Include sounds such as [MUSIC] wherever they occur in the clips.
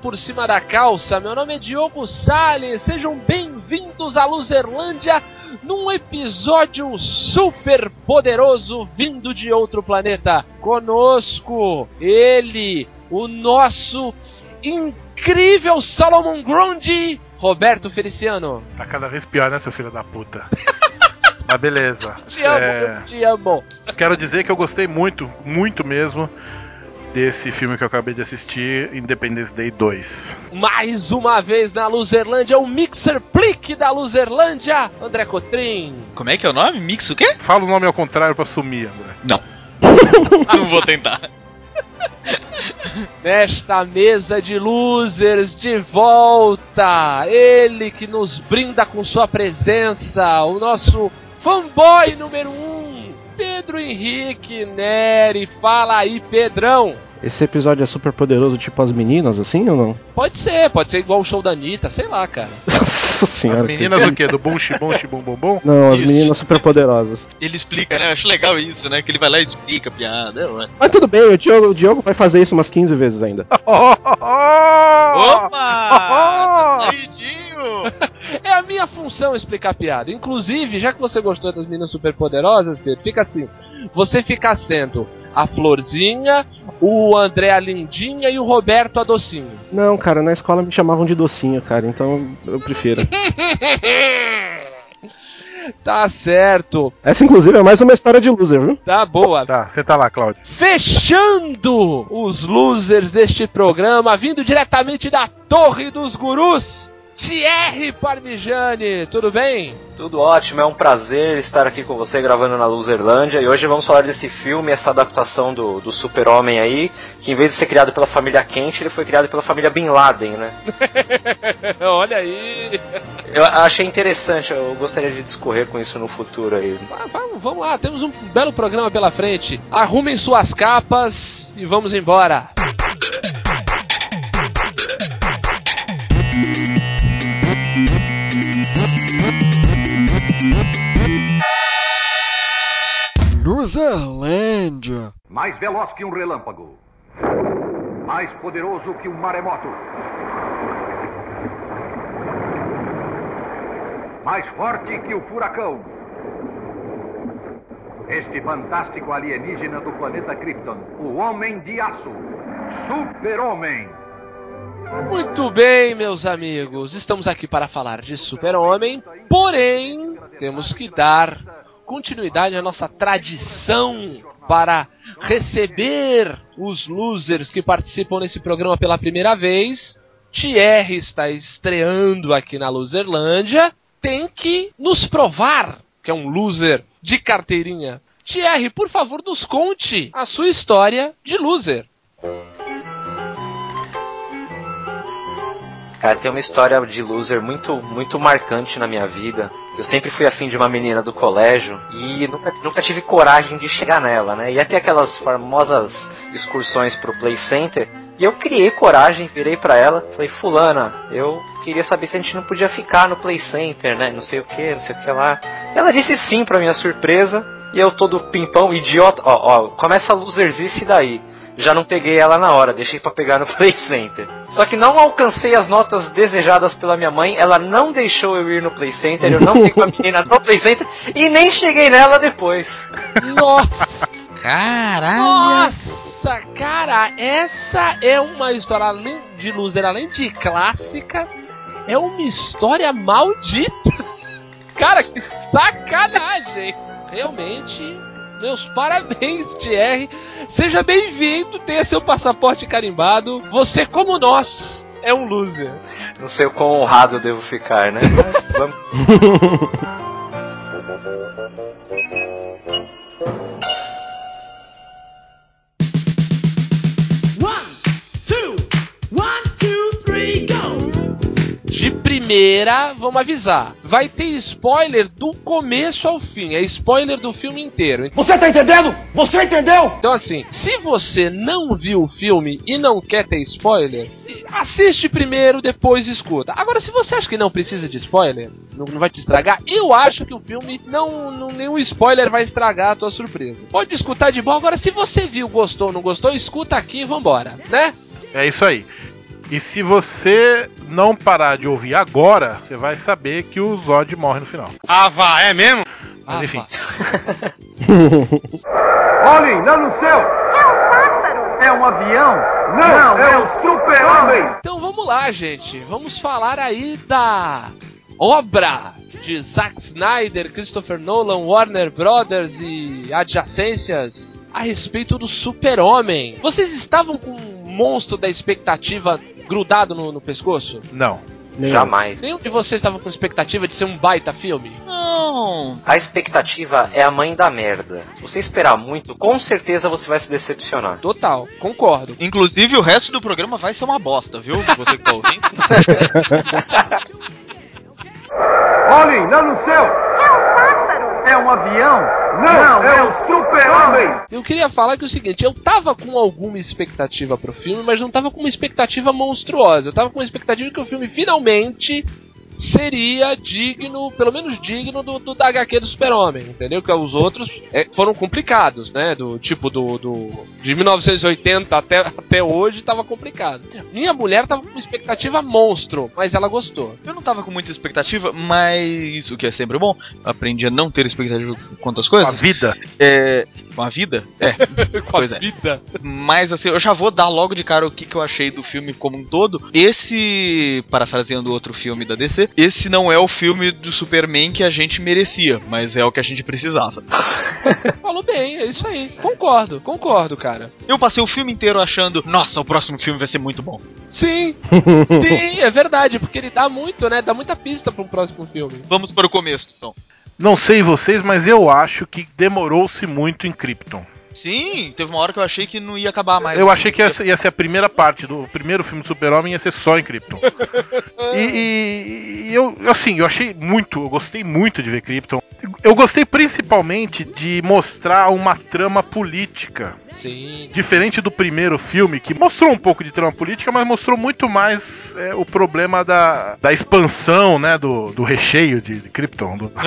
por cima da calça. Meu nome é Diogo Salles. Sejam bem-vindos à Luzerlândia num episódio super poderoso vindo de outro planeta. Conosco, ele, o nosso incrível Solomon Grundy, Roberto Feliciano. Tá cada vez pior, né, seu filho da puta? [LAUGHS] Mas beleza. Te amo, É, te amo. Quero dizer que eu gostei muito, muito mesmo, desse filme que eu acabei de assistir, Independence Day 2. Mais uma vez na Luzerlândia, o Mixer Plick da Luzerlândia, André Cotrim. Como é que é o nome? Mix o quê? Fala o nome ao contrário pra sumir, André. Não. [LAUGHS] Não vou tentar. [LAUGHS] Nesta mesa de losers de volta, ele que nos brinda com sua presença, o nosso fanboy número um, Pedro Henrique Neri. Fala aí, Pedrão. Esse episódio é super poderoso, tipo as meninas, assim ou não? Pode ser, pode ser igual o show da Anitta, sei lá, cara. [LAUGHS] Nossa senhora. As meninas do quê? Do bum xibum xibum bum bum? Não, as Isso. meninas super poderosas. Ele explica, né? Eu acho legal isso, né? Que ele vai lá e explica a piada. Mas tudo bem, o Diogo, o Diogo vai fazer isso umas 15 vezes ainda. [LAUGHS] Opa! [LAUGHS] Tá saidinho! É a minha função explicar piada. Inclusive, já que você gostou das meninas superpoderosas, Pedro, fica assim. Você fica sendo a Florzinha, o André a Lindinha e o Roberto a Docinho. Não, cara, na escola me chamavam de docinho, cara, então eu prefiro. [LAUGHS] tá certo. Essa, inclusive, é mais uma história de loser, viu? Tá boa. Tá, senta lá, Cláudio. Fechando os losers deste programa, vindo diretamente da Torre dos Gurus, Thierry Parmigiani, tudo bem? Tudo ótimo, é um prazer estar aqui com você gravando na Luzerlândia e hoje vamos falar desse filme, essa adaptação do, do Super-Homem aí, que em vez de ser criado pela família Kent, ele foi criado pela família Bin Laden, né? [LAUGHS] Olha aí. Eu achei interessante, eu gostaria de discorrer com isso no futuro aí. Ah, Vamos, vamos lá, temos um belo programa pela frente. Arrumem suas capas e vamos embora. Luzerlândia. Mais veloz que um relâmpago. Mais poderoso que um maremoto. Mais forte que o furacão. Este fantástico alienígena do planeta Krypton, o Homem de Aço. Super-Homem. Muito bem, meus amigos, estamos aqui para falar de Super-Homem, porém, temos que dar continuidade à nossa tradição para receber os losers que participam nesse programa pela primeira vez. Thierry está estreando aqui na Loserlândia, tem que nos provar que é um loser de carteirinha. Thierry, por favor, nos conte a sua história de loser. Cara, tem uma história de loser muito, muito marcante na minha vida. Eu sempre fui afim de uma menina do colégio e nunca, nunca tive coragem de chegar nela, né? Ia ter aquelas famosas excursões pro Play Center e eu criei coragem, virei pra ela, falei, fulana, eu queria saber se a gente não podia ficar no Play Center, né? Não sei o que, não sei o que lá. Ela disse sim pra minha surpresa e eu todo pimpão, idiota, ó, ó, começa a loserzice daí. Já não peguei ela na hora, deixei pra pegar no [LAUGHS] Play Center. Só que não alcancei as notas desejadas pela minha mãe, ela não deixou eu ir no Play Center, eu não fiquei com a menina no Play Center e nem cheguei nela depois. [LAUGHS] Nossa! Caralho! Nossa, cara, essa é uma história além de loser, além de clássica, é uma história maldita. [LAUGHS] Cara, que sacanagem! Realmente, meus parabéns, Thierry. Seja bem-vindo, tenha seu passaporte carimbado. Você, como nós, é um loser. Não sei o quão honrado eu devo ficar, né? Mas [LAUGHS] vamos- [LAUGHS] primeira, vamos avisar. Vai ter spoiler do começo ao fim. É spoiler do filme inteiro. Você tá entendendo? Você entendeu? Então, assim, se você não viu o filme e não quer ter spoiler, assiste primeiro, depois escuta. Agora, se você acha que não precisa de spoiler, não, não vai te estragar, eu acho que o filme, não, não nenhum spoiler vai estragar a tua surpresa. Pode escutar de boa. Agora, se você viu, gostou ou não gostou, escuta aqui e vambora, né? É isso aí. E se você não parar de ouvir agora, você vai saber que o Zod morre no final. Ah, vá, é mesmo? Mas Ah, enfim. [LAUGHS] Olhem, lá no céu! É um pássaro! É um avião? Não, é um super-homem! Então vamos lá, gente. Vamos falar aí da obra de Zack Snyder, Christopher Nolan, Warner Brothers e adjacências a respeito do Super-Homem. Vocês estavam com monstro da expectativa grudado no, no pescoço? Não. Nem eu. Jamais. Nenhum de vocês estava com expectativa de ser um baita filme? Não. A expectativa é a mãe da merda. Se você esperar muito, com certeza você vai se decepcionar. Total, concordo. Inclusive, o resto do programa vai ser uma bosta, viu? Você que tá ouvindo. [LAUGHS] [LAUGHS] Olhem, lá no céu! É um pássaro! É um avião? Não, é um super-homem! Eu queria falar que é o seguinte, eu tava com alguma expectativa pro filme, mas não tava com uma expectativa monstruosa. Eu tava com uma expectativa que o filme finalmente seria digno, pelo menos digno do, do da HQ do Super-Homem, entendeu? Que os outros é, foram complicados, né? Do tipo do, do de 1980 até, até hoje tava complicado. Minha mulher tava com uma expectativa monstro, mas ela gostou. Eu não tava com muita expectativa, mas o que é sempre bom, aprendi a não ter expectativa quanto às coisas. A vida. É. [LAUGHS] Com a vida? [LAUGHS] É. Pois é. Vida. Mas assim, eu já vou dar logo de cara o que, que eu achei do filme como um todo. Esse, parafraseando outro filme da DC, esse não é o filme do Superman que a gente merecia, mas é o que a gente precisava. [LAUGHS] Falou bem, é isso aí. Concordo, concordo, cara. Eu passei o filme inteiro achando, nossa, o próximo filme vai ser muito bom. Sim, sim, é verdade, porque ele dá muito, né? Dá muita pista para um próximo filme. Vamos para o começo, então. Não sei vocês, mas eu acho que demorou-se muito em Krypton. Sim, teve uma hora que eu achei que não ia acabar mais. Eu achei que ia ser, ia ser a primeira parte do primeiro filme do Super-Homem ia ser só em Krypton. [LAUGHS] E, e- e eu, assim, eu achei muito, eu gostei muito de ver Krypton. Eu gostei principalmente de mostrar uma trama política. Sim. Diferente do primeiro filme, que mostrou um pouco de trama política, mas mostrou muito mais é, o problema da, da expansão, né? Do, do recheio de, de Krypton, do, [LAUGHS]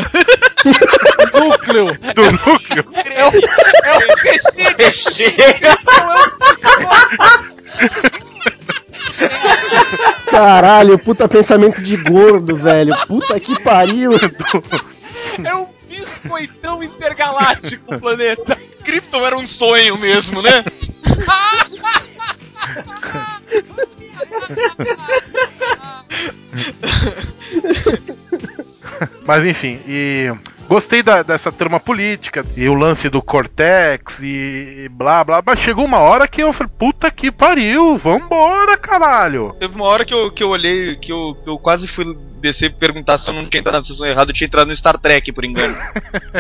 Núcleo! do núcleo. É o, é o recheio, Caralho, puta pensamento de gordo, velho. Puta que pariu. [LAUGHS] é um biscoitão intergaláctico o [LAUGHS] planeta. Krypton era um sonho mesmo, né? Mas enfim, e gostei da- dessa trama política e o lance do Cortex e blá blá, mas chegou uma hora que eu falei, puta que pariu, vambora, caralho. Teve uma hora que eu, que eu olhei, que eu, que eu quase fui descer e perguntar se eu não tinha entrado na sessão errada, eu tinha entrado no Star Trek, por engano.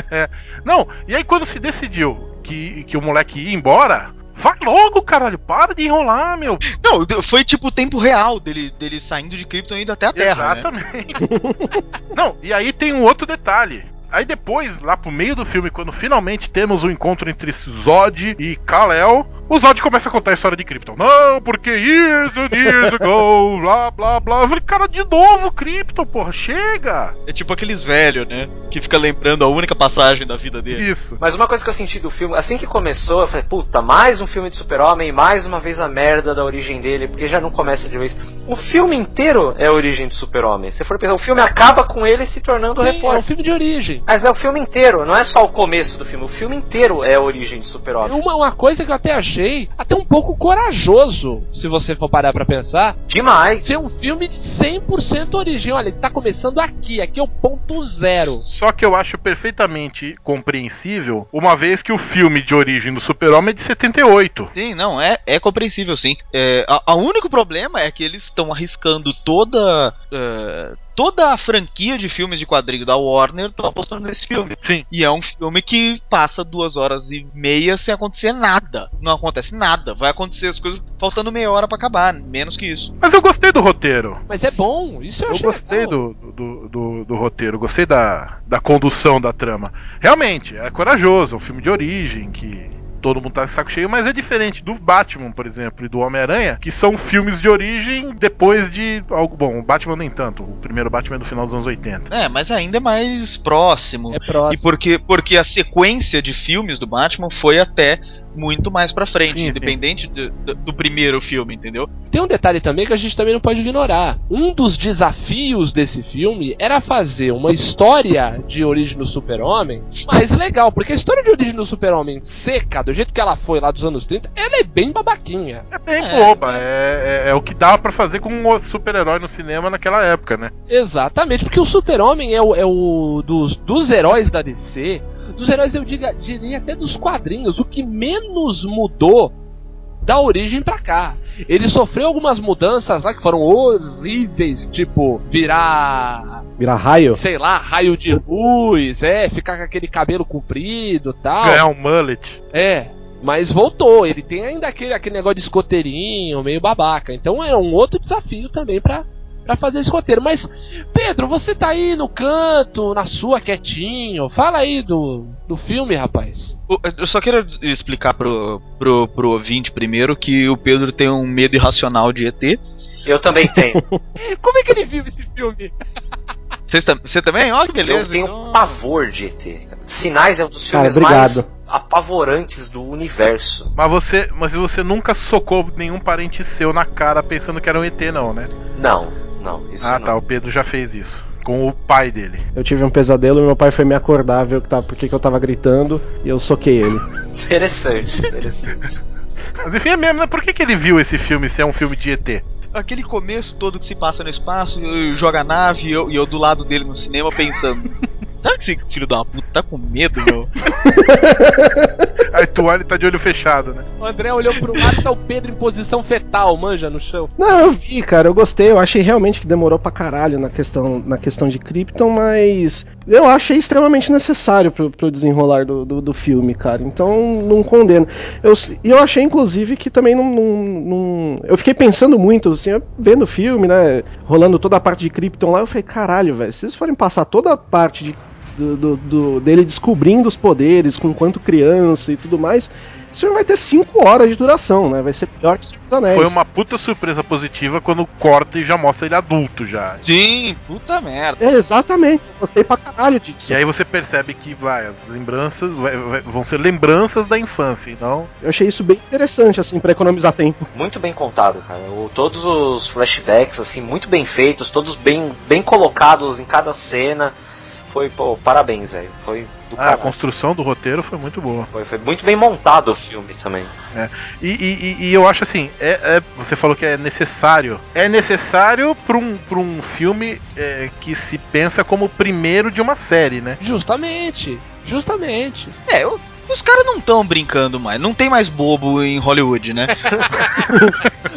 [LAUGHS] Não, e aí quando se decidiu que, que o moleque ia embora, vai logo, caralho, para de enrolar, meu. não, foi tipo o tempo real dele, dele saindo de Krypton e indo até a Terra, né? Exatamente. [LAUGHS] Não, e aí tem um outro detalhe. Aí depois, lá pro meio do filme, quando finalmente temos o encontro entre Zod e Kal-El, o Zod começa a contar a história de Krypton. Não, porque years and years ago, blá blá blá. Eu falei, cara, de novo Krypton, porra, chega! É tipo aqueles velhos, né? Que fica lembrando a única passagem da vida dele. Isso. Mas uma coisa que eu senti do filme, assim que começou, eu falei, puta, mais um filme de super-homem, mais uma vez a merda da origem dele, porque já não começa de vez. O filme inteiro é a origem do super-homem. Se for pensar, o filme acaba com ele se tornando Sim, é um repórter. filme de origem. Mas é o filme inteiro, não é só o começo do filme. O filme inteiro é a origem do super-homem. Uma, uma coisa que eu até achei até um pouco corajoso, se você for parar pra pensar, Demais. ser um filme de 100% origem. Olha, ele tá começando aqui, aqui é o ponto zero. Só que eu acho perfeitamente compreensível, uma vez que o filme de origem do Super-Homem é de 78. Sim, não, é, é compreensível sim. É, a- a único problema é que eles estão arriscando toda. é, toda a franquia de filmes de quadrinho da Warner estão apostando nesse filme. Sim. E é um filme que passa duas horas e meia sem acontecer nada. Não acontece nada. Vai acontecer as coisas faltando meia hora pra acabar, menos que isso. Mas eu gostei do roteiro. Mas é bom, isso eu, Eu gostei do, do, do, do roteiro, gostei da, da condução da trama. Realmente, é corajoso, é um filme de origem que todo mundo tá de saco cheio, mas é diferente do Batman, por exemplo, e do Homem-Aranha, que são filmes de origem depois de algo bom. O Batman nem tanto, o primeiro Batman é do final dos anos 80. É, mas ainda é mais próximo. É E próximo. porque, porque a sequência de filmes do Batman foi até muito mais pra frente, Sim, independente do, do- do primeiro filme, entendeu? Tem um detalhe também que a gente também não pode ignorar. Um dos desafios desse filme era fazer uma história de origem do super-homem mais legal, porque a história de origem do super-homem seca, do jeito que ela foi lá dos anos 30, ela é bem babaquinha. É bem É, boba. É, é- é o que dava pra fazer com um super-herói no cinema naquela época, né? Exatamente, porque o super-homem é o, é o dos, dos heróis da DC, dos heróis eu diga, diria até dos quadrinhos, o que menos mudou da origem pra cá. Ele sofreu algumas mudanças lá que foram horríveis, tipo virar, Virar raio. sei lá, raio de luz, é, ficar com aquele cabelo comprido e tal. Ganhar um mullet. É, mas voltou. Ele tem ainda aquele, aquele negócio de escoteirinho, meio babaca. Então é um outro desafio também pra, pra fazer esse roteiro. Mas, Pedro, você tá aí no canto, na sua, quietinho. Fala aí do, do filme, rapaz. Eu só quero explicar pro, pro, pro ouvinte primeiro que o Pedro tem um medo irracional de ET. Eu também tenho. [LAUGHS] Como é que ele viu esse filme? Você também? Ó, que beleza. Eu tenho então- pavor de ET. Sinais é um dos Cara, filmes obrigado. mais apavorantes do universo. Mas você, mas você nunca socou nenhum parente seu na cara pensando que era um ET, não, né? Não, não, isso Ah, não. tá. O Pedro já fez isso. Com o pai dele. Eu tive um pesadelo e meu pai foi me acordar, ver o que tava, porque que eu tava gritando e eu soquei ele. Interessante, interessante. [LAUGHS] Mas enfim, é mesmo, né? Por que, que ele viu esse filme se é um filme de ET? Aquele começo todo que se passa no espaço, joga a nave e eu, e eu do lado dele no cinema pensando. [LAUGHS] Será que esse filho da puta tá com medo, meu? [LAUGHS] Aí tu olha e tá de olho fechado, né? O André olhou pro lado e tá o Pedro em posição fetal, manja, no chão. Não, eu vi, cara, eu gostei, eu achei realmente que demorou pra caralho na questão, na questão de Krypton, mas eu achei extremamente necessário pro, pro desenrolar do, do, do filme, cara. Então não condeno. Eu, e eu achei, inclusive, que também não, não, não- Eu fiquei pensando muito, assim, eu vendo o filme, né? Rolando toda a parte de Krypton lá, eu falei, caralho, velho, se eles forem passar toda a parte de do, do- do- dele descobrindo os poderes com quanto criança e tudo mais, esse filme vai ter 5 horas de duração, né? Vai ser pior que o Senhor dos Anéis. Foi uma puta surpresa positiva quando corta e já mostra ele adulto já. Sim, puta merda. É, exatamente, gostei pra caralho disso. E aí você percebe que vai, as lembranças vai- vai- vão ser lembranças da infância, então. Eu achei isso bem interessante, assim, pra economizar tempo. Muito bem contado, cara. O- todos os flashbacks, assim, muito bem feitos, todos bem, bem colocados em cada cena. Foi, pô, parabéns, velho. Foi do Ah, a construção do roteiro foi muito boa. Foi, foi muito bem montado o filme também. E, e- e- e eu acho assim, é, é- você falou que é necessário. É necessário pra um, pra um filme é, que se pensa como o primeiro de uma série, né? Justamente, justamente. É, o- os caras não estão brincando mais. Não tem mais bobo em Hollywood, né? [LAUGHS]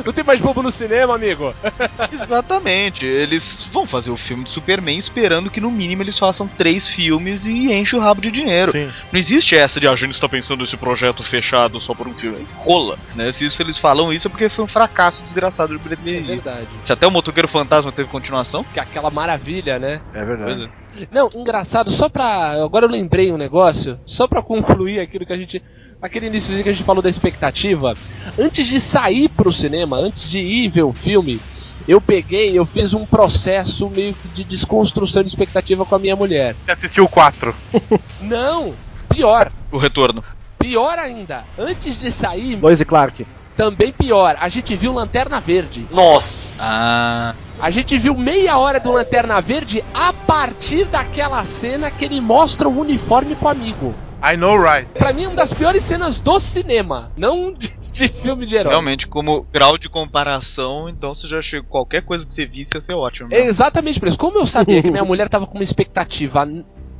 Não tem mais bobo no cinema, amigo. [LAUGHS] Exatamente. Eles vão fazer o filme de Superman esperando que no mínimo eles façam três filmes e enchem o rabo de dinheiro. Sim. Não existe essa de "Ah, a gente está pensando nesse projeto fechado só por um filme. Rola, né? Se isso eles falam isso é porque foi um fracasso desgraçado de É bilheteria. verdade. Se até o Motoqueiro Fantasma teve continuação, Que é aquela maravilha, né? É verdade. Não, engraçado, só pra. Agora eu lembrei um negócio, só pra concluir aquilo que a gente. Aquele início que a gente falou da expectativa. Antes de sair pro cinema, antes de ir ver o filme, eu peguei, eu fiz um processo meio que de desconstrução de expectativa com a minha mulher. Você assistiu o 4. [LAUGHS] Não! Pior! O retorno. Pior ainda! Antes de sair, Lois e Clark. também pior, a gente viu Lanterna Verde. Nossa! Ah. A gente viu meia hora do Lanterna Verde a partir daquela cena que ele mostra o uniforme pro amigo. I know right. Pra mim, é uma das piores cenas do cinema, não de, de filme de herói. Realmente, como grau de comparação, então você já chegou. Qualquer coisa que você visse ia ser ótimo. É exatamente por isso. Como eu sabia que minha [LAUGHS] mulher tava com uma expectativa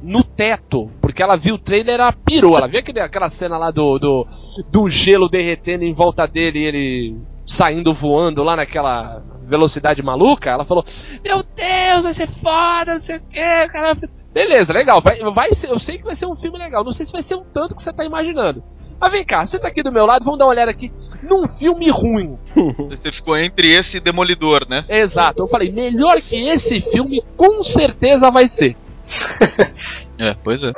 no teto, porque ela viu o trailer, ela pirou. Ela viu aquele, aquela cena lá do, do, do gelo derretendo em volta dele e ele saindo voando lá naquela velocidade maluca. Ela falou: Meu Deus, vai ser foda, não sei o que, cara. Beleza, legal. Vai, vai ser, eu sei que vai ser um filme legal. Não sei se vai ser um tanto que você tá imaginando. Mas vem cá, você tá aqui do meu lado, vamos dar uma olhada aqui num filme ruim. [LAUGHS] Você ficou entre esse e Demolidor, né? Exato. Eu falei, melhor que esse filme com certeza vai ser. [LAUGHS] É, pois é.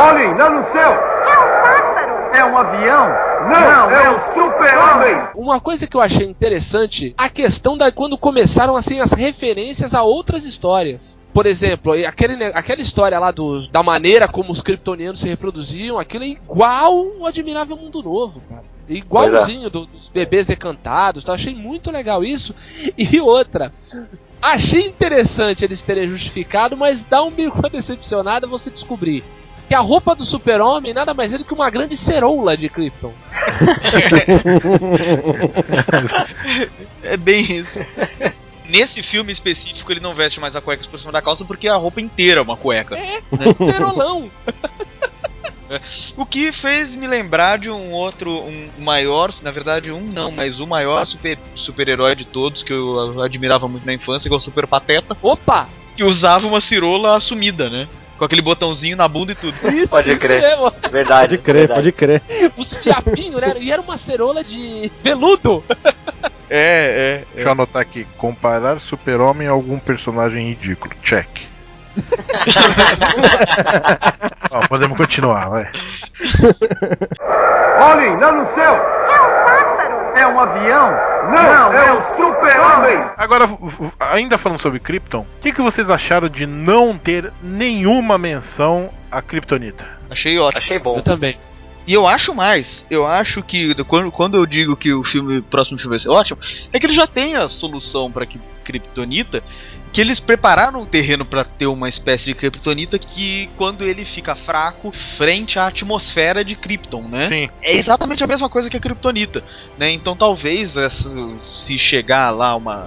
Olhem, lá no céu! É um pássaro! É um avião? Não, é um super-homem! Uma coisa que eu achei interessante, a questão da quando começaram assim as referências a outras histórias. por exemplo, aquele, aquela história lá do, da maneira como os kryptonianos se reproduziam, aquilo é igual o Admirável Mundo Novo, cara. Igualzinho do- dos bebês decantados, tá? achei muito legal isso. [LAUGHS] E outra, achei interessante eles terem justificado, mas dá um bico [LAUGHS] uma decepcionada você descobrir que a roupa do super-homem nada mais é do que uma grande ceroula de Krypton. É bem isso. Nesse filme específico, ele não veste mais a cueca por cima da calça porque a roupa inteira é uma cueca. É, um cerolão. [LAUGHS] O que fez me lembrar de um outro, um maior, na verdade um não, mas o maior super- super-herói de todos que eu admirava muito na infância, que é o Super Pateta, Opa! que usava uma cirola assumida, né? Com aquele botãozinho na bunda e tudo. Isso, Pode isso crer. mesmo. Verdade. Pode crer, verdade. pode crer. Os fiapinhos, né? E era uma cerola de veludo. É, é. Deixa eu anotar aqui. Comparar super-homem a algum personagem ridículo. Check. [LAUGHS] Ó, podemos continuar, vai. Olhem, lá no céu! É um pássaro! É um avião? Não, é o super-homem! Agora, ainda falando sobre Krypton, o que, que vocês acharam de não ter nenhuma menção a Kryptonita? Achei ótimo. Achei bom. Eu também. E eu acho mais, eu acho que quando, quando eu digo que o filme, o próximo filme vai ser ótimo, é que ele já tem a solução para Kryptonita, que eles prepararam o terreno para ter uma espécie de Kryptonita que quando ele fica fraco frente à atmosfera de Krypton, né? Sim. É exatamente a mesma coisa que a Kryptonita, né? Então talvez essa- se chegar lá uma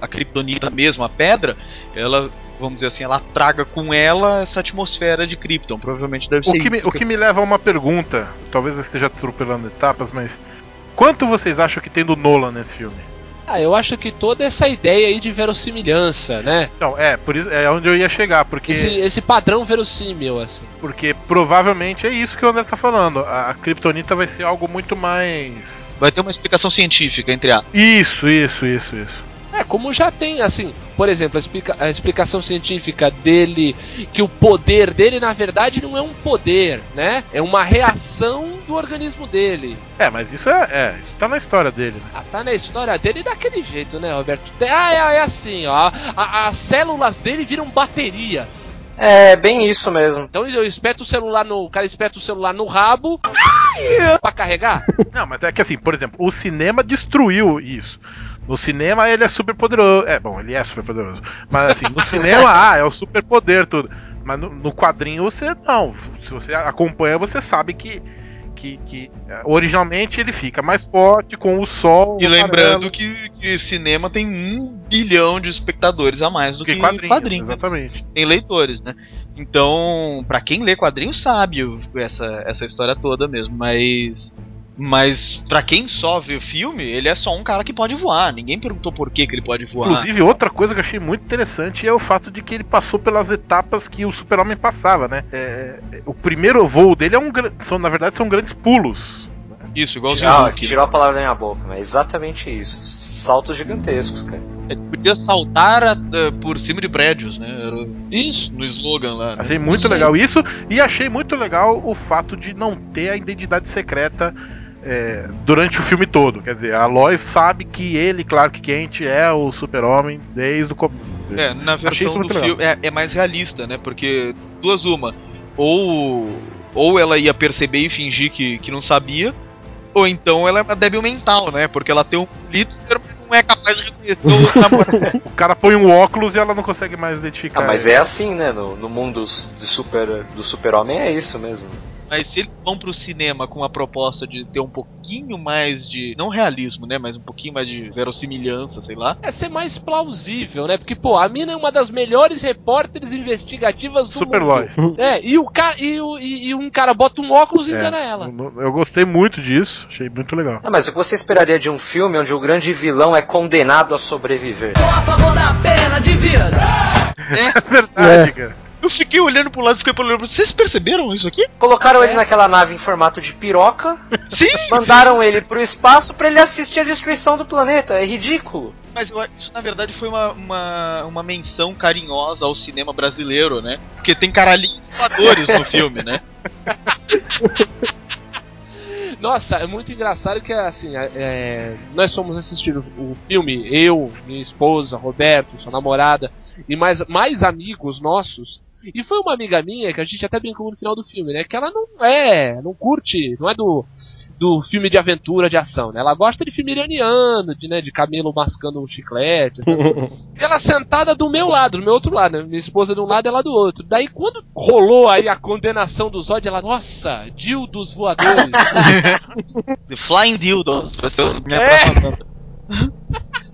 a Kryptonita mesmo, a pedra, ela vamos dizer assim, ela traga com ela essa atmosfera de Krypton. Provavelmente deve O ser que, me, o que me leva a uma pergunta, talvez eu esteja atropelando etapas, mas quanto vocês acham que tem do Nolan nesse filme? Ah, eu acho que toda essa ideia aí de verossimilhança, né? Então, é, por isso é onde eu ia chegar, porque Esse, esse padrão verossímil, assim. porque provavelmente é isso que o André tá falando. A, a Kryptonita vai ser algo muito mais Vai ter uma explicação científica entre a. Isso, isso, isso, isso. É, como já tem, assim, por exemplo, a, explica- a explicação científica dele, que o poder dele, na verdade, não é um poder, né? É uma reação do organismo dele. É, mas isso é, é isso tá na história dele, né? Ah, tá na história dele daquele jeito, né, Roberto? Tem- Ah, é, é assim, ó. a- as células dele viram baterias. É bem isso mesmo. Então eu espeto o celular no. O cara espeta o celular no rabo pra carregar. Não, mas é que assim, por exemplo, o cinema destruiu isso. No cinema ele é super poderoso. É, bom, ele é super poderoso. Mas assim, no cinema, [LAUGHS] ah, é o super poder tudo. Mas no, no quadrinho você não. Se você acompanha, você sabe que. Que, que eh, originalmente ele fica mais forte com o sol. E amarelo, lembrando que, que cinema tem um bilhão de espectadores a mais do que que, quadrinhos. quadrinhos. Exatamente. Tem leitores, né? Então, pra quem lê quadrinhos sabe o- essa, essa história toda mesmo, mas. Mas pra quem só vê o filme, ele é só um cara que pode voar. Ninguém perguntou por que, que ele pode voar. Inclusive, outra coisa que eu achei muito interessante é o fato de que ele passou pelas etapas que o Super-Homem passava, né? É, o primeiro voo dele é um são, na verdade, são grandes pulos. Isso, igualzinho Ah, Hulk. né? tirou a palavra da minha boca, mas é exatamente isso. Saltos gigantescos, cara. Ele podia saltar a- eh, por cima de prédios, né? Era Isso. no slogan lá. né? Achei muito Sim. legal isso e achei muito legal o fato de não ter a identidade secreta é, durante o filme todo. Quer dizer, a Lois sabe que ele, Clark Kent, é o Super-Homem desde o começo. É, na versão do filme é, é mais realista, né? Porque duas uma, ou ou ela ia perceber e fingir que, que não sabia, ou então ela é uma débil mental, né? Porque ela tem um glitter, mas não é capaz de reconhecer o namorado. [LAUGHS] O cara põe um óculos e ela não consegue mais identificar. Ah, mas ele. é assim, né? No, no mundo do super do super-homem é isso mesmo. Mas se eles vão pro cinema com a proposta de ter um pouquinho mais de. não realismo, né? Mas um pouquinho mais de verossimilhança, sei lá. É ser mais plausível, né? Porque, pô, a mina é uma das melhores repórteres investigativas do Super mundo. Lois. É, e, o ca... e, o- e- e um cara bota um óculos e É, engana ela. Eu gostei muito disso, achei muito legal. Ah, mas o que você esperaria de um filme onde o grande vilão é condenado a sobreviver? [LAUGHS] É verdade, cara. Eu fiquei olhando pro lado e fiquei olhando. Vocês perceberam isso aqui? Colocaram ele É. naquela nave em formato de piroca, [LAUGHS] Sim! mandaram ele pro espaço pra ele assistir a destruição do planeta. É ridículo. Mas eu- isso na verdade foi uma, uma, uma menção carinhosa ao cinema brasileiro, né? Porque tem caralhinhos voadores no filme, né? [LAUGHS] Nossa, é muito engraçado que assim, é, é, nós fomos assistir o, o filme, eu, minha esposa, Roberto, sua namorada e mais, mais amigos nossos. E foi uma amiga minha que a gente até brincou no final do filme, né? Que ela não é, não curte, não é do do filme de aventura, de ação, né? Ela gosta de filme iraniano, de, né, de camelo mascando um chiclete, essas coisas. [LAUGHS] Ela sentada do meu lado, do meu outro lado, né? Minha esposa de um lado e ela do outro. Daí quando rolou aí a condenação do Zod, ela, nossa, dildos voadores. [LAUGHS] The Flying Dildos. É. [LAUGHS]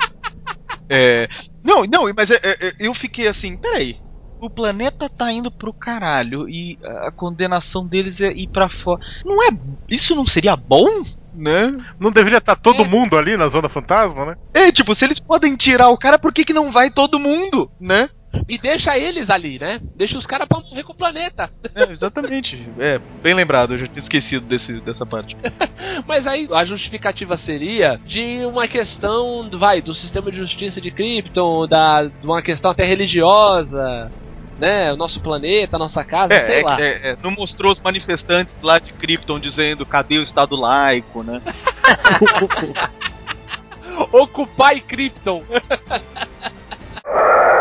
É, Não, não, mas é, é, é, eu fiquei assim, peraí. O planeta tá indo pro caralho e a condenação deles é ir pra fora. Não é. Isso não seria bom? Né? Não deveria estar todo É. mundo ali na Zona Fantasma, né? É, tipo, se eles podem tirar o cara, por que, que não vai todo mundo? Né? e deixa eles ali, né? Deixa os caras pra morrer com o planeta. É, exatamente. É, bem lembrado, eu já tinha esquecido desse, dessa parte. [LAUGHS] Mas aí a justificativa seria de uma questão, vai, do sistema de justiça de Krypton, da, de uma questão até religiosa, né? O nosso planeta, a nossa casa, sei É, lá. é, é, não mostrou os manifestantes lá de Krypton dizendo cadê o Estado laico, né? [LAUGHS] Occupy Krypton. [LAUGHS]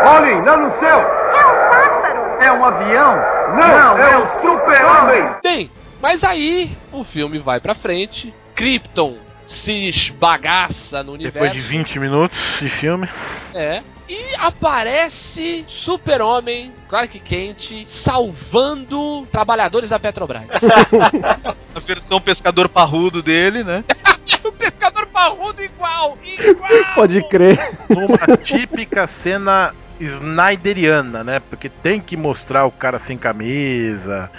Olhem, lá no céu! É um pássaro! É um avião? Não, é um super-homem! Bem, mas aí o filme vai pra frente, Krypton se esbagaça no universo. Depois de 20 minutos de filme. É. E aparece Super-Homem, Clark Kent, salvando trabalhadores da Petrobras. [LAUGHS] A versão pescador parrudo dele, né? [LAUGHS] o pescador parrudo igual, igual. Pode crer. Numa típica cena Snyderiana, né? Porque tem que mostrar o cara sem camisa.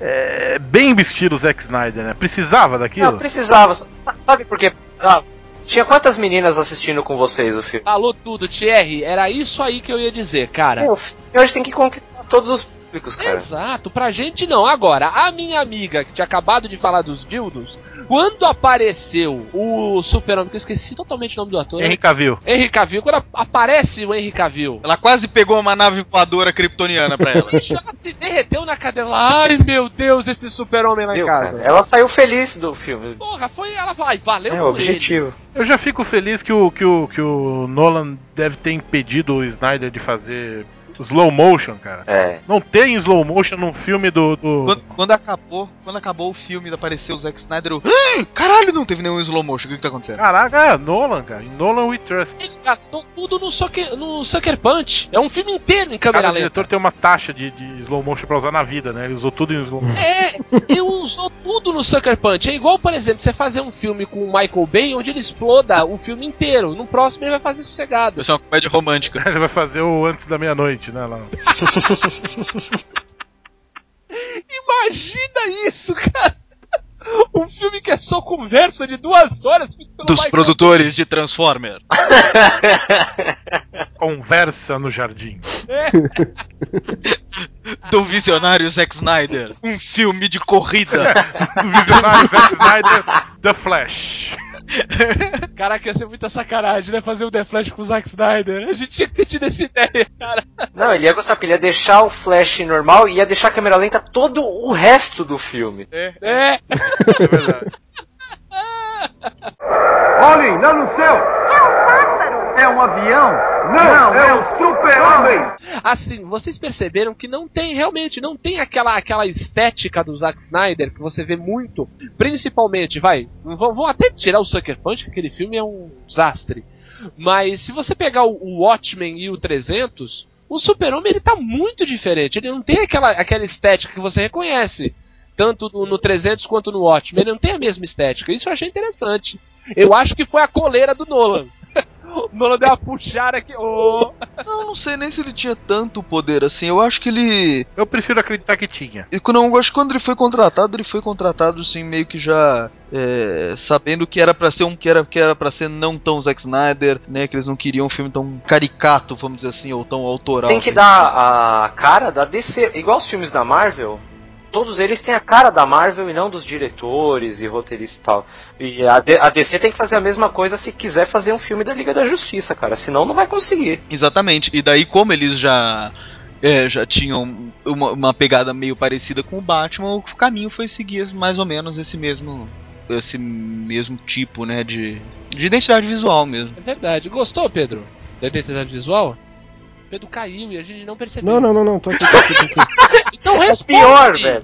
É, bem vestido o Zack Snyder, né? Precisava daquilo? Não, precisava. Sabe por que precisava? Tinha quantas meninas assistindo com vocês o filme? Falou tudo, Thierry. Era isso aí que eu ia dizer, cara. Meu, hoje tem que conquistar todos os públicos, cara. Exato, pra gente não. Agora, a minha amiga que tinha acabado de falar dos dildos, quando apareceu o Super-Homem, que eu esqueci totalmente o nome do ator. Henry Cavill. Henry Cavill, quando aparece o Henry Cavill, Ela quase pegou uma nave voadora kryptoniana pra ela. [LAUGHS] bicho, ela se derreteu na cadeira. Ela, Ai meu Deus, esse Super-Homem lá em casa. cara? Ela saiu feliz do filme. Porra, foi ela vai, valeu É por objetivo. Eu já fico feliz que o, que, o, que o Nolan deve ter impedido o Snyder de fazer slow motion, cara. É. Não tem slow motion num filme do. do- Quando, quando acabou, quando acabou o filme e apareceu o Zack Snyder, eu. "Ah, Caralho, não teve nenhum slow motion. O que, que tá acontecendo? Caraca, é Nolan, cara. Nolan We Trust. Ele gastou tudo no Sucker, no Sucker Punch. É um filme inteiro em câmera Cada lenta. diretor tem uma taxa de, de slow motion pra usar na vida, né? Ele usou tudo em slow motion. É, ele usou tudo no Sucker Punch. É igual, por exemplo, você fazer um filme com o Michael Bay onde ele exploda o filme inteiro. No próximo ele vai fazer sossegado. Isso é uma comédia romântica. [LAUGHS] Ele vai fazer o antes da meia-noite, né? Lá. [LAUGHS] Imagina isso, cara! Um filme que é só conversa de duas horas feito pelo Dos Michael produtores de Transformer. [LAUGHS] Conversa no jardim. [LAUGHS] Do visionário Zack Snyder. Um filme de corrida. Do visionário Zack Snyder, The Flash. [LAUGHS] Caraca, ia ser muita sacanagem, né? Fazer o The Flash com o Zack Snyder. A gente tinha que ter tido essa ideia, cara. Não, ele ia gostar, porque ele ia deixar o flash normal e ia deixar a câmera lenta todo o resto do filme. É, É. É verdade. Olhem, lá no céu! É um pássaro! É um avião? Não, é um super-homem! Assim, vocês perceberam que não tem, realmente, não tem aquela, aquela estética do Zack Snyder que você vê muito, principalmente, vai, vou, vou até tirar o Sucker Punch, que aquele filme é um desastre. Mas se você pegar o, o Watchmen e o 300, o Super-Homem ele tá muito diferente, ele não tem aquela, aquela estética que você reconhece. Tanto no, no 300 quanto no Watchmen, ele não tem a mesma estética. Isso eu achei interessante. Eu acho que foi a coleira do Nolan. O Nolan deu uma puxada aqui. Oh. Não, não sei nem se ele tinha tanto poder assim. Eu acho que ele. Eu prefiro acreditar que tinha. Eu não eu acho que quando ele foi contratado, ele foi contratado assim, meio que já é, sabendo que era pra ser um que era que era para ser não tão Zack Snyder, né? Que eles não queriam um filme tão caricato, vamos dizer assim, ou tão autoral. Tem que assim. dar a cara da DC, igual os filmes da Marvel. Todos eles têm a cara da Marvel e não dos diretores e roteiristas e tal. E a, D- a DC tem que fazer a mesma coisa se quiser fazer um filme da Liga da Justiça, cara. Senão não vai conseguir. Exatamente. E daí, como eles já é, já tinham uma, uma pegada meio parecida com o Batman, o caminho foi seguir mais ou menos esse mesmo esse mesmo tipo, né, de, de identidade visual mesmo. É verdade. Gostou, Pedro? Da identidade visual? Pedro caiu e a gente não percebeu. Não, não, não, não, tô aqui, tô aqui, tô aqui. [LAUGHS] Então É pior, velho.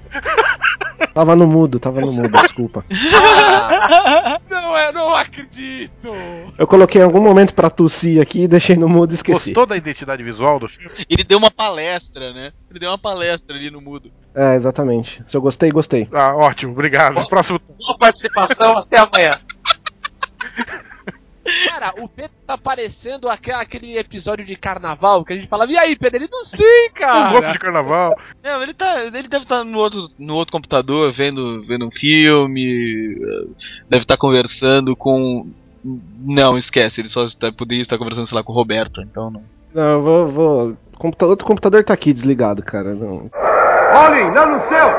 Tava no mudo, tava no mudo, desculpa. [LAUGHS] Não, eu não acredito. Eu coloquei em algum momento pra tossir aqui, deixei no mudo e esqueci. Gostou da identidade visual do filme? Ele deu uma palestra, né? Ele deu uma palestra ali no mudo. É, exatamente. Se eu gostei, gostei. Ah, ótimo, obrigado. Próximo. Boa participação, até amanhã. [LAUGHS] Cara, o Pedro tá parecendo aque- aquele episódio de carnaval que a gente falava, e aí, Pedro? Ele não sei, Um cara. gosto de carnaval. Não, ele tá. Ele deve estar no outro, no outro computador vendo, vendo um filme. Deve estar conversando com. Não, esquece, ele só está, poderia estar conversando, sei lá, com o Roberto, então não. Não, eu vou. vou... Computa- Outro computador tá aqui desligado, cara. Não. Olhem, lá no céu!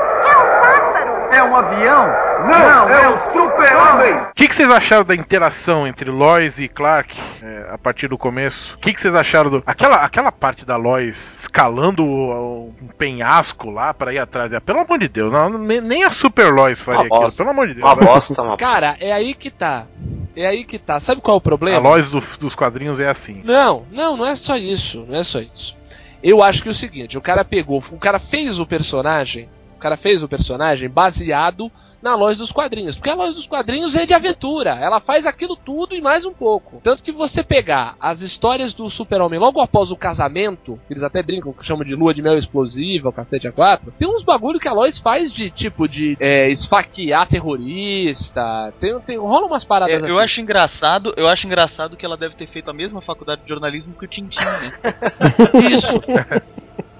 É um! É avião? Não, é um super-homem! O que, que vocês acharam da interação entre Lois e Clark é, a partir do começo? O que, que vocês acharam do. Aquela, aquela parte da Lois escalando o- um penhasco lá pra ir atrás dela? Pelo amor de Deus, não, nem a Super Lois faria Uma aquilo, bosta. pelo amor de Deus. Uma bosta, uma Cara, é aí que tá. É aí que tá. Sabe qual é o A problema? Lois do- dos quadrinhos é assim. Não, não, não é só isso. Não é só isso. Eu acho que é o seguinte, o cara pegou, o cara fez o personagem, cara fez o personagem baseado na loja dos quadrinhos, porque a loja dos quadrinhos é de aventura, ela faz aquilo tudo e mais um pouco. Tanto que você pegar as histórias do Super-Homem logo após o casamento, que eles até brincam que chamam de lua de mel explosiva, o cacete a quatro, tem uns bagulho que a Lois faz de tipo de é, esfaquear terrorista, tem, tem rola umas paradas É, assim. eu acho engraçado, eu acho engraçado que ela deve ter feito a mesma faculdade de jornalismo que o Tintin, né? [LAUGHS] [LAUGHS] Isso.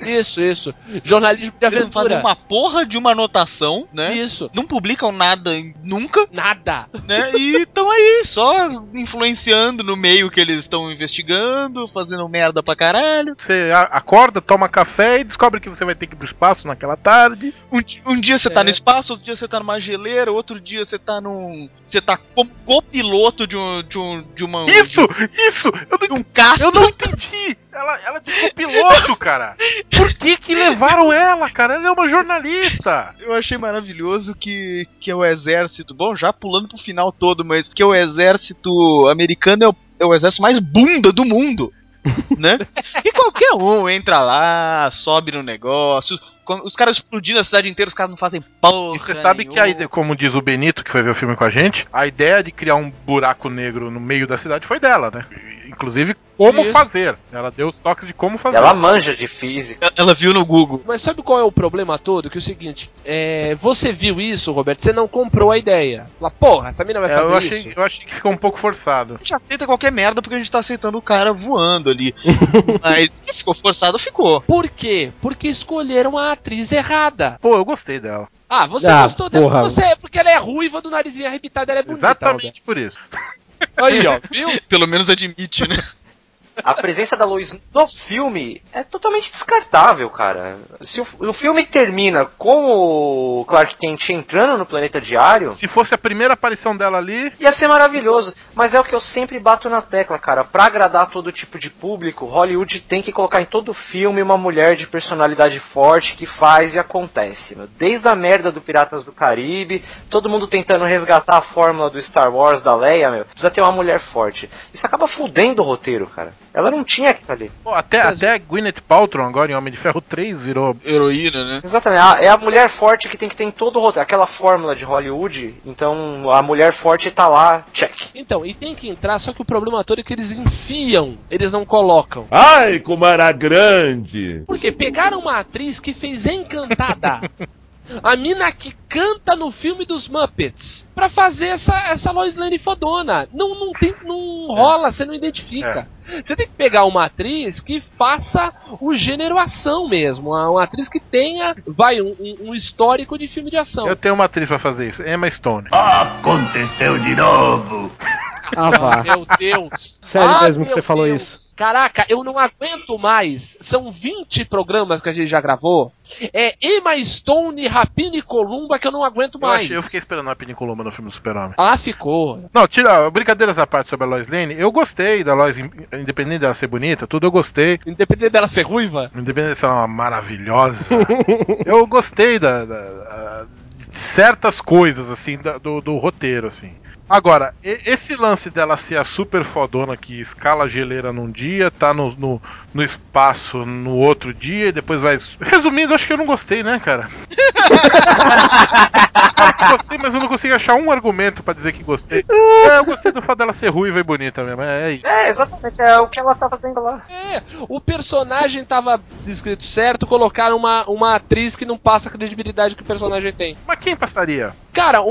Isso, isso. Jornalismo de Eles fazem aventura. uma porra de uma anotação, né? Isso. Não publicam nada nunca, Nada. né? E estão aí, só influenciando no meio que eles estão investigando, fazendo merda pra caralho. Você acorda, toma café e descobre que você vai ter que ir pro espaço naquela tarde. Um, um dia você tá É. no espaço, outro dia você tá numa geleira, outro dia você tá num. Você tá como copiloto de um. de um. de uma. Isso! Isso! Eu não, De um carro. eu não entendi! Ela, ela de copiloto, [LAUGHS] cara! Por que que levaram ela, cara? Ela é uma jornalista! Eu achei maravilhoso que, que é o exército. Bom, já pulando pro final todo, mas que o exército americano é o, é o exército mais bunda do mundo. né? [LAUGHS] E qualquer um entra lá, sobe no negócio. Quando Os caras explodindo a cidade inteira, os caras não fazem porra. E você sabe que a ideia, como diz o Benito, que foi ver o filme com a gente, a ideia de criar um buraco negro no meio da cidade foi dela, né? Inclusive, como Isso. fazer. Ela deu os toques de como fazer. Ela manja de física. Ela viu no Google. Mas sabe qual é o problema todo? Que é o seguinte, é, você viu isso, Roberto, você não comprou a ideia. Fala, porra, essa mina vai É, fazer eu, isso. achei, eu achei que ficou um pouco forçado. A gente aceita qualquer merda porque a gente tá aceitando o cara voando ali. [LAUGHS] Mas que ficou forçado, ficou. Por quê? Porque escolheram a atriz errada. Pô, eu gostei dela. Ah, você Ah, gostou dela porra. porque, você, porque ela é ruiva do narizinho arrebitado, ela é bonita. Exatamente por isso. Aí, ó, viu? [LAUGHS] Pelo menos admite, né? A presença da Lois no filme é totalmente descartável, cara. Se o, o filme termina com o Clark Kent entrando no planeta diário, Se fosse a primeira aparição dela ali, ia ser maravilhoso. Mas é o que eu sempre bato na tecla, cara. Pra agradar todo tipo de público, Hollywood tem que colocar em todo filme uma mulher de personalidade forte que faz e acontece. Meu. Desde a merda do Piratas do Caribe, todo mundo tentando resgatar a fórmula do Star Wars da Leia, meu. Precisa ter uma mulher forte. Isso acaba fudendo o roteiro, cara. Ela não tinha que estar ali. pô, até, até Gwyneth Paltrow agora em Homem de Ferro 3 virou. Heroína, né? Exatamente. A- É a mulher forte que tem que ter em todo o roteiro. Aquela fórmula de Hollywood. Então a mulher forte tá lá, check. Então, e tem que entrar, só que o problema todo é que eles enfiam, eles não colocam. Ai, como era grande! Porque pegaram uma atriz que fez Encantada. [LAUGHS] A mina que canta no filme dos Muppets. Pra fazer essa, essa Lois Lane fodona. Não, não, tem, não rola, você não identifica. Você tem que pegar uma atriz que faça o gênero ação mesmo. Uma, atriz que tenha, vai, um, um- histórico de filme de ação. Eu tenho uma atriz pra fazer isso, Emma Stone. Aconteceu de novo! [LAUGHS] Ah, vá. Meu Deus. Sério Ah, mesmo que você falou Deus. isso. Caraca, eu não aguento mais. São 20 programas que a gente já gravou. É Emma Stone, Rapina e Columba que eu não aguento Eu, mais. achei- eu fiquei esperando a Pini Columba no filme do Super-Homem. Ah, ficou. Não, tira brincadeiras à parte sobre a Lois Lane. Eu gostei da Lois, in- independente dela ser bonita, tudo eu gostei. Independente dela ser ruiva. Independente de ser uma maravilhosa. [LAUGHS] eu gostei da, da- de certas coisas, assim, da- do, do roteiro, assim. Agora, esse lance dela ser a super fodona que escala a geleira num dia, tá no, no, no espaço no outro dia e depois vai. Resumindo, acho que eu não gostei, né, cara? Gostei, mas eu não consigo achar um argumento pra dizer que gostei. É, eu gostei do fato dela ser ruiva e bonita mesmo. É isso. É, exatamente, é o que ela tá fazendo lá. É, o personagem tava descrito certo, colocaram uma, uma atriz que não passa a credibilidade que o personagem tem. Mas quem passaria? Cara, o,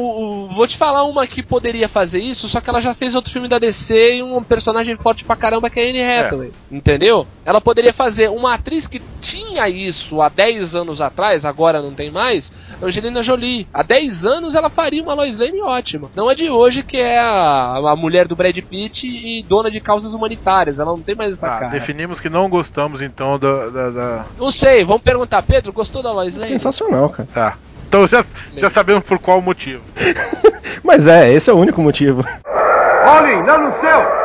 o- vou te falar uma que poderia fazer isso, só que ela já fez outro filme da DC e um personagem forte pra caramba que é a Anne Hathaway. Entendeu? Ela poderia fazer uma atriz que tinha isso há 10 anos atrás, agora não tem mais, Angelina Jolie. Há 10 anos ela faria uma Lois Lane ótima. Não é de hoje que é a, a mulher do Brad Pitt e dona de causas humanitárias. Ela não tem mais essa Ah, cara. definimos que não gostamos então da. da- da- Não sei, vamos perguntar. Pedro, gostou da Lois Lane? Sensacional, cara. Tá. Então já, já sabemos por qual motivo. [LAUGHS] Mas é, esse é o único motivo. Olhem, lá no céu!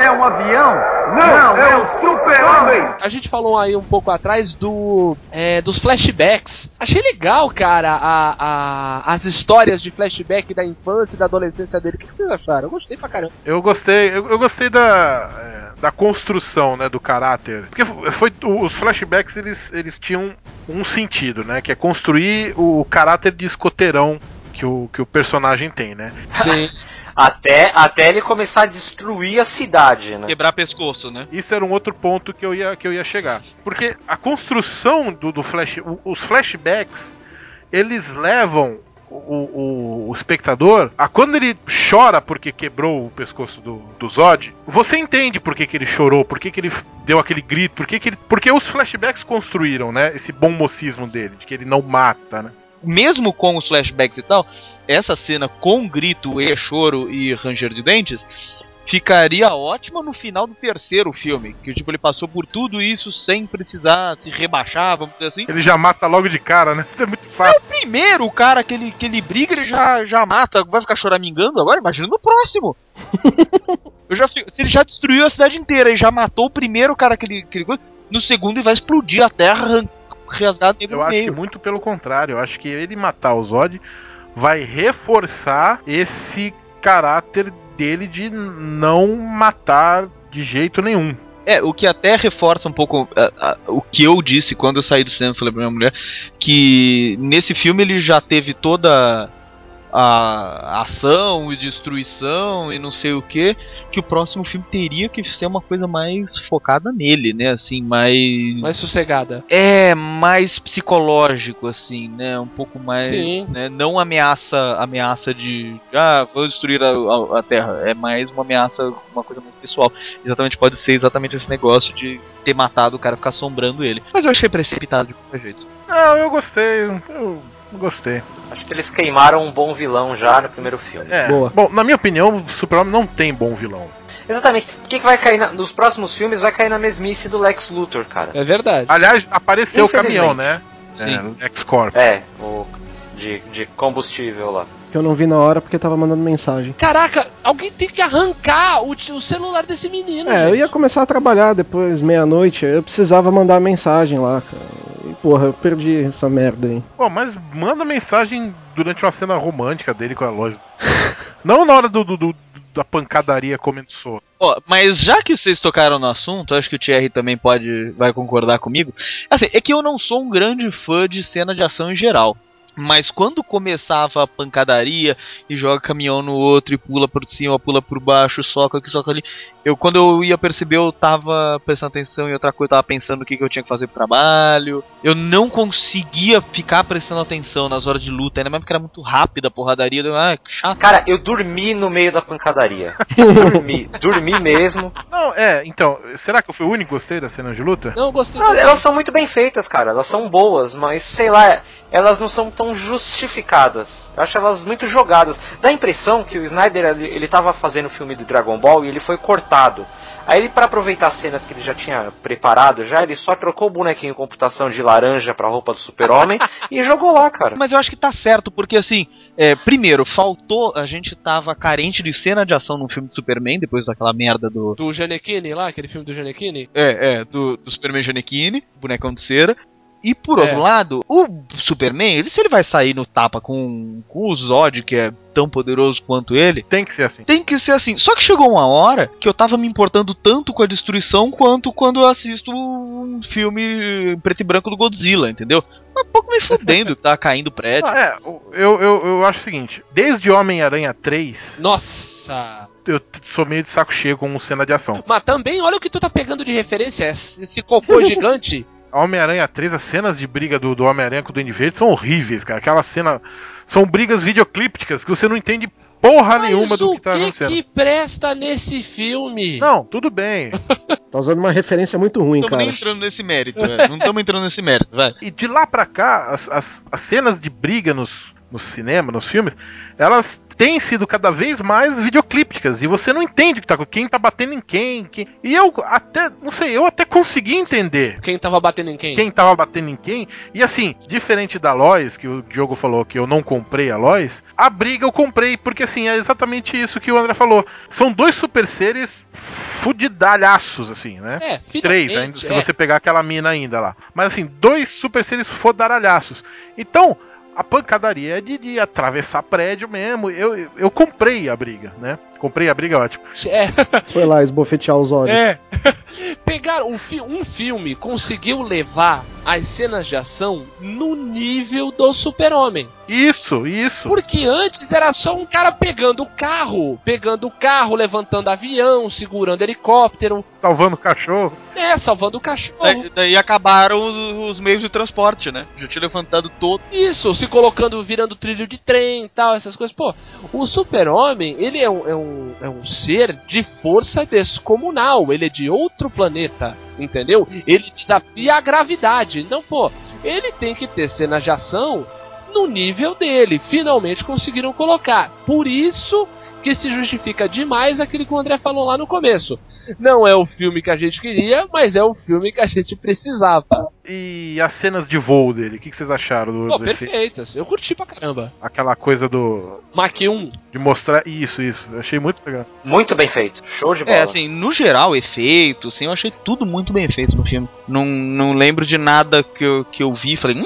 É um! É avião? Não, é um super-homem! A gente falou aí um pouco atrás do é, dos flashbacks. Achei legal, cara, a, a- as histórias de flashback da infância e da adolescência dele. O que que vocês acharam? Eu gostei pra caramba. Eu gostei, eu, eu gostei da, é, da construção, né, do caráter. Porque foi os flashbacks eles, eles tinham um sentido, né, que é construir o caráter de escoteirão que o, que o personagem tem, né? Sim. [LAUGHS] Até, até ele começar a destruir a cidade, né? Quebrar pescoço, né? Isso era um outro ponto que eu ia, que eu ia chegar. Porque a construção do, do flash, os flashbacks, eles levam o, o- o espectador a quando ele chora porque quebrou o pescoço do, do Zod, você entende por que, que ele chorou, por que, que ele deu aquele grito, por que, que ele. Porque os flashbacks construíram, né? Esse bom mocismo dele, de que ele não mata, né? Mesmo com os flashbacks e tal, essa cena com grito e choro e ranger de dentes ficaria ótima no final do terceiro filme. Que tipo, ele passou por tudo isso sem precisar se rebaixar, vamos dizer assim. Ele já mata logo de cara, né? É muito fácil. Primeiro, o cara que ele, que ele briga, ele já, já mata, vai ficar choramingando agora? Imagina no próximo. [LAUGHS] Eu já se ele já destruiu a cidade inteira e já matou o primeiro cara que ele, que ele no segundo ele vai explodir a terra, ele Eu acho que meio. muito pelo contrário. Eu acho que ele matar o Zod vai reforçar esse caráter dele de não matar de jeito nenhum. É, o que até reforça um pouco o que eu disse quando eu saí do cinema e falei pra minha mulher, que nesse filme ele já teve toda a ação e destruição e não sei o que, que o próximo filme teria que ser uma coisa mais focada nele, né, assim, mais... Mais sossegada. É, mais psicológico, assim, né, um pouco mais... Sim. Né, não ameaça, ameaça de, ah, vou destruir a, a- a Terra, é mais uma ameaça, uma coisa mais pessoal. Exatamente, pode ser exatamente esse negócio de ter matado o cara e ficar assombrando ele. Mas eu achei precipitado de qualquer jeito. Não, eu gostei. Eu gostei. Acho que eles queimaram um bom vilão já no primeiro filme. É. Boa. Bom, na minha opinião, o Super-Homem não tem bom vilão. Exatamente. O que, que vai cair na- nos próximos filmes vai cair na mesmice do Lex Luthor, cara. É verdade. Aliás, apareceu o caminhão, né? Sim. É, X-Corp. É, o de, de combustível lá. Que eu não vi na hora porque tava mandando mensagem. Caraca, alguém tem que arrancar o, o celular desse menino. É, eu gente. ia começar a trabalhar depois, meia-noite, eu precisava mandar mensagem lá, cara. E porra, eu perdi essa merda aí. Pô, mas manda mensagem durante uma cena romântica dele com a loja. não na hora do, do- do- da pancadaria começou. Ó, mas já que vocês tocaram no assunto, acho que o Thierry também pode vai concordar comigo. Assim, é que eu não sou um grande fã de cena de ação em geral. Mas quando começava a pancadaria e joga caminhão no outro e pula por cima, pula por baixo, soca aqui, soca ali, eu quando eu ia perceber eu tava prestando atenção em outra coisa, eu tava pensando o que, que eu tinha que fazer pro trabalho. Eu não conseguia ficar prestando atenção nas horas de luta, ainda mais porque era muito rápida a porradaria. Eu, ah, que chato. Cara, eu dormi no meio da pancadaria. [LAUGHS] dormi, dormi mesmo. Não, é, então, será que eu fui o único que gostei da cena de luta? Não, eu gostei Não, elas são muito bem feitas, cara. Elas são boas, mas sei lá, elas não são tão justificadas. Eu acho elas muito jogadas. Dá a impressão que o Snyder ele, ele tava fazendo o filme do Dragon Ball e ele foi cortado. Aí ele, pra aproveitar as cenas que ele já tinha preparado, já ele só trocou o bonequinho em computação de laranja pra roupa do super-homem [LAUGHS] e jogou lá, cara. Mas eu acho que tá certo, porque assim, é, primeiro, faltou, a gente tava carente de cena de ação no filme do Superman, depois daquela merda do. Do Janequine lá, aquele filme do Janequine. É, é, do, do Superman Janequine, bonecão de cera. E por É. outro lado, o Superman, ele, se ele vai sair no tapa com, com o Zod, que é tão poderoso quanto ele, Tem que ser assim. tem que ser assim. Só que chegou uma hora que eu tava me importando tanto com a destruição quanto quando eu assisto um filme preto e branco do Godzilla, entendeu? Um pouco me fudendo que tava [LAUGHS] caindo prédio. Ah, é, eu, eu, eu acho o seguinte: desde Homem-Aranha 3, Nossa! eu sou meio de saco cheio com cena de ação. Mas também, olha o que tu tá pegando de referência, esse esse cocô gigante. [LAUGHS] Homem-Aranha 3, as cenas de briga do, do Homem-Aranha com o Duende Verde são horríveis, cara. Aquela cena. São brigas videoclípticas que você não entende porra nenhuma Mas do o que tá que, acontecendo. que presta nesse filme? Não, tudo bem. [LAUGHS] Tá usando uma referência muito ruim, Não estamos cara. nem entrando nesse mérito, velho. Não estamos entrando nesse mérito, vai. E de lá pra cá, as, as, as cenas de briga nos, no cinema, nos filmes, elas têm sido cada vez mais videoclípticas. E você não entende o que tá, quem tá batendo em quem, quem. E eu até, não sei, eu até consegui entender Quem tava batendo em quem? quem tava batendo em quem. E assim, diferente da Lois, que o Diogo falou que eu não comprei a Lois, a briga eu comprei, porque assim, é exatamente isso que o André falou. São dois super seres fudidalhaços, assim, né? É, Três, ainda, se é. você pegar aquela mina ainda lá. Mas assim, dois super seres fodaralhaços. Então, a pancadaria é de, de atravessar prédio mesmo. Eu, eu, eu comprei a briga, né? Comprei a briga, é ótimo. [LAUGHS] É, Foi lá esbofetear os olhos. é. [LAUGHS] Pegaram um, fi- um filme, conseguiu levar as cenas de ação no nível do super-homem. Isso, isso. Porque antes era só um cara pegando o carro, pegando o carro, levantando avião, segurando helicóptero, Salvando o cachorro. né, salvando o cachorro. Daí, daí acabaram os, os meios de transporte, né? Já tinha levantado todo. Isso, se colocando, virando trilho de trem e tal, essas coisas. Pô, o super-homem, ele é um, é, um, é um ser de força descomunal, ele é de outro planeta, entendeu? Ele desafia a gravidade. Então, pô, ele tem que ter cenas de ação no nível dele. Finalmente conseguiram colocar. Por isso que se justifica demais aquilo que o André falou lá no começo. Não é o filme que a gente queria, mas é o filme que a gente precisava. E as cenas de voo dele, o que, que vocês acharam do- Pô, dos efeitos? perfeitas. Eu curti pra caramba. Aquela coisa do. Mach 1. de mostrar. Isso, isso. Eu achei muito legal. Muito bem feito. Show de bola. É, assim, no geral, efeito, assim, eu achei tudo muito bem feito no filme. Não, não lembro de nada que eu, que eu vi e falei, hum,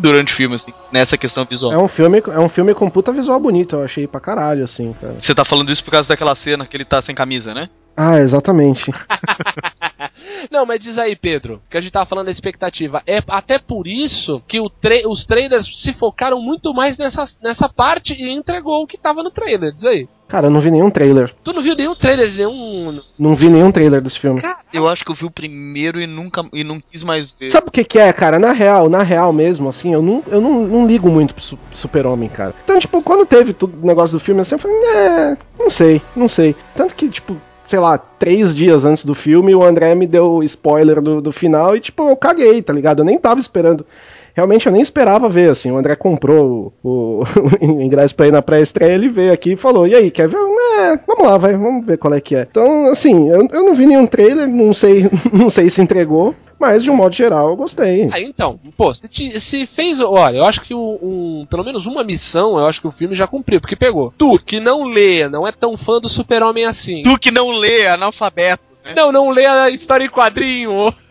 durante o filme, assim, nessa questão visual. É um filme, é um filme com puta visual bonito, eu achei pra caralho, assim, cara. Você tá falando isso por causa daquela cena que ele tá sem camisa, né? Ah, exatamente. [LAUGHS] Não, mas diz aí, Pedro, que a gente tava falando da expectativa. É até por isso que o tra- os trailers se focaram muito mais nessa, nessa parte e entregou o que tava no trailer. Diz aí. Cara, eu não vi nenhum trailer. Tu não viu nenhum trailer de nenhum. Não vi nenhum trailer desse filme. Eu acho que eu vi o primeiro e nunca e não quis mais ver. Sabe o que que é, cara? Na real, na real mesmo, assim, eu não, eu não, não ligo muito pro su- super-homem, cara. Então, tipo, quando teve tudo o negócio do filme, assim, eu falei, é, não sei, não sei. Tanto que, tipo, sei lá, três dias antes do filme, o André me deu spoiler do, do final e, tipo, eu caguei, tá ligado? Eu nem tava esperando. Realmente eu nem esperava ver, assim. O André comprou o, [LAUGHS] o ingresso pra ir na pré-estreia, ele veio aqui e falou: E aí, quer ver? É, vamos lá, vai, vamos ver qual é que é. Então, assim, eu, eu não vi nenhum trailer, não sei, [LAUGHS] não sei se entregou, mas de um modo geral eu gostei. Ah, então, pô, se, te- se fez. Olha, eu acho que o- um, pelo menos uma missão, eu acho que o filme já cumpriu, porque pegou. Tu, que não lê, não é tão fã do super-homem assim. Tu que não lê, analfabeto. né? Não, não lê a história em quadrinho. [LAUGHS]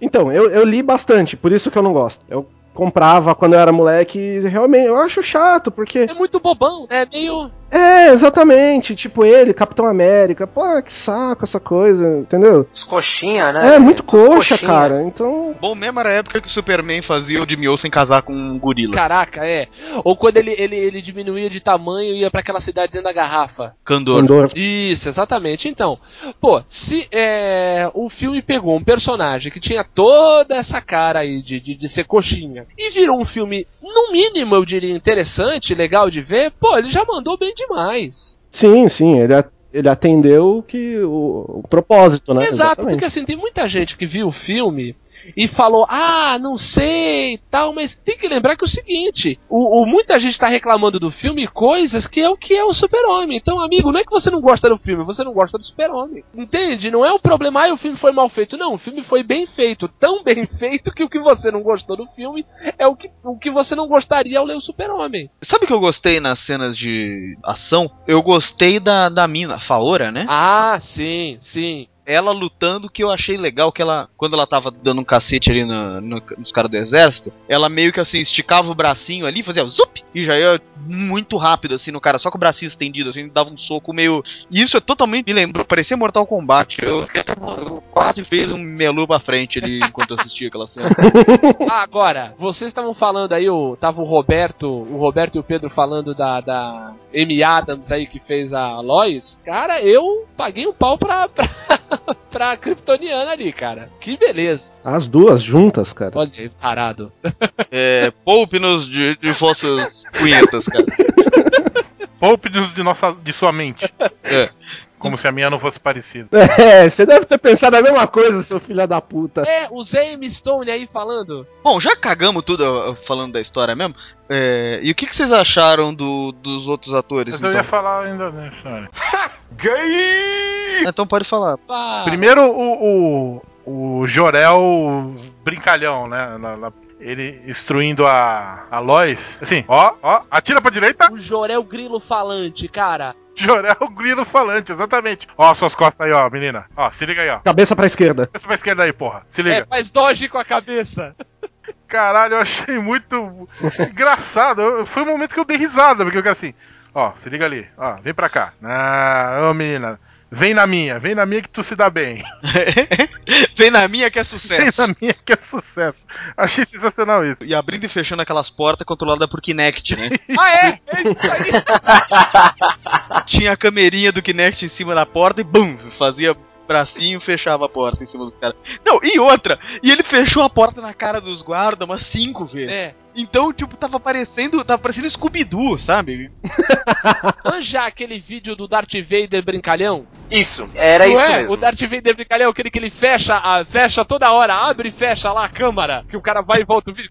Então, eu, eu li bastante, por isso que eu não gosto. Eu comprava quando eu era moleque e realmente eu acho chato, porque. É muito bobão, né? Meio. É, exatamente. Tipo ele, Capitão América. Pô, que saco essa coisa, entendeu? Os coxinha, né? É, muito coxa, Coxinha. cara. Então. Bom mesmo era a época que o Superman fazia o Jimmy Olsen casar com um gorila. Caraca, é. Ou quando ele, ele, ele diminuía de tamanho e ia pra aquela cidade dentro da garrafa. Candor. Andor. Isso, exatamente. Então, pô, se é, o filme pegou um personagem que tinha toda essa cara aí de, de, de ser coxinha e virou um filme, no mínimo, eu diria, interessante, legal de ver, pô, ele já mandou bem demais. Sim, sim, ele, ele atendeu o que o, o propósito, né? Exato, porque assim, tem muita gente que viu o filme e falou, ah, não sei tal, mas tem que lembrar que é o seguinte, o, o- muita gente tá reclamando do filme coisas que é o que é o super-homem. Então, amigo, não é que você não gosta do filme, você não gosta do super-homem. Entende? Não é um problema, ah, o filme foi mal feito. Não, o filme foi bem feito, tão bem [LAUGHS] feito que o que você não gostou do filme é o que, o que você não gostaria ao ler o super-homem. Sabe o que eu gostei nas cenas de ação? Eu gostei da, da mina, Faora, né? Ah, sim, sim. Ela lutando que eu achei legal que ela, quando ela tava dando um cacete ali no- no- nos caras do exército, ela meio que assim, esticava o bracinho ali, fazia zup, e já ia muito rápido assim no cara, só com o bracinho estendido, assim, dava um soco meio. Isso é totalmente, me lembrou, parecia Mortal Kombat. Eu, eu quase fez um melu pra frente ali enquanto assistia aquela cena. [LAUGHS] Ah, agora, vocês estavam falando aí, o, tava o Roberto, o Roberto e o Pedro falando da, da Amy Adams aí que fez a Lois. Cara, eu paguei um pau pra, pra, [LAUGHS] pra Kryptoniana ali, cara. Que beleza. As duas juntas, cara. Olha aí, tarado. [LAUGHS] É, poupe-nos de, de vossas punhetas, cara. [LAUGHS] Poupe-nos de, nossa, de sua mente. É. Como se a minha não fosse parecida. É, você deve ter pensado a mesma coisa, seu filho da puta. É, o Zame Stone aí falando. Bom, já cagamos tudo falando da história mesmo. É, e o que, que vocês acharam do- dos outros atores? Mas eu então? ia falar ainda, né, senhora? Então pode falar. Pá. Primeiro o, o, o Jorel brincalhão, né? na- na- ele instruindo a, a Lois. Assim, ó, ó, atira pra direita, O Jorel Grilo falante, cara. Jorel grilo falante, exatamente. Ó, suas costas aí, ó, menina. Ó, se liga aí, ó. Cabeça pra esquerda. Pensa pra esquerda aí, porra. Se É, liga. faz doge com a cabeça. Caralho, eu achei muito [LAUGHS] engraçado. Foi um momento que eu dei risada, porque eu quero assim. Ó, se liga ali. Ó, vem pra cá. Ah, ô menina. Vem na minha, vem na minha que tu se dá bem. [LAUGHS] Vem na minha que é Vem sucesso. na minha que é sucesso. Achei sensacional isso. E abrindo e fechando aquelas portas controladas por Kinect, né? [LAUGHS] Ah, é? É isso aí. [LAUGHS] Tinha a camerinha do Kinect em cima da porta e bum, fazia bracinho, fechava a porta em cima dos caras. Não, e outra, e ele fechou a porta na cara dos guardas umas cinco vezes. É. Então, tipo, tava parecendo, tava parecendo Scooby-Doo, sabe? [LAUGHS] Manja aquele vídeo do Darth Vader brincalhão? Isso, era Não isso é? mesmo. O Darth Vader brincalhão, aquele que ele fecha, a, fecha toda hora, abre e fecha lá a câmara, que o cara vai e volta o vídeo.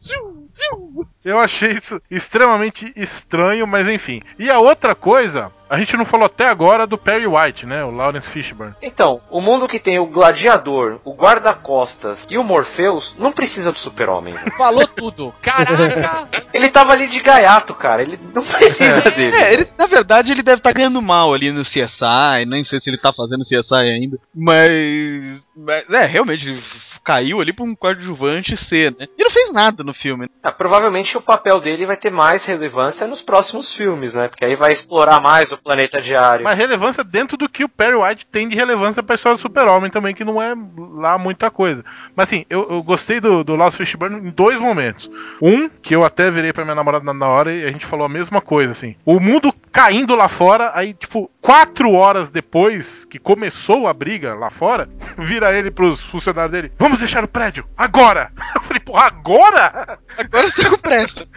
Eu achei isso extremamente estranho, mas enfim. E a outra coisa, a gente não falou até agora do Perry White, né? O Lawrence Fishburne. Então, o mundo que tem o gladiador, o guarda-costas e o Morpheus não precisa do super-homem. velho. Falou tudo. Caraca! [LAUGHS] Ele tava ali de gaiato, cara. Ele não precisa dele. É, ele, na verdade, ele deve estar ganhando mal ali no CSI, nem sei se ele tá fazendo CSI ainda. Mas. mas, é, realmente, caiu ali pra um coadjuvante C, né? E não fez nada no filme. Ah, provavelmente o papel dele vai ter mais relevância nos próximos filmes, né? Porque aí vai explorar mais o planeta diário. Mas relevância dentro do que o Perry White tem de relevância pra história do Super-Homem também, que não é lá muita coisa. Mas assim, eu, eu gostei do, do Lawrence Fishburne em dois momentos. Um, que eu até virei pra minha namorada na- na hora e a gente falou a mesma coisa, assim. O mundo caindo lá fora, aí, tipo, quatro horas depois que começou a briga lá fora, [LAUGHS] vira ele pros funcionários dele: Vamos deixar o prédio, agora! [LAUGHS] Eu falei, pô, agora? Agora você com pressa.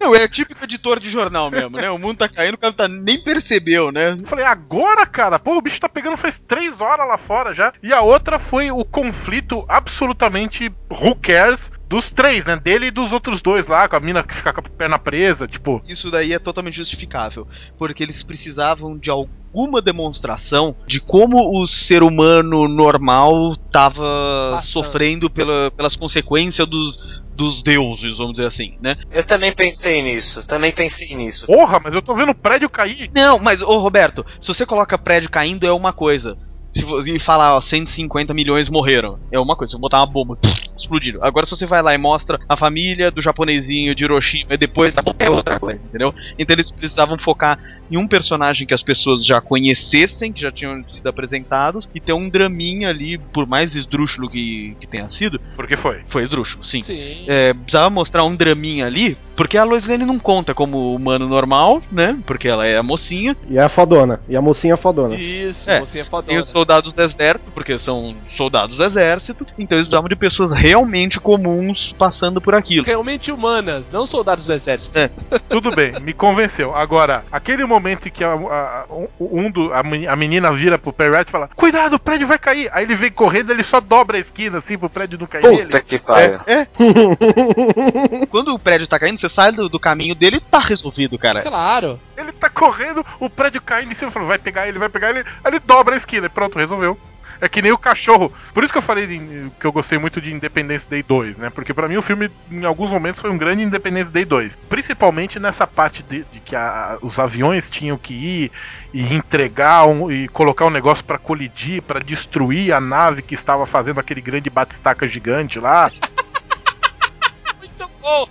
Não, é típico editor de jornal mesmo, né? O mundo tá caindo, o cara tá, nem percebeu, né? Eu falei, agora, cara? Pô, o bicho tá pegando faz três horas lá fora já. E a outra foi o conflito absolutamente who cares dos três, né? Dele e dos outros dois lá, com a mina que fica com a perna presa, tipo. Isso daí é totalmente justificável, porque eles precisavam de alguma demonstração de como o ser humano normal tava Passando. sofrendo pela- pelas consequências dos, dos deuses, vamos dizer assim, né? Eu também pensei nisso, também pensei nisso. Porra, mas eu tô vendo o prédio cair. Não, mas, ô Roberto, se você coloca prédio caindo é uma coisa. E falar, ó, 150 milhões morreram, é uma coisa. Se eu botar uma bomba, explodiram. Agora, se você vai lá e mostra a família do japonesinho de Hiroshima e depois bomba é outra coisa, entendeu? Então eles precisavam focar em um personagem que as pessoas já conhecessem, que já tinham sido apresentados, e ter um draminha ali, por mais esdrúxulo que, que tenha sido, Porque foi. foi esdrúxulo, sim. Sim. É, precisava mostrar um draminha ali, porque a Lois Lane não conta como humano normal, né? Porque ela é a mocinha. E é a fodona. E a mocinha é fodona. Isso, É, mocinha Tem fodona. os soldados do exército, porque são soldados do exército, então eles precisavam de pessoas realmente comuns passando por aquilo. Realmente humanas, não soldados do exército. É. [LAUGHS] Tudo bem, me convenceu. Agora, aquele momento em que a, a- um do, a, meni- a menina vira pro Perry White e fala: Cuidado, o prédio vai cair. Aí ele vem correndo, ele só dobra a esquina assim pro prédio não cair nele. Puta que pariu. É. [LAUGHS] Quando o prédio tá caindo, você sai do, do caminho dele e tá resolvido, cara. Claro. Ele tá correndo, o prédio caindo em cima, falou, vai pegar ele, vai pegar ele, aí ele dobra a esquina, pronto, resolveu. É que nem o cachorro. Por isso que eu falei de- que eu gostei muito de Independence Day 2, né? Porque pra mim o filme, em alguns momentos, foi um grande Independence Day 2. Principalmente nessa parte de, de que a- os aviões tinham que ir e entregar um- e colocar um negócio pra colidir, pra destruir a nave que estava fazendo aquele grande batistaca gigante lá. [LAUGHS] Muito bom!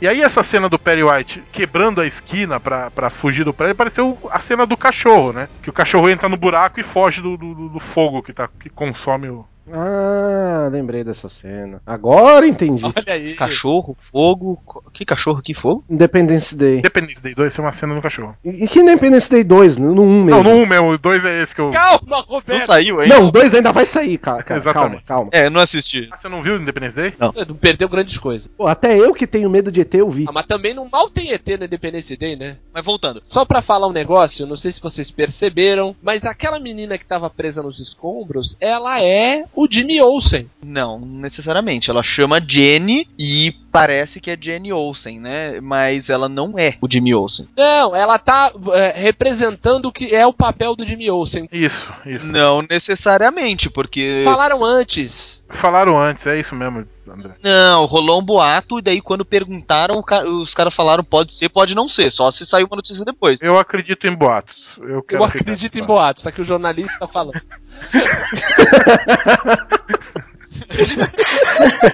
E aí essa cena do Perry White quebrando a esquina pra fugir do prédio pareceu a cena do cachorro, né? Que o cachorro entra no buraco e foge do, do, do fogo que, tá, que consome o. Ah, lembrei dessa cena. Agora entendi. Olha aí. Cachorro, fogo. Que cachorro, que fogo? Independence Day. Independence Day 2 foi uma cena do cachorro. E, e que Independence Day 2? No 1 mesmo. Não, no 1 mesmo, o 2 é esse que eu. Calma, Não Roberto! saiu ainda? Não, o 2 ainda vai sair, cara. cara calma, Exatamente. calma. É, não assisti. Ah, você não viu o Independence Day? Não perdeu grandes coisas. Pô, até eu que tenho medo de ET, eu vi. Ah, mas também não mal tem ET no Independence Day, né? Mas voltando. Só pra falar um negócio, não sei se vocês perceberam, mas aquela menina que tava presa nos escombros, ela é o Jimmy Olsen. Não, necessariamente. Ela chama Jenny e parece que é Jenny Olsen, né? Mas ela não é o Jimmy Olsen. Não, ela tá é, representando o que é o papel do Jimmy Olsen. Isso, isso. Não necessariamente, porque. Falaram antes. Falaram antes, é isso mesmo, André. Não, rolou um boato e daí quando perguntaram, os caras falaram pode ser, pode não ser, só se saiu uma notícia depois. Eu acredito em boatos. Eu, quero Eu acredito em nesse boatos, tá aqui o jornalista tá falando. [LAUGHS]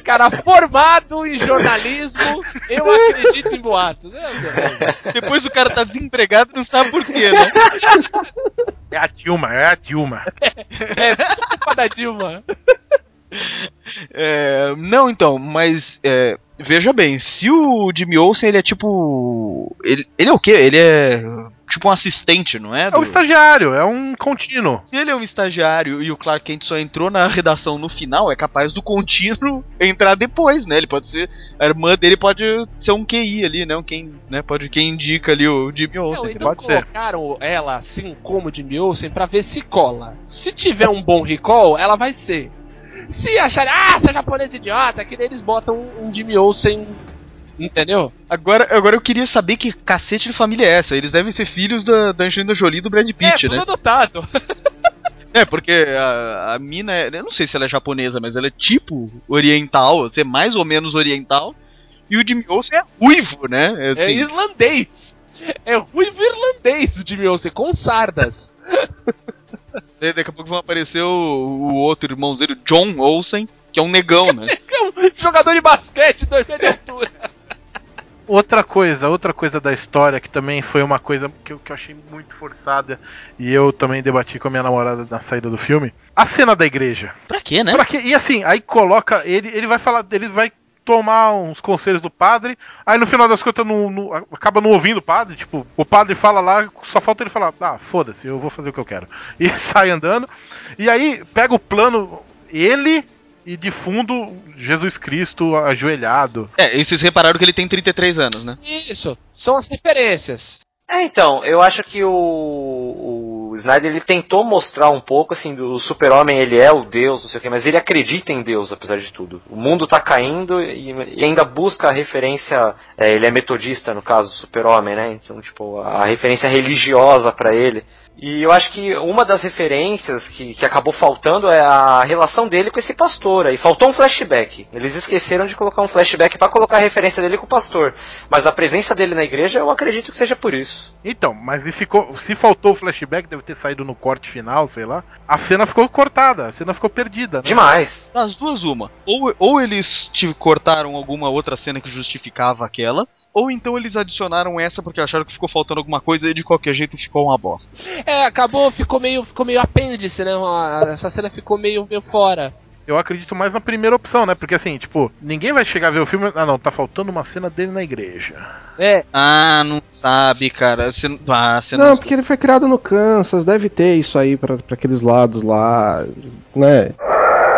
Cara formado em jornalismo, eu acredito em boatos. É. Depois o cara tá desempregado e não sabe por quê, né? É a Dilma, é a Dilma. é culpa da Dilma. [LAUGHS] É, não, então, mas é, veja bem, se o Jimmy Olsen ele é tipo. Ele, ele é o quê? Ele é tipo um assistente, não é? É o do- estagiário, é um contínuo. Se ele é um estagiário e o Clark Kent só entrou na redação no final, é capaz do contínuo [LAUGHS] entrar depois, né? Ele pode ser. A irmã dele pode ser um QI ali, né? Um Quem, né? Pode quem indica ali o Jimmy Não, Olsen. então pode ser. colocaram ela assim como Jimmy Olsen pra ver se cola. Se tiver um bom recall, ela vai ser. Se acharem, ah, você é japonês idiota, que daí eles botam um Jimmy Olsen. Entendeu? Agora, agora eu queria saber que cacete de família é essa. Eles devem ser filhos da, da Angelina Jolie e do Brad é, Pitt, tudo né? adotado. [LAUGHS] É, porque a, a mina, é, eu não sei se ela é japonesa, mas ela é tipo oriental, ser mais ou menos oriental. E o Jimmy Olsen é ruivo, né? É, É assim, irlandês. É ruivo irlandês o Jimmy Olsen, com sardas. [LAUGHS] daqui a pouco vão aparecer o, o outro irmão dele, John Olsen, que é um negão, né? [LAUGHS] É um jogador de basquete, dois de altura. Outra coisa, outra coisa da história que também foi uma coisa que eu, que eu achei muito forçada e eu também debati com a minha namorada na saída do filme. A cena da igreja. pra quê, né? Pra quê? E assim, aí coloca. Ele, ele vai falar. Ele vai tomar uns conselhos do padre. Aí no final das contas não, não- acaba não ouvindo o padre. Tipo, o padre fala lá, só falta ele falar: Ah, foda-se, eu vou fazer o que eu quero. E [LAUGHS] sai andando. E aí pega o plano, ele e de fundo Jesus Cristo ajoelhado. É, e vocês repararam que ele tem 33 anos, né? Isso, são as referências. É, então, eu acho que o, o Snyder ele tentou mostrar um pouco assim do super-homem, ele é o Deus, não sei o que, mas ele acredita em Deus apesar de tudo. O mundo tá caindo e, e ainda busca a referência, é, ele é metodista no caso, super-homem, né? Então, tipo, a referência religiosa pra ele. E eu acho que uma das referências que, que acabou faltando é a relação dele com esse pastor. Aí faltou um flashback. Eles esqueceram de colocar um flashback pra colocar a referência dele com o pastor. Mas a presença dele na igreja, eu acredito que seja por isso. Então, mas e ficou. Se faltou o flashback, deve ter saído no corte final, sei lá. A cena ficou cortada, a cena ficou perdida, né? Demais. Das duas, uma. Ou, ou eles te cortaram alguma outra cena que justificava aquela, ou então eles adicionaram essa porque acharam que ficou faltando alguma coisa e de qualquer jeito ficou uma bosta. É, acabou, ficou meio, ficou meio apêndice, né? Essa cena ficou meio, meio fora. Eu acredito mais na primeira opção, né? Porque assim, tipo, ninguém vai chegar a ver o filme. Ah, não, tá faltando uma cena dele na igreja. É, Ah, não sabe, cara. Você, ah, você Não, porque ele foi criado no Kansas, deve ter isso aí pra, pra aqueles lados lá, né?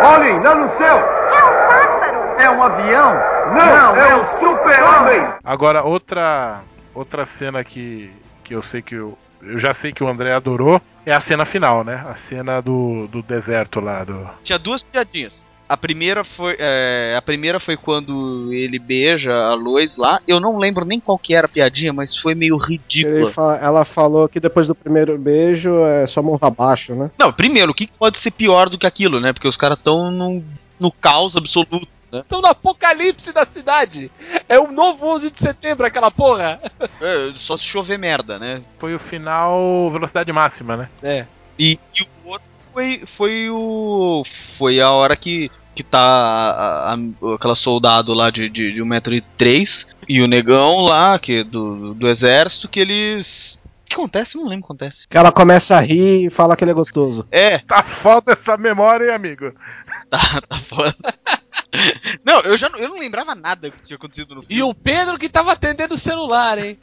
Olhem, lá no céu! É um pássaro! É um avião? Não, é o super-homem! Agora, outra outra cena que, que eu sei que eu, eu já sei que o André adorou é a cena final, né? A cena do, do deserto lá. Do... Tinha duas piadinhas. A primeira foi. é, a primeira foi quando ele beija a Lois lá. Eu não lembro nem qual que era a piadinha, mas foi meio ridícula. fa- ela falou que depois do primeiro beijo é só mão abaixo, né? Não, primeiro, o que pode ser pior do que aquilo, né? Porque os caras estão no caos absoluto. Estão no apocalipse da cidade. É o novo 11 de setembro, aquela porra. [LAUGHS] É, só se chover merda, né? Foi o final velocidade máxima, né? É. E, e o outro foi, foi o. Foi a hora que, que tá a, a- aquela soldado lá de, de, de 1,3m e o negão lá, que é do, do exército, que eles. O que acontece? Não lembro o que acontece. Que ela começa a rir e fala que ele é gostoso. É, Tá foda essa memória, hein, amigo? tá, tá foda. Não, eu já não, eu não lembrava nada que tinha acontecido no filme. E o Pedro que tava atendendo o celular, hein?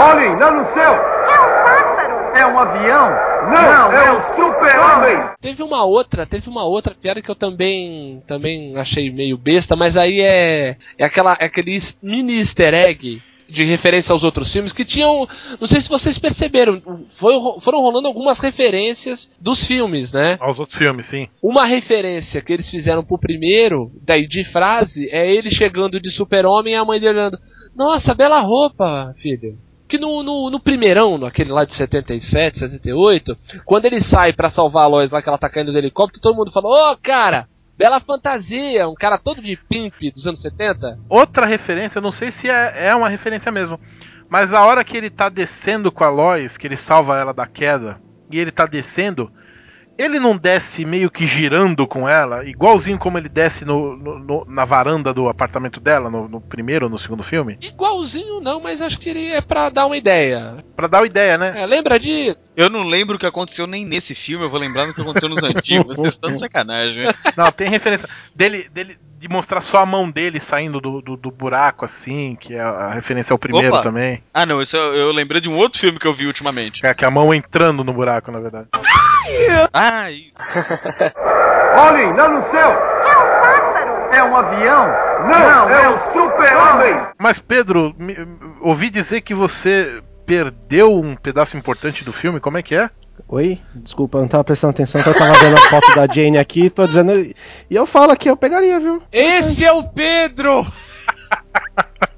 Olhem, lá no céu! É um pássaro! É um avião? Não, é um super-homem! Teve uma outra, teve uma outra piada que eu também também achei meio besta, mas aí é é aquela é aquele mini easter egg de referência aos outros filmes que tinham, não sei se vocês perceberam, foi, foram rolando algumas referências dos filmes, né? Aos outros filmes, sim. Uma referência que eles fizeram pro primeiro, daí de frase, é ele chegando de super-homem e a mãe dele olhando, nossa, bela roupa, filho. Que no, no, no primeirão, naquele lá de 77, 78, quando ele sai pra salvar a Lois lá que ela tá caindo do helicóptero, todo mundo fala, ô cara, bela fantasia, um cara todo de pimp dos anos 70. Outra referência, não sei se é, é uma referência mesmo, mas a hora que ele tá descendo com a Lois, que ele salva ela da queda, e ele tá descendo, ele não desce meio que girando com ela, igualzinho como ele desce no, no- no- na varanda do apartamento dela, no, no primeiro ou no segundo filme? Igualzinho não, mas acho que ele é pra dar uma ideia. Pra dar uma ideia, né? É, lembra disso? Eu não lembro o que aconteceu nem nesse filme, eu vou lembrar do que aconteceu nos [LAUGHS] antigos. Vocês estão de sacanagem. Não, tem referência dele, dele de mostrar só a mão dele saindo do, do, do buraco, assim, que é a referência ao primeiro Opa. também. Ah, não, isso eu, eu lembrei de um outro filme que eu vi ultimamente. É, que é a mão entrando no buraco, na verdade. [LAUGHS] E- [LAUGHS] Olhem, lá no céu! É um pássaro! É um avião? Não, é um super-homem! Mas, Pedro, me- ouvi dizer que você perdeu um pedaço importante do filme, como é que é? Oi? Desculpa, eu não tava prestando atenção que eu tava vendo a foto da Jane aqui, tô dizendo. E eu falo aqui, eu pegaria, viu? Esse é o Pedro! [LAUGHS]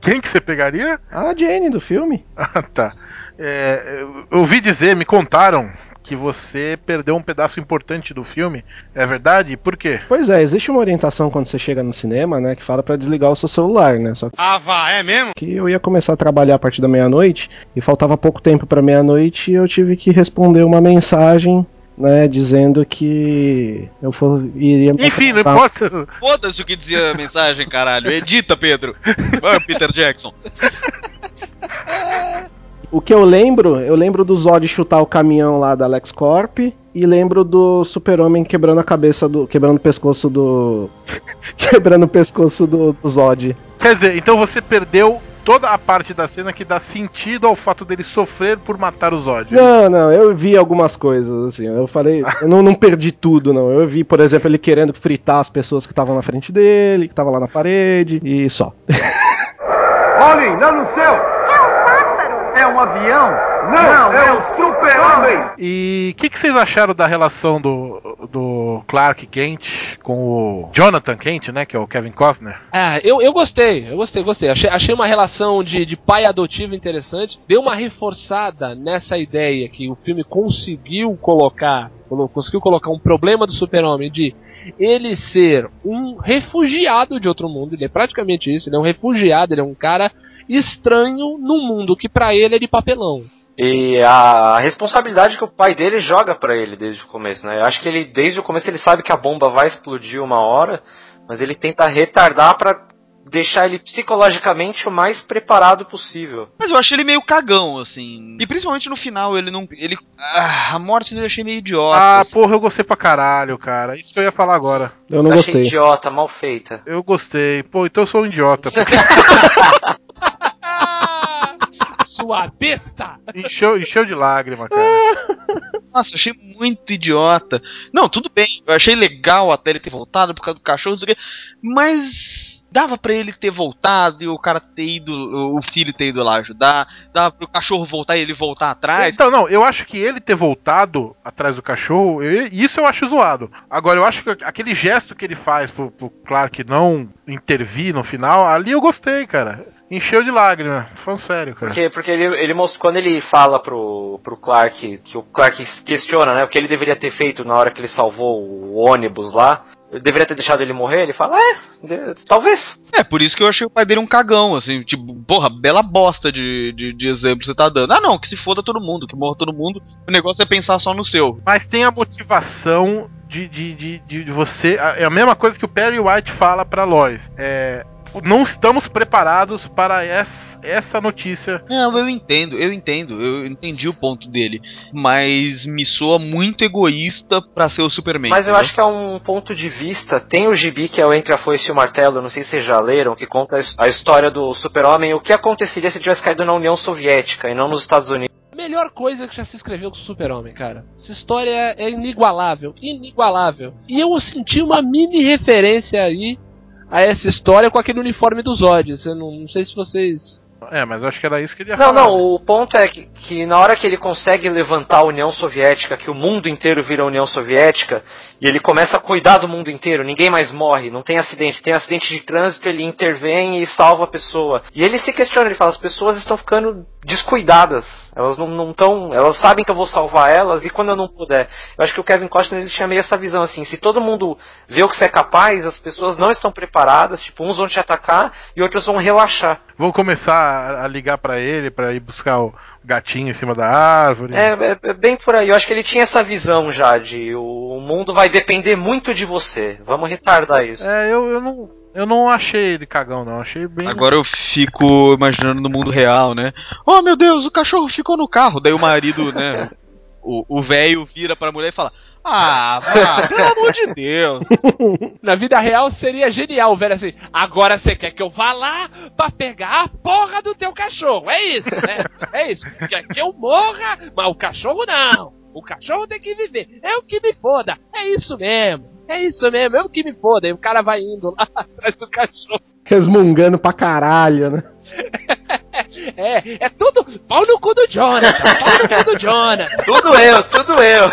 Quem que você pegaria? A Jane do filme. [LAUGHS] Ah, tá. É, eu ouvi dizer, me contaram que você perdeu um pedaço importante do filme. É verdade? Por quê? Pois é, existe uma orientação quando você chega no cinema, né, que fala pra desligar o seu celular, né? Só Ah, vá, é mesmo? que eu ia começar a trabalhar a partir da meia-noite e faltava pouco tempo pra meia-noite e eu tive que responder uma mensagem, né, dizendo que eu for, iria me Enfim, não importa. foda-se o que dizia a mensagem, caralho. Edita, Pedro. Vai, Peter Jackson. O que eu lembro, eu lembro do Zod chutar o caminhão lá da LexCorp e lembro do Super-Homem quebrando a cabeça do. quebrando o pescoço do. [LAUGHS] quebrando o pescoço do, do Zod. Quer dizer, então você perdeu toda a parte da cena que dá sentido ao fato dele sofrer por matar o Zod. Não, não, eu vi algumas coisas, assim. Eu falei, eu não, não perdi tudo, não. Eu vi, por exemplo, ele querendo fritar as pessoas que estavam na frente dele, que estavam lá na parede, e só. Olhem, lá no céu! É um! É avião? Não, é um super-homem! E o que, que vocês acharam da relação do, do Clark Kent com o Jonathan Kent, né? Que é o Kevin Costner? Ah, eu, eu gostei, eu gostei, gostei. Achei, achei uma relação de, de pai adotivo interessante. Deu uma reforçada nessa ideia que o filme conseguiu colocar. colo- Conseguiu colocar um problema do super-homem de ele ser um refugiado de outro mundo. Ele é praticamente isso, ele é um refugiado, ele é um cara estranho num mundo que pra ele é de papelão. E a responsabilidade que o pai dele joga pra ele desde o começo, né? Eu acho que ele, desde o começo, ele sabe que a bomba vai explodir uma hora, mas ele tenta retardar pra deixar ele psicologicamente o mais preparado possível. Mas eu achei ele meio cagão, assim. E principalmente no final, ele não. Ele. Ah, a morte dele eu achei meio idiota. Ah, assim. porra, eu gostei pra caralho, cara. Isso que eu ia falar agora. Eu não Achei gostei. idiota, mal feita. Eu gostei. Pô, então eu sou um idiota. porque [LAUGHS] Sua besta! encheu, encheu de lágrima, cara. [LAUGHS] Nossa, eu achei muito idiota. Não, tudo bem. Eu achei legal até ele ter voltado por causa do cachorro, não sei o quê. Mas. Dava pra ele ter voltado e o cara ter ido, o filho ter ido lá ajudar. Dava pro cachorro voltar e ele voltar atrás. Então, não, eu acho que ele ter voltado atrás do cachorro, eu- isso eu acho zoado. Agora, eu acho que aquele gesto que ele faz pro, pro Clark não intervir no final, ali eu gostei, cara. Encheu de lágrima. Falando sério, cara. Porque, porque ele, ele mostrou, quando ele fala pro, pro Clark, que o Clark questiona, né, o que ele deveria ter feito na hora que ele salvou o ônibus lá, ele deveria ter deixado ele morrer, ele fala, é, de- talvez. É, por isso que eu achei o pai dele um cagão, assim, tipo, porra, bela bosta de, de, de exemplo que você tá dando. Ah, não, que se foda todo mundo, que morra todo mundo, o negócio é pensar só no seu. Mas tem a motivação de, de, de, de você. É a mesma coisa que o Perry White fala pra Lois. É. Não estamos preparados para essa, essa notícia. Não, eu entendo, eu entendo, eu entendi o ponto dele, mas me soa muito egoísta pra ser o Superman. Mas eu entendeu? acho que é um ponto de vista. Tem o gibi que é o Entre a Foice e o Martelo, não sei se vocês já leram, que conta a história do Super-Homem, o que aconteceria se tivesse caído na União Soviética e não nos Estados Unidos. Melhor coisa que já se escreveu com o Super-Homem, cara. Essa história é inigualável, inigualável. E eu senti uma mini referência aí a essa história com aquele uniforme dos Zod. Eu não, não sei se vocês. É, mas eu acho que era isso que ele ia Não, falar. não, o ponto é que, que na hora que ele consegue levantar a União Soviética, que o mundo inteiro vira a União Soviética, e ele começa a cuidar do mundo inteiro, ninguém mais morre, não tem acidente, tem acidente de trânsito, ele intervém e salva a pessoa. E ele se questiona, ele fala, as pessoas estão ficando descuidadas, elas não estão, elas sabem que eu vou salvar elas, e quando eu não puder. Eu acho que o Kevin Costner ele tinha meio essa visão assim, se todo mundo vê o que você é capaz, as pessoas não estão preparadas, tipo, uns vão te atacar e outros vão relaxar. Vou começar a, ligar pra ele pra ir buscar o gatinho em cima da árvore. É, é- é bem por aí. Eu acho que ele tinha essa visão já de o mundo vai depender muito de você. Vamos retardar isso. É, eu, eu não. Eu não achei ele cagão, não. Achei bem. Agora eu fico imaginando no mundo real, né? Oh meu Deus, o cachorro ficou no carro. Daí o marido, né? [LAUGHS] O o velho vira pra mulher e fala: Ah, [LAUGHS] vá, pelo amor de Deus. Na vida real seria genial, velho, assim. Agora você quer que eu vá lá pra pegar a porra do teu cachorro. É isso, né? É isso. Quer que eu morra, mas o cachorro não. O cachorro tem que viver. Eu que me foda. É isso mesmo. É isso mesmo. Eu que me foda. E o cara vai indo lá [LAUGHS] atrás do cachorro. Resmungando pra caralho, né? [LAUGHS] É, é tudo pau no cu do Jonathan. Pau no cu do Jonathan. Tudo eu, tudo eu.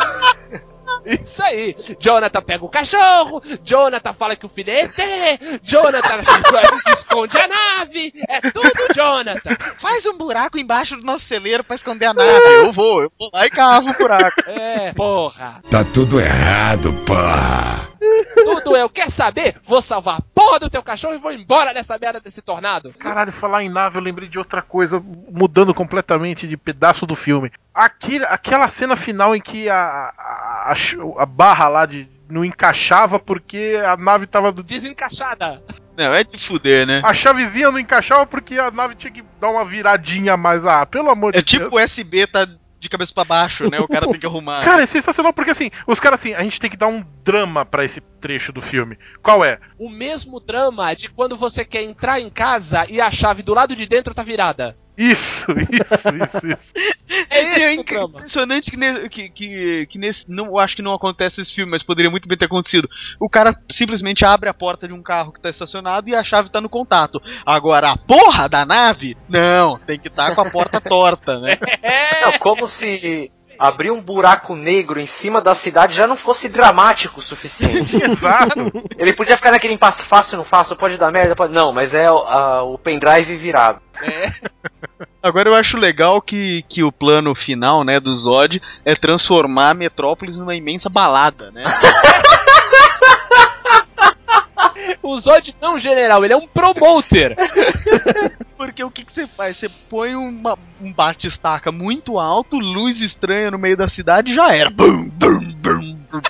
Isso aí. Jonathan pega o cachorro, Jonathan fala que o filho é ET, Jonathan [LAUGHS] esconde a nave, é tudo Jonathan. Faz um buraco embaixo do nosso celeiro pra esconder a nave. Eu vou, eu vou lá e cavo o buraco. É, porra. Tá tudo errado, porra. Tudo eu. Quer saber? Vou salvar a porra do teu cachorro e vou embora dessa merda desse tornado. Caralho, falar em nave, eu lembrei de outra coisa, mudando completamente de pedaço do filme. Aqui, aquela cena final em que a, a, a, barra lá de, não encaixava porque a nave tava. do- Desencaixada. Não, é de fuder, né? A chavezinha não encaixava porque a nave tinha que dar uma viradinha a mais. Ah, pelo amor É de tipo o Deus. USB tá de cabeça pra baixo, né? O cara tem que arrumar. Cara, é sensacional porque assim, os caras assim, a gente tem que dar um drama pra esse trecho do filme. Qual é? O mesmo drama de quando você quer entrar em casa e a chave do lado de dentro tá virada. Isso, isso, isso, isso. [LAUGHS] É É esse drama. impressionante que, que, que, que nesse. Não, eu acho que não acontece nesse filme, mas poderia muito bem ter acontecido. O cara simplesmente abre a porta de um carro que tá estacionado e a chave tá no contato. Agora, a porra da nave? Não, tem que estar com a porta [LAUGHS] torta, né? Não, como se abrir um buraco negro em cima da cidade já não fosse dramático o suficiente. [LAUGHS] Exato. Ele podia ficar naquele impasse fácil, não faço, pode dar merda, pode. Não, mas é o- a- o pendrive virado. Agora eu acho legal que, que o plano final, né, do Zod é transformar a Metrópolis numa imensa balada, né? [LAUGHS] O Zod não é um general, ele é um promoter. [LAUGHS] Porque o que, que você faz? Você põe uma- um bate-estaca muito alto, luz estranha no meio da cidade e já era. Bum, bum, bum, bum.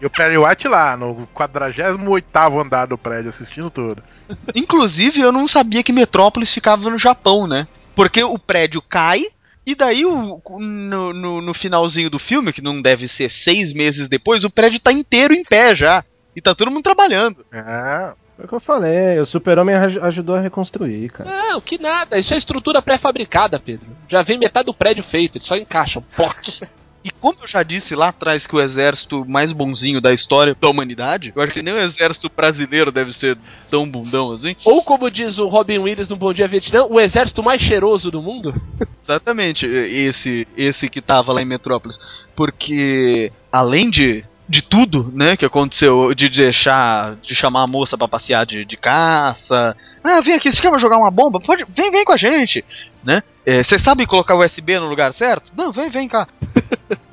E o Perry White lá, no 48 andar do prédio, assistindo tudo. Inclusive, eu não sabia que Metrópolis ficava no Japão, né? Porque o prédio cai. E daí, o- no, no, no finalzinho do filme, que não deve ser seis meses depois, o prédio tá inteiro em pé já. E tá todo mundo trabalhando. É. Foi o que eu falei, o super-homem aj- ajudou a reconstruir, cara. Não, que nada. Isso é estrutura pré-fabricada, Pedro. Já vem metade do prédio feito, eles só encaixam. Poc. E como eu já disse lá atrás que o exército mais bonzinho da história da humanidade, eu acho que nem o exército brasileiro deve ser tão bundão assim. Ou como diz o Robin Williams no Bom Dia Vietnã, o exército mais cheiroso do mundo. [LAUGHS] Exatamente, esse esse que tava lá em Metrópolis. Porque além de de tudo, né, que aconteceu, de deixar, de chamar a moça pra passear de, de caça. Ah, vem aqui, você quer jogar uma bomba? Pode, vem, vem com a gente, né? Você sabe colocar o USB no lugar certo? Não, vem, vem cá. [LAUGHS]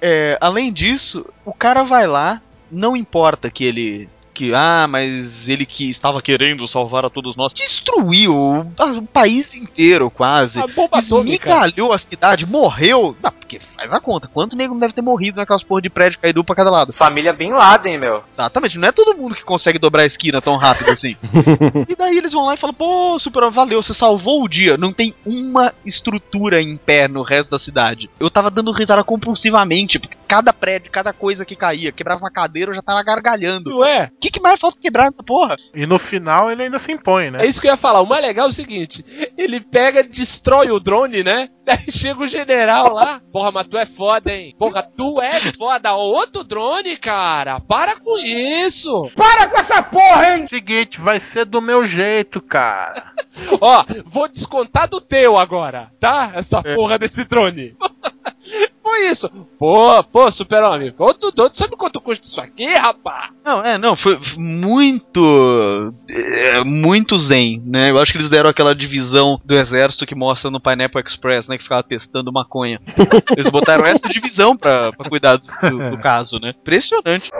É, além disso, o cara vai lá, não importa que ele que, ah, mas ele que estava querendo salvar a todos nós, destruiu o, o país inteiro quase. A bomba. Esmigalhou a cidade, morreu. Não, porque faz a conta, quanto nego não deve ter morrido naquelas porra de prédio caído pra cada lado. Família Bin Laden, meu. Exatamente, não é todo mundo que consegue dobrar a esquina tão rápido assim. [LAUGHS] e daí eles vão lá e falam, pô, super, valeu, você salvou o dia. Não tem uma estrutura em pé no resto da cidade. Eu tava dando risada compulsivamente, porque cada prédio, cada coisa que caía, quebrava uma cadeira, eu já tava gargalhando. Não é? O que, que mais falta quebrar nessa porra? E no final ele ainda se impõe, né? É isso que eu ia falar. O mais legal é o seguinte: ele pega, destrói o drone, né? [LAUGHS] Daí chega o general lá. Porra, mas tu é foda, hein? Porra, tu é foda. Outro drone, cara. Para com isso. Seguinte, vai ser do meu jeito, cara. [LAUGHS] Ó, vou descontar do teu agora, tá? Essa porra desse drone. [LAUGHS] Foi isso. Pô, pô, super-homem. Tu doido, sabe quanto custa isso aqui, rapaz? Não, é, não, foi muito. é, muito zen, né? Eu acho que eles deram aquela divisão do exército que mostra no Pineapple Express, né? Que ficava testando maconha. [LAUGHS] Eles botaram essa divisão pra, pra cuidar do, do caso, né? Impressionante.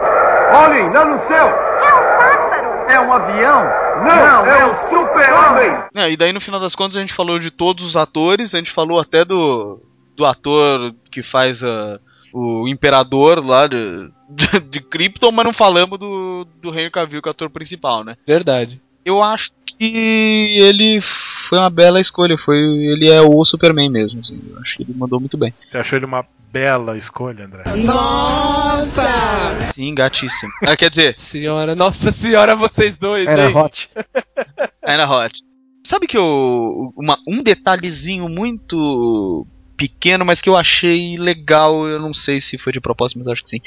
Olhem, lá no céu! É um pássaro! É um avião? Não, é um super-homem! É, e daí no final das contas a gente falou de todos os atores, a gente falou até do, do ator que faz a, o imperador lá de, de, de Krypton, mas não falamos do, do Henry Cavill, que é o ator principal, né? Verdade. Eu acho que ele foi uma bela escolha, foi ele é o Superman mesmo, assim, eu acho que ele mandou muito bem. Você achou ele uma bela escolha, André? Sim, gatíssimo. Ah, quer dizer, Senhora, nossa senhora, vocês dois, Era hein? hot. Ainda Hot. Sabe que eu. Uma, um detalhezinho muito pequeno, mas que eu achei legal, eu não sei se foi de propósito, mas acho que sim.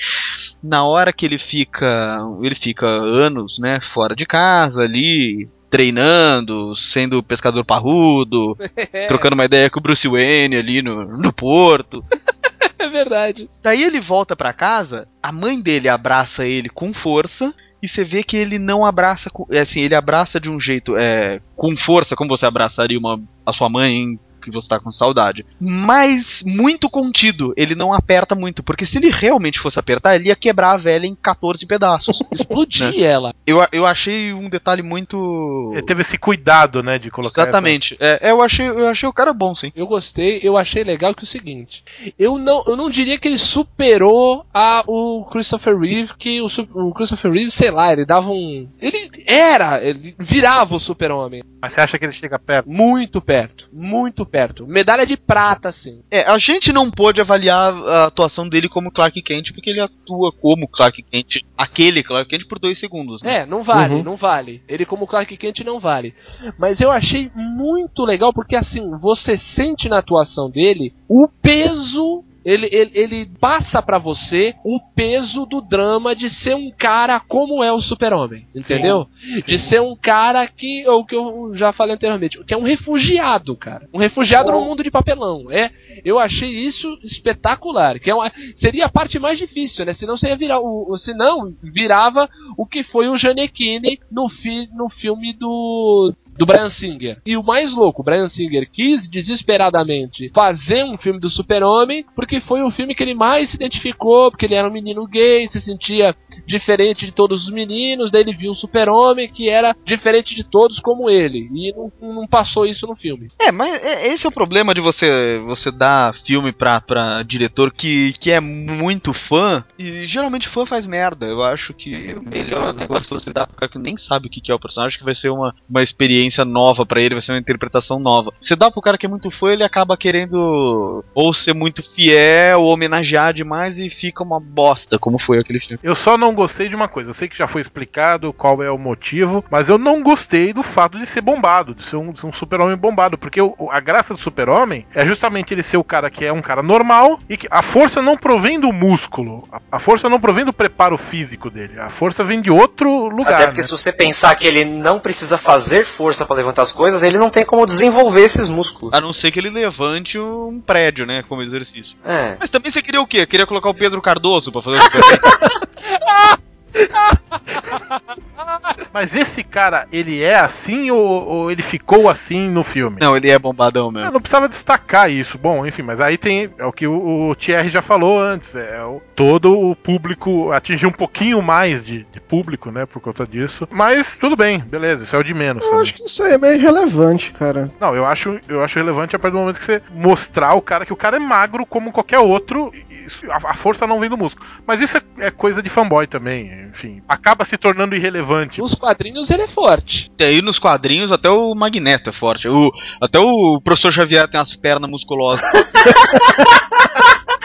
Na hora que ele fica. Ele fica anos, né, fora de casa ali. Treinando, sendo pescador parrudo, [LAUGHS] trocando uma ideia com o Bruce Wayne ali no, no porto. [LAUGHS] É verdade. Daí ele volta pra casa, a mãe dele abraça ele com força. E você vê que ele não abraça, é assim, ele abraça de um jeito é, com força, como você abraçaria uma, a sua mãe que você tá com saudade. Mas muito contido, ele não aperta muito, porque se ele realmente fosse apertar, ele ia quebrar a velha em 14 pedaços. [LAUGHS] Explodir ela. eu, eu achei um detalhe muito. Ele teve esse cuidado, né, de colocar Exatamente. É, eu, achei, eu achei o cara bom, sim. Eu gostei, eu achei legal que é o seguinte. Eu não, eu não diria que ele superou a, o Christopher Reeve, que o, o Christopher Reeve, sei lá, ele dava um. Ele era, ele virava o super-homem. Mas você acha que ele chega perto? Muito perto, muito perto. Medalha de prata, assim. É, a gente não pôde avaliar a atuação dele como Clark Kent, porque ele atua como Clark Kent, aquele Clark Kent, por dois segundos. Né? É, não vale, Uhum. não vale. Ele como Clark Kent não vale. Mas eu achei muito legal porque assim, você sente na atuação dele o peso ele, ele, ele passa pra você o peso do drama de ser um cara como é o super-homem, entendeu? De ser um cara que, o que eu já falei anteriormente, que é um refugiado, cara. Um refugiado no mundo de papelão. É, eu achei isso espetacular, que é uma, seria a parte mais difícil, né? Senão você ia virar o, o senão virava o que foi o Janequine no, fi, no filme do do Brian Singer. E o mais louco, o Brian Singer quis desesperadamente fazer um filme do Super-Homem, porque foi o filme que ele mais se identificou, porque ele era um menino gay, se sentia diferente de todos os meninos, daí ele viu um Super-Homem que era diferente de todos como ele. E não, não passou isso no filme. É, mas é- esse é o problema de você você dar filme pra, pra diretor que, que é muito fã, e geralmente fã faz merda. Eu acho que o melhor negócio você dá pro cara que nem sabe o que que é o personagem, que vai ser uma, uma experiência experiência nova pra ele, vai ser uma interpretação nova. Você dá pro cara que é muito fã, ele acaba querendo ou ser muito fiel, ou homenagear demais e fica uma bosta, como foi aquele filme. Eu só não gostei de uma coisa. Eu sei que já foi explicado qual é o motivo, mas eu não gostei do fato de ser bombado, de ser um, um super-homem bombado. Porque o- a graça do super-homem é justamente ele ser o cara que é um cara normal e que a força não provém do músculo. A, a força não provém do preparo físico dele. A força vem de outro lugar. Até porque né? se você pensar que ele não precisa fazer força pra levantar as coisas, ele não tem como desenvolver esses músculos. A não ser que ele levante um prédio, né, como exercício. É. Mas também você queria o quê? Queria colocar o Pedro Cardoso pra fazer o? [LAUGHS] [LAUGHS] [LAUGHS] Mas esse cara, ele é assim ou, ou ele ficou assim no filme? Não, ele é bombadão Eu mesmo. não precisava destacar isso. Bom, enfim, mas aí tem. É o que o, o Thierry já falou antes. É o- todo o público atingir um pouquinho mais de, de público, né? Por conta disso. Mas tudo bem, beleza, isso é o de menos. Eu também. acho que isso aí é meio relevante, cara. Não, eu acho, eu acho relevante a partir do momento que você mostrar o cara que o cara é magro como qualquer outro. isso- a, a força não vem do músculo. Mas isso é, é coisa de fanboy também. Enfim, acaba se tornando irrelevante. Nos quadrinhos ele é forte. E aí nos quadrinhos até o Magneto é forte. O, até o professor Xavier tem as pernas musculosas. [LAUGHS]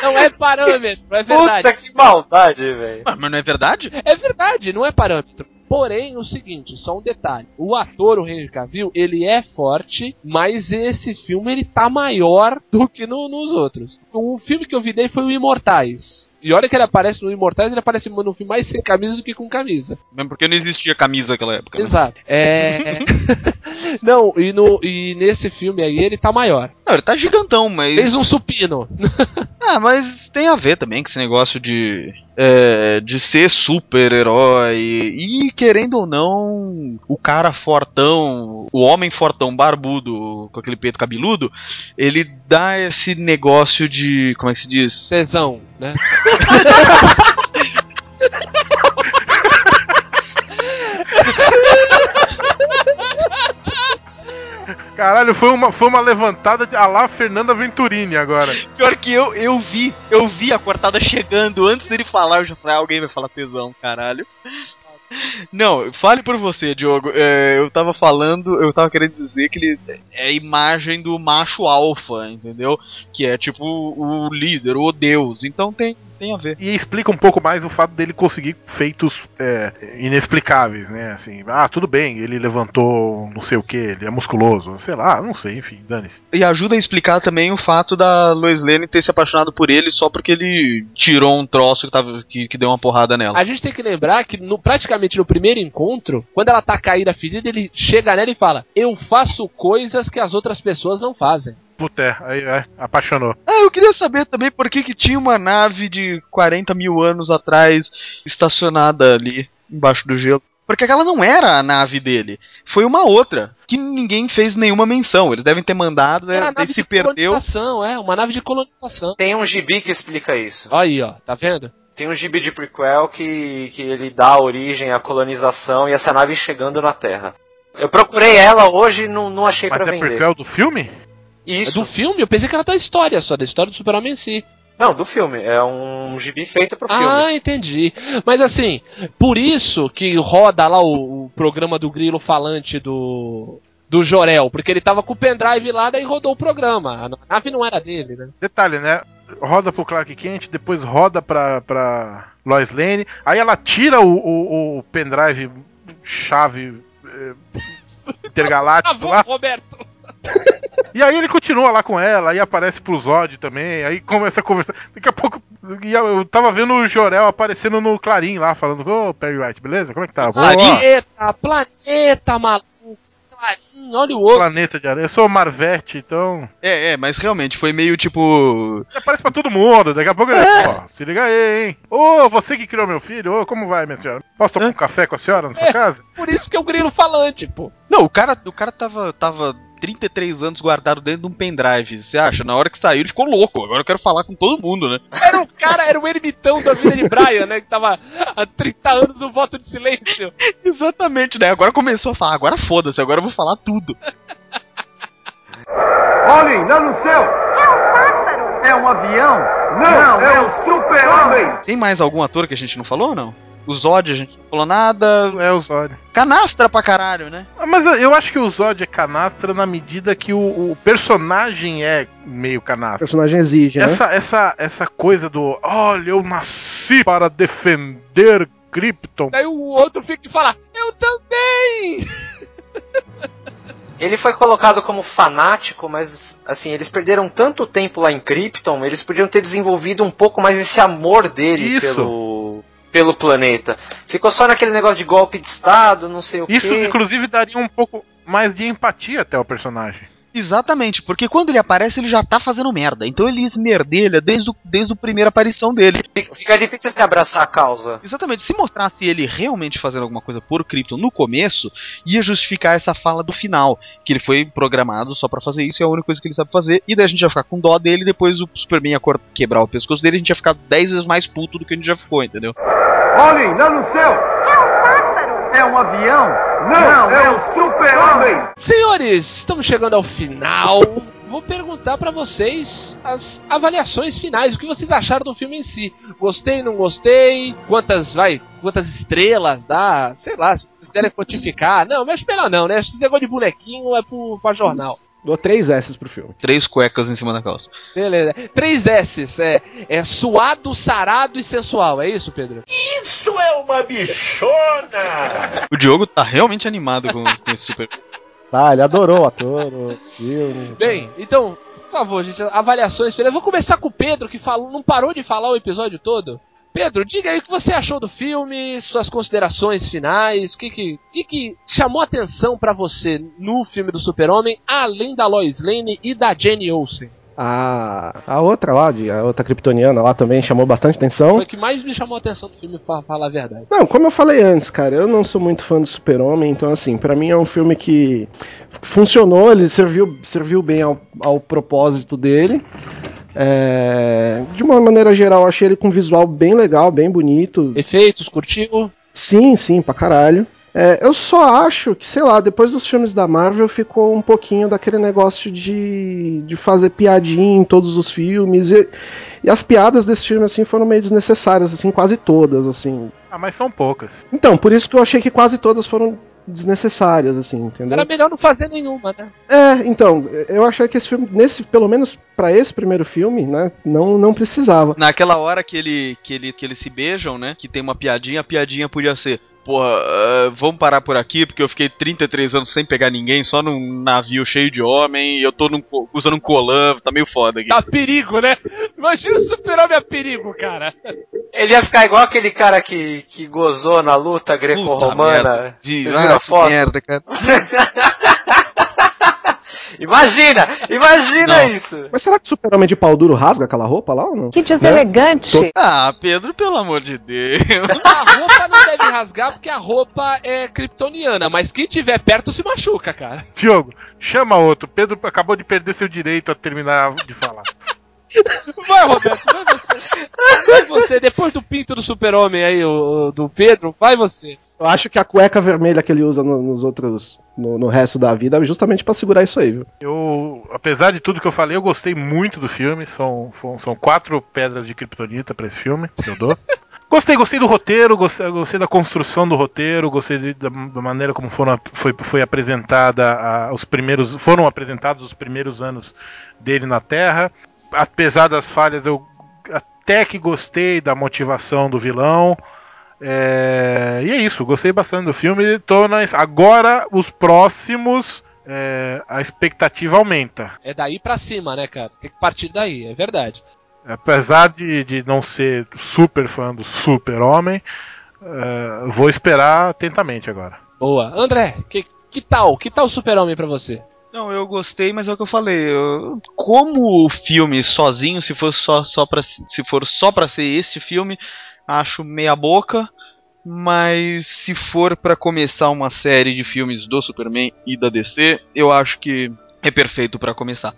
Não é parâmetro, é verdade. Puta que maldade, velho. Mas mas não é verdade? É verdade, não é parâmetro. Porém, o seguinte, só um detalhe. O ator, o Henry Cavill, ele é forte, mas esse filme ele tá maior do que no- nos outros. O filme que eu vi dele foi o Imortais. E olha que ele aparece no Imortais, ele aparece no filme mais sem camisa do que com camisa. Mesmo porque não existia camisa naquela época. né? Exato. É. [LAUGHS] não, e, no, e nesse filme aí ele tá maior. Não, ele tá gigantão, mas. Fez um supino. [LAUGHS] Ah, mas tem a ver também com esse negócio de. É, de ser super-herói. E querendo ou não, o cara fortão, o homem fortão barbudo com aquele peito cabeludo, ele dá esse negócio de. Como é que se diz? Tesão, né? [LAUGHS] Caralho, foi uma, foi uma levantada de a lá Fernanda Venturini agora. Pior que eu, eu vi, eu vi a cortada chegando antes dele falar, eu já falei, ah, alguém vai falar tesão, caralho. Não, fale por você, Diogo. É, eu tava falando, eu tava querendo dizer que ele é a imagem do macho alfa, entendeu? Que é tipo o líder, o deus. Então tem, tem a ver. E explica um pouco mais o fato dele conseguir feitos é, inexplicáveis, né? Assim, ah, tudo bem, ele levantou não sei o que, ele é musculoso, sei lá, não sei, enfim, dane-se. E ajuda a explicar também o fato da Lois Lane ter se apaixonado por ele só porque ele tirou um troço que, tava, que, que deu uma porrada nela. A gente tem que lembrar que no- praticamente no primeiro encontro, quando ela tá caída ferida, ele chega nela e fala: Eu faço coisas que as outras pessoas não fazem. Puta, é, aí é, apaixonou. Ah, eu queria saber também por que, que tinha uma nave de 40 mil anos atrás estacionada ali embaixo do gelo. Porque aquela não era a nave dele. Foi uma outra. Que ninguém fez nenhuma menção. Eles devem ter mandado, né? Era daí se de perdeu. colonização, é, uma nave de colonização. Tem um gibi que explica isso. Olha aí, ó, tá vendo? Tem um gibi de prequel que, que ele dá origem à colonização e essa nave chegando na Terra. Eu procurei ela hoje e não, não achei Mas pra é vender. prequel do filme? É Isso. do filme? Eu pensei que era da história só, da história do Super-Homem em si. Não, do filme. É um gibi feito pro filme. Ah, entendi. Mas assim, por isso que roda lá o, o programa do Grilo Falante do. Do Jorel, porque ele tava com o pendrive lá, daí rodou o programa. A nave não era dele, né? Detalhe, né? Roda pro Clark Kent, depois roda pra, pra Lois Lane, aí ela tira o, o, o pendrive chave eh, intergaláctico lá, Roberto. [LAUGHS] e aí ele continua lá com ela, aí aparece pro Zod também, aí começa a conversar. Daqui a pouco, eu tava vendo o Jorel aparecendo no Clarim lá, falando, ô Perry White, beleza? Como é que tá? Planeta, planeta, maluco. Clarinho, olha o outro. planeta de areia. Eu sou Marvete, então. É, é, mas realmente foi meio tipo. Aparece pra todo mundo, daqui a pouco ele. [LAUGHS] Ó, se liga aí, hein? Ô, você que criou meu filho, ô, como vai, minha senhora? Posso tomar um café com a senhora na sua É. casa? Por isso que é o Grilo Falante, pô. Não, o cara, o cara tava, tava 33 anos guardado dentro de um pendrive. Você acha? Na hora que saiu, ele ficou louco. Agora eu quero falar com todo mundo, né? Era o cara, era o ermitão da vida de Brian, né? Que tava há 30 anos no voto de silêncio. [LAUGHS] Exatamente, né? Agora começou a falar, agora foda-se, agora eu vou falar tudo. [LAUGHS] Olhem, lá no céu! É um pássaro! É um avião? Não, é, o super-homem! Tem mais algum ator que a gente não falou ou não? O Zod, a gente não falou nada. É o Zod. Canastra pra caralho, né? Ah, Mas eu acho que o Zod é canastra na medida que o, o personagem é meio O canastra. personagem exige, né? Essa, essa, essa coisa do olha, eu nasci para defender Krypton. Daí o outro fica e fala, eu também! [LAUGHS] Ele foi colocado como fanático, mas assim, eles perderam tanto tempo lá em Krypton, eles podiam ter desenvolvido um pouco mais esse amor dele Isso. pelo pelo planeta. Ficou só naquele negócio de golpe de estado, não sei o Isso, quê. inclusive, daria um pouco mais de empatia até o personagem. Exatamente, porque quando ele aparece, ele já tá fazendo merda. Então ele esmerdelha desde, o, desde a primeira aparição dele. Fica difícil se abraçar a causa. Exatamente, se mostrasse ele realmente fazendo alguma coisa por Krypton no começo, ia justificar essa fala do final, que ele foi programado só pra fazer isso, é a única coisa que ele sabe fazer, e daí a gente ia ficar com dó dele, depois o Superman ia quebrar o pescoço dele, a gente ia ficar 10 vezes mais puto do que a gente já ficou, entendeu? Olhem, lá no céu! É um! É um avião? Não, é o super-homem! Senhores, estamos chegando ao final. Vou perguntar pra vocês as avaliações finais, o que vocês acharam do filme em si. Gostei, não gostei? Quantas, vai, quantas estrelas dá? Sei lá, se vocês quiserem quantificar. Não, mas melhor não, né? Esse negócio de bonequinho é pro, pra jornal. Dou três S pro filme. Três cuecas em cima da calça. Beleza. Três S's, é, é suado, sarado e sensual, é isso, Pedro? O Diogo tá realmente animado com, com esse Super. Tá, ele adorou o ator, o filme. Bem, então, por favor, gente, avaliações finais. Vou começar com o Pedro, que falou, não parou de falar o episódio todo. Pedro, diga aí o que você achou do filme, suas considerações finais, o que que, que, que chamou atenção pra você no filme do Super-Homem, além da Lois Lane e da Jenny Olsen. A, a outra lá, de- a outra kryptoniana lá também chamou bastante atenção. Foi o que mais me chamou a atenção do filme, pra falar a verdade. Não, como eu falei antes, cara, eu não sou muito fã do Super-Homem, então assim, pra mim é um filme que funcionou, ele serviu, serviu bem ao, ao propósito dele. É, de uma maneira geral, eu achei ele com um visual bem legal, bem bonito. Efeitos, curtiu? Sim, sim, pra caralho. É, eu só acho que, sei lá, depois dos filmes da Marvel ficou um pouquinho daquele negócio de, de fazer piadinha em todos os filmes. E, e as piadas desse filme, assim, foram meio desnecessárias, assim, quase todas, assim. Ah, mas são poucas. Então, por isso que eu achei que quase todas foram desnecessárias, assim, entendeu? Era melhor não fazer nenhuma, né? É, então, eu achei que esse filme, nesse, pelo menos pra esse primeiro filme, né, não, não precisava. Naquela hora que ele, que ele que eles se beijam, né? Que tem uma piadinha, a piadinha podia ser. Porra, ah, vamos parar por aqui, porque eu fiquei 33 anos sem pegar ninguém, só num navio cheio de homem, e eu tô num usando um colã, tá meio foda aqui. Tá perigo, né? Imagina o Super-Homem a perigo, cara. Ele ia ficar igual aquele cara que, que gozou na luta greco-romana. De- Vocês viram a foto? merda, cara. [LAUGHS] Imagina! Imagina Não. isso! Mas será que o Super-Homem de pau duro rasga aquela roupa lá ou não? Que deselegante. Ah, Pedro, pelo amor de Deus. A roupa não deve rasgar porque a roupa é kryptoniana, mas quem tiver perto se machuca, cara. Diogo, chama outro. Pedro acabou de perder seu direito a terminar de falar. Vai, Roberto, vai você. Vai você, depois do pinto do super-homem aí, o do Pedro, vai você. Eu acho que a cueca vermelha que ele usa no- nos outros, no, no resto da vida é justamente pra segurar isso aí, viu? Eu, apesar de tudo que eu falei, eu gostei muito do filme. São, são, quatro pedras de kryptonita pra esse filme que eu dou. [LAUGHS] Gostei, gostei do roteiro, gostei, gostei da construção do roteiro, gostei de- da, da maneira como foram, foi, foi apresentada a- os primeiros, foram apresentados os primeiros anos dele na Terra. Apesar das falhas, eu até que gostei da motivação do vilão. É, e é isso, gostei bastante do filme. Tô na, agora, os próximos, é, a expectativa aumenta. É daí pra cima, né, cara? Tem que partir daí, é verdade. Apesar de, de não ser super fã do Super-Homem, é, vou esperar atentamente agora. Boa. André, que, que tal? Que tal o super-homem pra você? Não, eu gostei, mas é o que eu falei. eu- como o filme sozinho, se for só, só pra, se for só pra ser este filme, acho meia boca. Mas se for pra começar uma série de filmes do Superman e da DC, eu acho que é perfeito pra começar.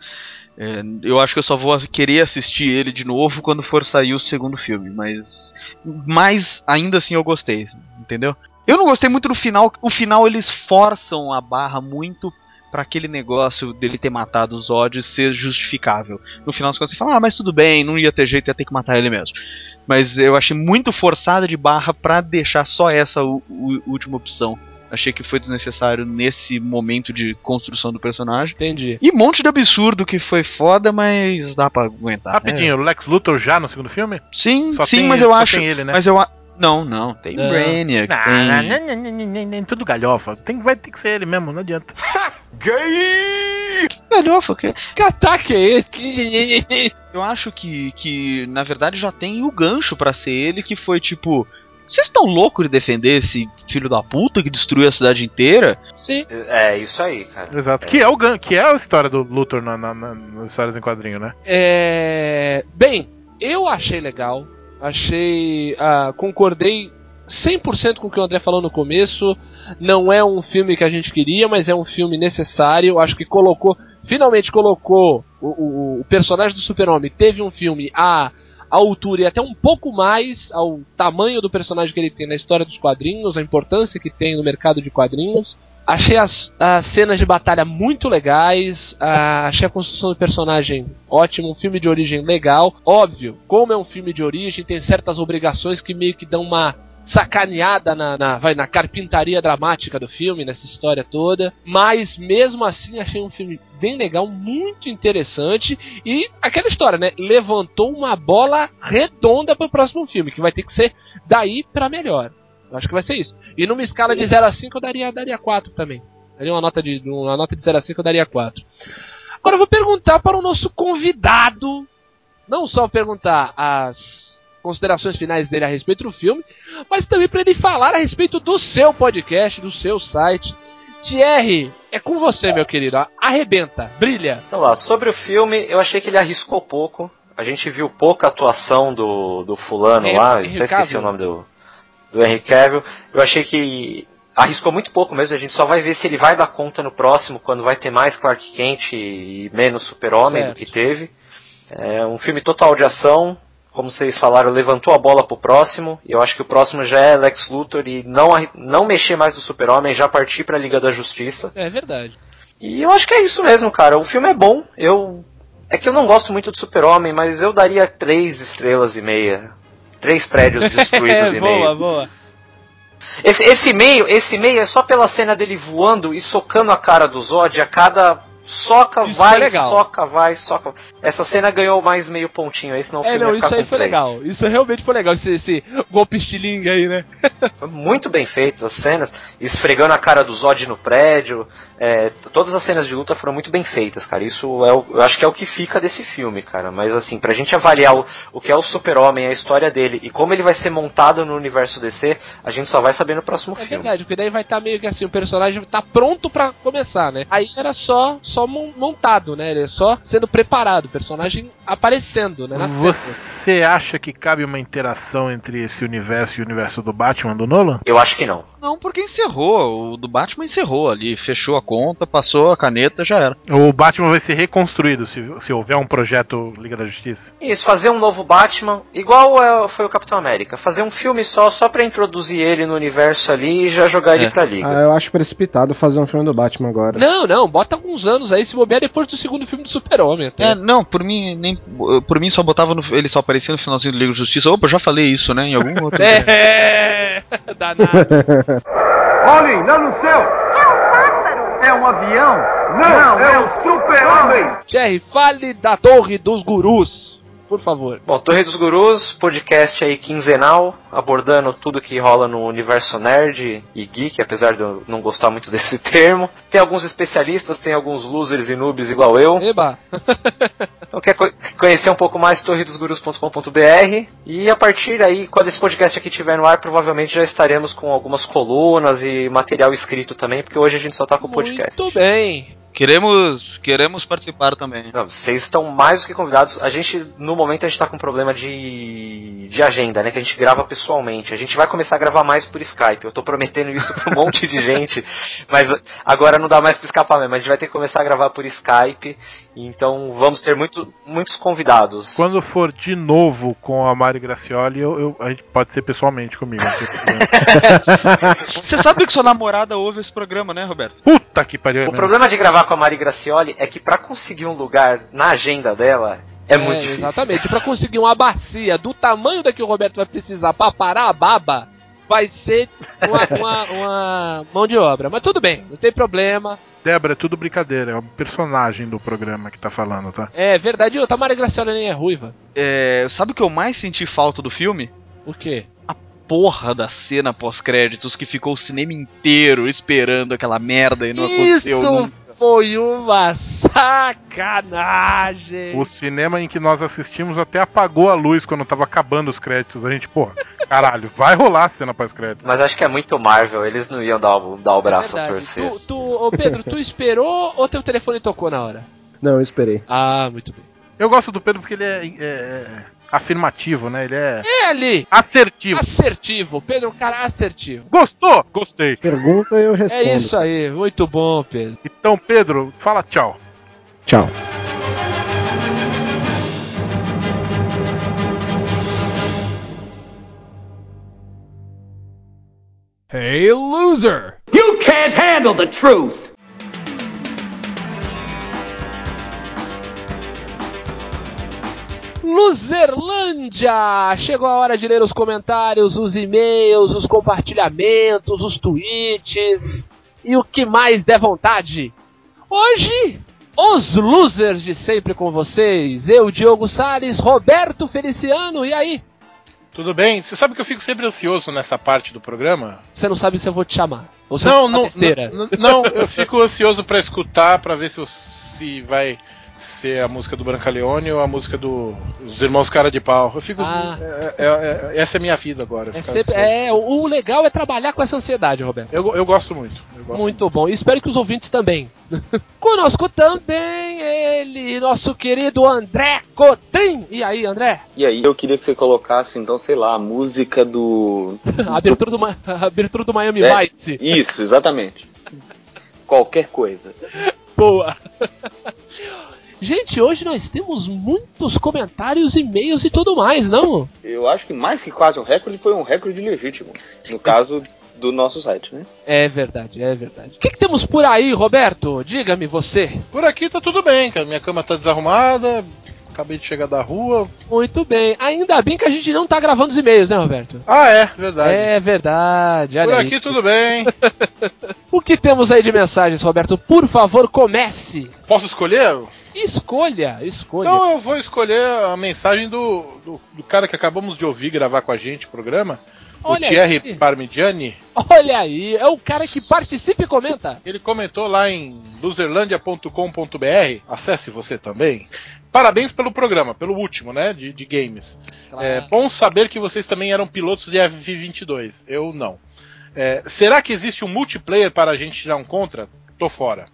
É, eu acho que eu só vou querer assistir ele de novo quando for sair o segundo filme, mas mas ainda assim eu gostei, entendeu? Eu não gostei muito do final, o final eles forçam a barra muito pra aquele negócio dele ter matado os ódios ser justificável. No final das contas você fala, ah, mas tudo bem, não ia ter jeito, ia ter que matar ele mesmo. Mas eu achei muito forçada de barra pra deixar só essa u- u- última opção. Achei que foi desnecessário nesse momento de construção do personagem. Entendi. E um monte de absurdo que foi foda, mas dá pra aguentar. Rapidinho, o Lex Luthor já no segundo filme? Sim, Só sim, mas eu acho. ele, né? Mas eu Não, não, tem Não. Brainiac, Não, tem. não, não, não, não, não, não, tudo galhofa. Tem, vai ter que ser ele mesmo, não adianta. [LAUGHS] Galhofa, que- Que ataque é esse? Que- [LAUGHS] Eu acho que, que na verdade já tem o gancho pra ser ele que foi tipo. Vocês estão loucos de defender esse filho da puta que destruiu a cidade inteira? Sim. É, isso aí, cara. Exato. Que é, o, gan- que é a história do Luthor na, na- na- nas histórias em quadrinho, né? É... Bem, eu achei legal. Achei. ah, concordei 100% com o que o André falou no começo. Não é um filme que a gente queria, mas é um filme necessário. Acho que colocou. Finalmente colocou o, o- o personagem do Super-Homem. Teve um filme à altura e até um pouco mais ao tamanho do personagem que ele tem na história dos quadrinhos, a importância que tem no mercado de quadrinhos. Achei as, as cenas de batalha muito legais, ah, achei a construção do personagem ótimo, um filme de origem legal. Óbvio, como é um filme de origem, tem certas obrigações que meio que dão uma sacaneada na, na, vai, na carpintaria dramática do filme, nessa história toda. Mas mesmo assim achei um filme bem legal, muito interessante. E aquela história, né? Levantou uma bola redonda pro próximo filme, que vai ter que ser daí pra melhor. Eu acho que vai ser isso. E numa escala de 0 a 5 eu daria, daria 4 também. Daria uma nota de, uma nota de 0 a 5 eu daria 4. Agora eu vou perguntar para o nosso convidado. Não só perguntar as considerações finais dele a respeito do filme, mas também para ele falar a respeito do seu podcast, do seu site. Thierry, é com você, meu querido. Arrebenta, brilha. Então lá, sobre o filme, eu achei que ele arriscou pouco. A gente viu pouca atuação do, do fulano Henry- lá, Henry até esqueci Cavill. o nome do, do Henry Cavill. Eu achei que arriscou muito pouco mesmo, a gente só vai ver se ele vai dar conta no próximo, quando vai ter mais Clark Kent e menos Super-Homem do que teve. É um filme total de ação, como vocês falaram, levantou a bola pro próximo, e eu acho que o próximo já é Lex Luthor e não, não mexer mais no Super-Homem, já partir pra Liga da Justiça. É verdade. E eu acho que é isso mesmo, cara. O filme é bom. Eu é que eu não gosto muito do Super-Homem, mas eu daria três estrelas e meia. Três prédios [LAUGHS] destruídos É, e boa, meio. boa. Esse, esse meio, esse meio é só pela cena dele voando e socando a cara do Zod a cada soca, Isso vai, legal. soca, vai, soca. Essa cena ganhou mais meio pontinho aí, senão o É, filme não, ia ficar isso aí foi três. legal. Isso realmente foi legal, esse, esse golpe estilingue aí, né? [LAUGHS] Foi muito bem feito as cenas, esfregando a cara do Zod no prédio. É, todas as cenas de luta foram muito bem feitas, cara. Isso é o, eu acho que é o que fica desse filme, cara. Mas assim, pra gente avaliar o, o que é o Super-Homem, a história dele e como ele vai ser montado no universo DC, a gente só vai saber no próximo É filme. verdade, porque daí vai estar meio que assim, o personagem tá pronto pra começar, né? Aí era só só mon- montado, né? Ele é só sendo preparado, o personagem aparecendo, né? Você acha que cabe uma interação entre esse universo e o universo do Batman do Nolan? Eu acho que não. Não, porque encerrou. O do Batman encerrou ali. Fechou a conta, passou a caneta, já era. O Batman vai ser reconstruído se, se houver um projeto Liga da Justiça? Isso, fazer um novo Batman, igual é, foi o Capitão América. Fazer um filme só, só pra introduzir ele no universo ali e já jogar ele É. pra liga. Ah, eu acho precipitado fazer um filme do Batman agora. Não, não, bota alguns anos aí, se bobear depois do segundo filme do Super-Homem até. É, não, por mim, nem. Por mim só botava no. Ele só aparecia no finalzinho do Liga da Justiça. Opa, já falei isso, né? Em algum outro. [LAUGHS] É, [LAUGHS] danado. [LAUGHS] Olhem, lá no céu! É um! É um avião? Não, é o super-homem! Thierry, fale da Torre dos Gurus, por favor. Bom, Torre dos Gurus, podcast aí quinzenal, abordando tudo que rola no universo nerd e geek, apesar de eu não gostar muito [LAUGHS] desse termo. Tem alguns especialistas, tem alguns losers e noobs igual eu. Eba. [LAUGHS] Então quer co- conhecer um pouco mais torredosgurus.com.br e a partir aí, quando esse podcast aqui estiver no ar, provavelmente já estaremos com algumas colunas e material escrito também, porque hoje a gente só tá com o podcast. Muito bem. Queremos, queremos participar também. Não, vocês estão mais do que convidados. A gente, no momento, a gente tá com problema de, de agenda, né? Que a gente grava pessoalmente. A gente vai começar a gravar mais por Skype. Eu tô prometendo isso pra um [LAUGHS] monte de gente, mas agora não dá mais pra escapar mesmo. A gente vai ter que começar a gravar por Skype. Então vamos ter muito, muitos convidados. Quando for de novo com a Mari Gracioli, eu, eu- a gente pode ser pessoalmente comigo. [LAUGHS] Você sabe que sua namorada ouve esse programa, né, Roberto? Puta que pariu. O mesmo. problema de gravar com a Mari Gracioli é que pra conseguir um lugar na agenda dela é, muito difícil. Exatamente. Pra conseguir uma bacia do tamanho da que o Roberto vai precisar pra parar a baba, vai ser uma, [LAUGHS] uma- uma mão de obra. Mas tudo bem, não tem problema. Débora, é tudo brincadeira. É o personagem do programa que tá falando, tá? É verdade, ô, Tamara Graciola nem é ruiva. É, sabe o que eu mais senti falta do filme? O quê? Porra da cena pós-créditos que ficou o cinema inteiro esperando aquela merda e não aconteceu Isso. Foi uma sacanagem. O cinema em que nós assistimos até apagou a luz quando tava acabando os créditos. A gente, porra, caralho, vai rolar a cena pós-crédito. Mas acho que é muito Marvel, eles não iam dar o, dar o braço a Verdade. torcer. Tu, tu, ô Pedro, tu [LAUGHS] esperou ou teu telefone tocou na hora? Não, eu esperei. Ah, muito bem. Eu gosto do Pedro porque ele é, é- é afirmativo, né? Ele é É ali, assertivo. assertivo. Pedro é um cara assertivo. Gostou? Gostei. Pergunta eu respondo. É isso aí, muito bom, Pedro. Então, Pedro, fala tchau. Tchau. Hey, loser! You can't handle the truth! Luzerlândia! Chegou a hora de ler os comentários, os e-mails, os compartilhamentos, os tweets e o que mais der vontade. Hoje, os losers de sempre com vocês. Eu, Diogo Salles, Roberto Feliciano, e aí? Tudo bem? Você sabe que eu fico sempre ansioso nessa parte do programa? Você não sabe se eu vou te chamar. Ou se Não, não, não, não, eu fico ansioso pra escutar, pra ver se, eu- se vai ser a música do Brancaleone ou a música do- dos Irmãos Cara de Pau. Eu fico. Ah. é- é- é- essa é a minha vida agora. É sempre, é, o legal é trabalhar com essa ansiedade, Roberto. Eu, eu gosto muito. eu gosto Muito bom. E espero que os ouvintes também. [LAUGHS] Conosco também ele, nosso querido André Cotrim. E aí, André? E aí eu queria que você colocasse, então, sei lá, a música do. [LAUGHS] A abertura do, a abertura do Miami É. Vice. Isso, exatamente. Qualquer coisa. [LAUGHS] Boa. Gente, hoje nós temos muitos comentários, e-mails e tudo mais, não? Eu acho que mais que quase um recorde foi um recorde legítimo. No caso do nosso site, né? É verdade, é verdade. O que, que temos por aí, Roberto? Diga-me você. Por aqui tá tudo bem, cara. Minha cama tá desarrumada. Acabei de chegar da rua. Muito bem. Ainda bem que a gente não tá gravando os e-mails, né, Roberto? Ah, é, verdade. É verdade, olha Por aí. aqui tudo bem. [LAUGHS] O que temos aí de mensagens, Roberto? Por favor, comece. Posso escolher? Escolha, escolha. Então eu vou escolher a mensagem do, do, do cara que acabamos de ouvir gravar com a gente o programa. Olha o Thierry aí. Parmigiani. Olha aí, é o cara que participa e comenta. Ele comentou lá em loserlandia.com.br. Acesse você também. Parabéns pelo programa, pelo último, né? De, de games. É bom saber que vocês também eram pilotos de F-22. Eu não. É, será que existe um multiplayer para a gente tirar um contra? Tô fora.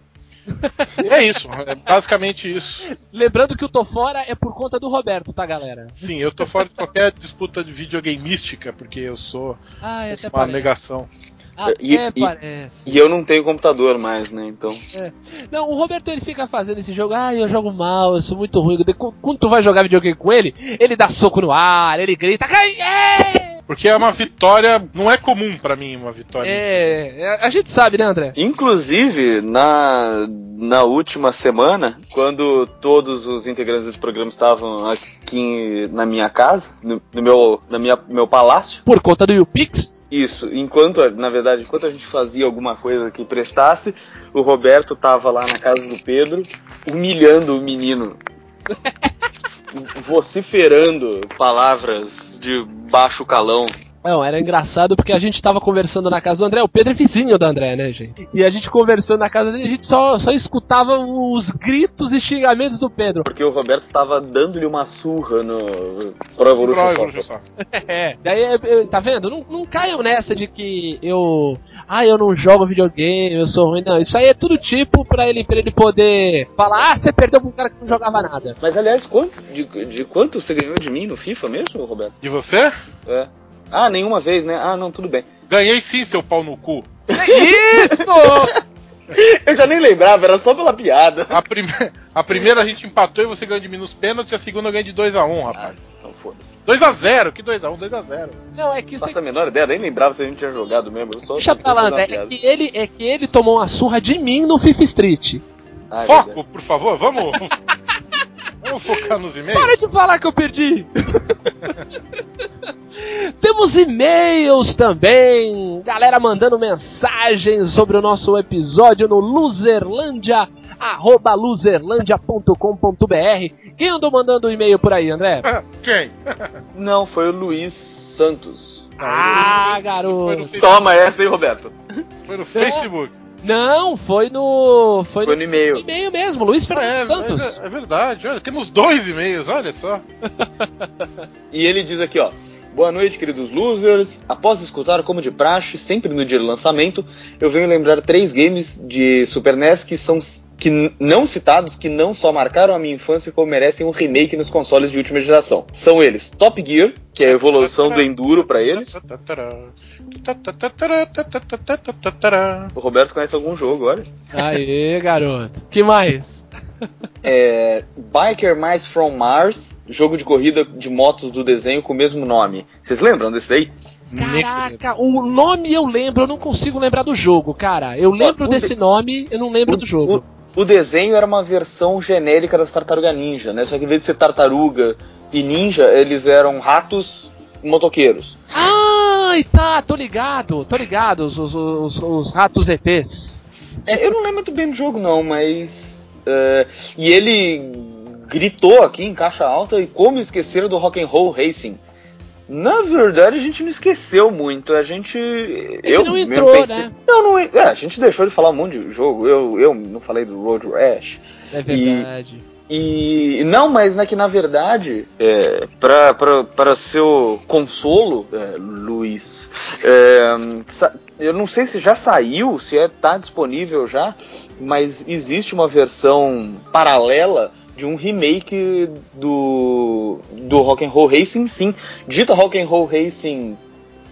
E [LAUGHS] é isso, é basicamente isso. Lembrando que o Tô Fora é por conta do Roberto, tá, galera? Sim, eu tô fora de qualquer disputa de videogameística, porque eu sou Ah, uma parece. negação. Até E- e- parece. E eu não tenho computador mais, né? Então. Não, o Roberto ele fica fazendo esse jogo, ah, eu jogo mal, eu sou muito ruim. Quando tu vai jogar videogame com ele, ele dá soco no ar, ele grita, "Cai- é! Porque é uma vitória, não é comum pra mim uma vitória. É, é, a gente sabe, né, André? Inclusive, na, na última semana, quando todos os integrantes desse programa estavam aqui na minha casa, no, no meu, na minha, meu palácio, Por conta do YouPix. Isso, enquanto, na verdade, enquanto a gente fazia alguma coisa que prestasse, o Roberto tava lá na casa do Pedro, humilhando o menino. [LAUGHS] vociferando palavras de baixo calão. Não, era engraçado porque a gente tava conversando na casa do André, o Pedro é vizinho do André, né, gente? E a gente conversando na casa dele, a gente só, só escutava os gritos e xingamentos do Pedro. Porque o Roberto tava dando-lhe uma surra no Pro Evolution Soccer. [LAUGHS] É, daí, tá vendo? Não, não caiam nessa de que eu. Ah, eu não jogo videogame, eu sou ruim. Não, isso aí é tudo tipo pra ele, pra ele poder falar: ah, você perdeu pra um cara que não jogava nada. Mas aliás, quanto, de, de quanto você ganhou de mim no FIFA mesmo, Roberto? E você? É. Ah, nenhuma vez, né? Ah, não, tudo bem. Ganhei sim, seu pau no cu. Isso! [LAUGHS] Eu já nem lembrava, era só pela piada. A, prime... a primeira a gente empatou e você ganhou de mim nos pênaltis, a segunda eu ganhei de 2x1, Ah, rapaz. então foda-se. 2x0, que 2x1, 2x0. Não, é que isso Faço a menor ideia, nem lembrava se a gente tinha jogado mesmo. Eu só Deixa fazer falando, uma é que, ele, é que ele tomou uma surra de mim no FIFA Street. Ah, é Foco, por favor, vamos. [LAUGHS] vamos focar nos e-mails? Para de falar que eu perdi! [LAUGHS] Temos e-mails também, galera mandando mensagens sobre o nosso episódio no loserlandia, arroba. Quem andou mandando e-mail por aí, André? [LAUGHS] Quem? Não, foi o Luiz Santos. Ah, no garoto! Toma essa, hein, Roberto? Foi no Facebook. Não, foi no. Foi, Foi no no e-mail. e-mail mesmo, Luiz É, Fernando Santos. mas é, é verdade, olha, temos dois e-mails, olha só. E ele diz aqui, ó. Boa noite, queridos losers. Após escutar como de praxe, sempre no dia do lançamento, eu venho lembrar três games de Super NES que são que não citados, que não só marcaram a minha infância, como merecem um remake nos consoles de última geração. São eles Top Gear, que é a evolução do Enduro pra eles. O Roberto conhece algum jogo, olha. Aê, garoto. Que mais? É, Biker Mice from Mars, jogo de corrida de motos do desenho com o mesmo nome. Vocês lembram desse daí? Caraca, o nome eu lembro, eu não consigo lembrar do jogo, cara. Eu lembro o desse de- nome, eu não lembro do jogo. O, o desenho era uma versão genérica das Tartaruga Ninja, né? Só que em vez de ser tartaruga e ninja, eles eram ratos motoqueiros. Ai, tá, tô ligado, tô ligado, os, os, os, os ratos ETs. É, eu não lembro muito bem do jogo, não, mas. É, e ele gritou aqui em caixa alta e como esqueceram do Rock and Roll Racing. Na verdade, a gente não esqueceu muito. A gente. É eu não mesmo entrou, pensei- né? Não, não. É, a gente deixou de falar um monte de jogo. Eu, eu não falei do Road Rash. É verdade. E não, mas né, que na verdade, é, para seu consolo, é, Luiz, é, eu não sei se já saiu, se é, tá disponível já, mas existe uma versão paralela de um remake do, do Rock'n'Roll Racing, sim. Digita Rock'n'Roll Racing